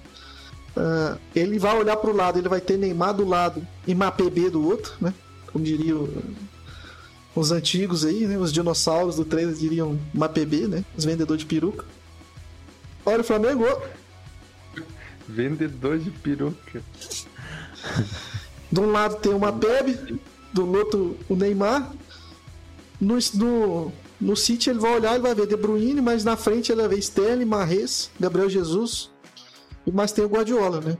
Ah, ele vai olhar pro lado, ele vai ter Neymar do lado e Mapb do outro, né? Como diriam os antigos aí, né? Os dinossauros do trailer diriam Mapb, né? Os vendedores de peruca. Olha o Flamengo. Vendedor de peruca. (laughs) De um lado tem o Mapeb, do outro o Neymar. No, no, no City ele vai olhar e vai ver De Bruyne, mas na frente ele vai ver Sterling, Marres, Gabriel Jesus. Mais tem o Guardiola, né?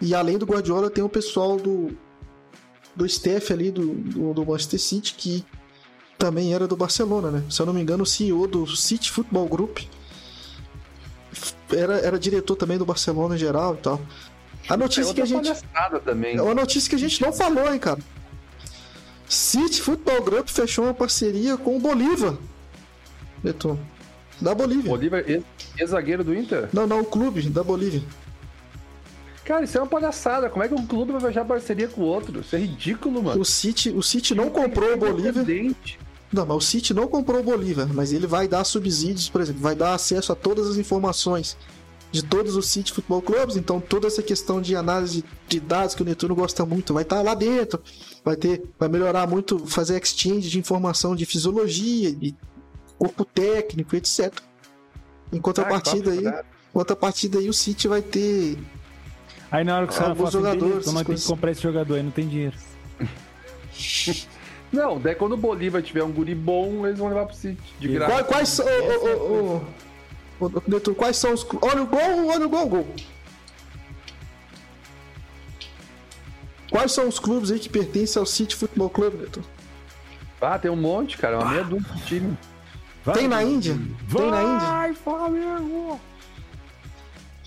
E além do Guardiola tem o pessoal do do staff ali do, do, do Manchester City que também era do Barcelona, né? Se eu não me engano, o CEO do City Football Group era, era diretor também do Barcelona em geral e tal. A É notícia que outra a gente também. é uma notícia que a gente não falou, hein, cara. City Football Group fechou uma parceria com o Bolívar. Beton. Da Bolívia. Bolívar, ex- ex-zagueiro do Inter? Não, não, o clube da Bolívia. Cara, isso é uma palhaçada. Como é que um clube vai fechar parceria com o outro? Isso é ridículo, mano. O City, o City não comprou o Bolívia. Independente. Não, mas o City não comprou o Bolívar, mas ele vai dar subsídios, por exemplo, vai dar acesso a todas as informações de todos os City Futebol Clubes, então toda essa questão de análise de dados que o Netuno gosta muito vai estar lá dentro, vai ter, vai melhorar muito, fazer exchange de informação de fisiologia, de corpo técnico, etc. Em contrapartida Ah, aí, em contrapartida aí o City vai ter Aí na hora que você fala Alguns assim, jogadores, temos coisas- que comprar esse jogador aí, não tem dinheiro. (laughs) Não, daí quando o Bolívar tiver um guri bom, eles vão levar pro City. De graça. Quais, quais são. ô, ô, Netuno, quais são os. Olha o gol, olha o gol, gol. Quais são os clubes aí que pertencem ao City Futebol Clube, Netuno? Ah, tem um monte, cara. Uma meia dúzia de time. Vai, Tem na Índia? Tem na Índia? Vai, Flamengo!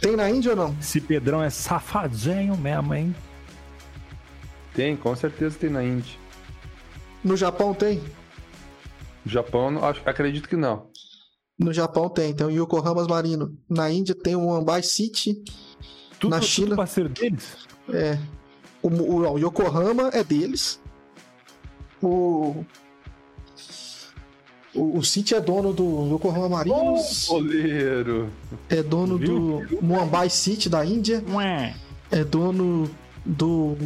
Tem na Índia ou não? Esse Pedrão é safadinho mesmo, hein? Tem, com certeza tem na Índia. No Japão tem? No Japão, acho, acredito que não. No Japão tem, tem o Yokohama Marino. Na Índia tem o Mumbai City. Tudo, Na tudo China- parceiro deles? É. O, o, o Yokohama é deles. O. O, o City é dono do Yokohama Marinos. Goleiro. É dono do Mumbai City da Índia. Ué. É dono do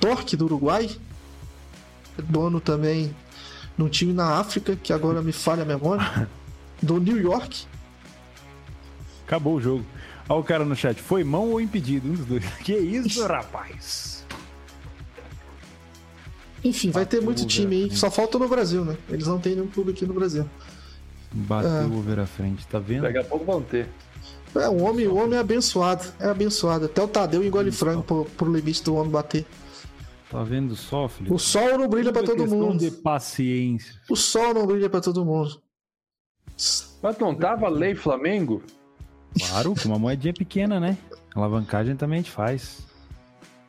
Torque do Uruguai. É dono também de um time na África, que agora me falha a memória. (laughs) Do New York. Acabou o jogo. Olha o cara no chat. Foi mão ou impedido? Um dos dois. (laughs) Que isso, rapaz? Enfim, vai ter muito time aí. Só falta no Brasil, né? Eles não têm nenhum clube aqui no Brasil. Bateu Ah. o over à frente, tá vendo? Daqui a pouco vão ter. É, o homem, o homem é abençoado. É abençoado. Até o Tadeu engole frango pro, pro limite do homem bater. Tá vendo só, Felipe? O sol não brilha pra Tudo é todo mundo. de paciência. O sol não brilha pra todo mundo. Mas não tava lei Flamengo? Claro, com uma moedinha pequena, né? Alavancagem também a gente faz.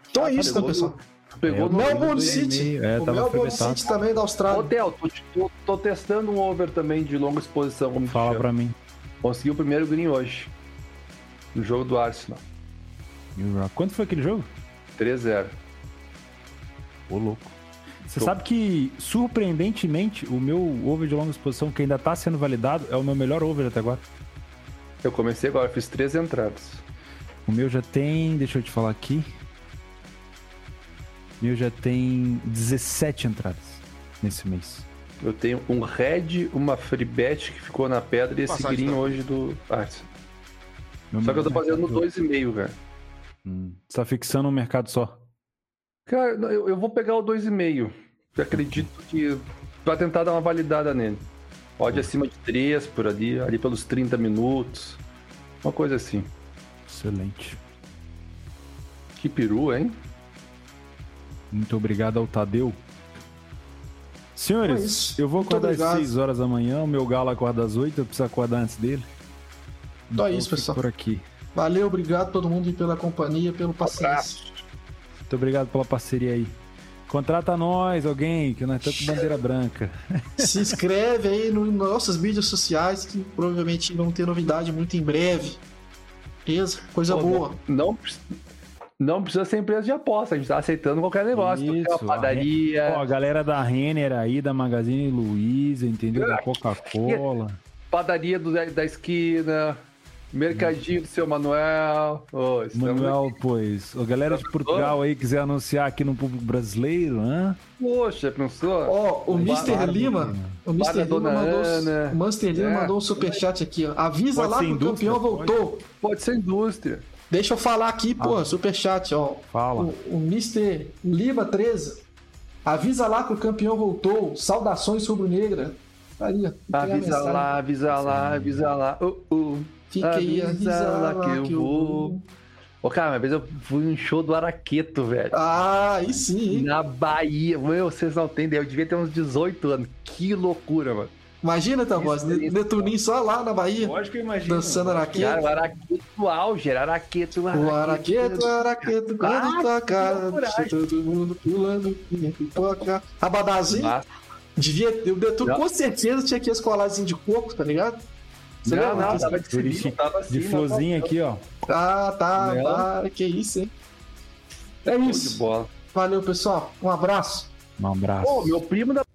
Então é isso, né, pessoal? Pegou É, no Melbourne City. é, o tava Melbourne. City também da Austrália. Hotel, tô, tô, tô testando um over também de longa exposição, como Fala pra mim. Consegui o primeiro green hoje. No jogo do Arsenal. Quanto foi aquele jogo? 3-0. Ô, louco. Você sabe que, surpreendentemente, o meu over de longa exposição, que ainda tá sendo validado, é o meu melhor over até agora. Eu comecei agora, fiz três entradas. O meu já tem, deixa eu te falar aqui. Meu já tem 17 entradas nesse mês. Eu tenho um red, uma free bet que ficou na pedra e esse Passagem, green tá? hoje do Arts. Meu Só que eu tô fazendo no mercado- 2,5, velho. Hum. Você tá fixando um mercado só. Cara, eu, eu vou pegar o 2,5. Eu acredito que. Pra tentar dar uma validada nele. Pode acima de 3 por ali, ali pelos 30 minutos. Uma coisa assim. Excelente. Que peru, hein? Muito obrigado ao Tadeu. É Senhores, isso. eu vou acordar às obrigado. 6 horas da manhã. O meu galo acorda às 8, eu preciso acordar antes dele. Então é isso, pessoal. Por aqui. Valeu, obrigado a todo mundo pela companhia, pelo paciência. Muito obrigado pela parceria aí. Contrata nós, alguém, que nós estamos com bandeira branca. (laughs) Se inscreve aí no- nas nossas mídias sociais, que provavelmente vão ter novidade muito em breve. Beleza? Coisa Pô, boa. Não, não precisa ser empresa de aposta, a gente tá aceitando qualquer negócio. Isso, padaria, Ó, a galera da Renner aí, da Magazine Luiza, entendeu? Da Coca-Cola. padaria do, da esquina, mercadinho do seu Manuel. Estamos Manuel, pois. A galera de Portugal aí quiser anunciar aqui no público brasileiro, hã? Poxa, pensou? Ó, o Mr. Lima, o Mr. Lima Dona mandou, Ana. o Mr. Lima É. mandou um superchat aqui, ó. Avisa Pode lá que o campeão voltou. Pode ser indústria. Deixa eu falar aqui, pô, superchat, ó. Fala. O, o Mr. Lima 13. Avisa lá que o campeão voltou. Saudações rubro-negra. Tá Aí, Avisa lá, avisa lá, avisa lá. Uh, uh. Fica aí, lá que eu vou. Ô, cara, uma vez eu fui num show do Araqueto, velho. Ah, aí sim? Na Bahia. Meu, vocês não têm ideia. Eu devia ter uns 18 anos. Que loucura, mano. Imagina, Tambos, Isso, isso. Netuninho só lá na Bahia, Lógico que eu imagino. dançando Cara, araqueto. o Araqueto no auge. Era Araqueto, O araqueto, o araqueto, quando toca, todo mundo pulando, pipoca. Abadazinho, devia, o Detur Não. com certeza tinha aqui as colazinhas de coco, tá ligado? Você Não, lembra? não, tava de civil, tava assim. De não, florzinha não, aqui, ó. Ah, tá, Não. tá, que isso, hein? É isso. bola. Valeu, pessoal. Um abraço. Um abraço. Pô, meu primo da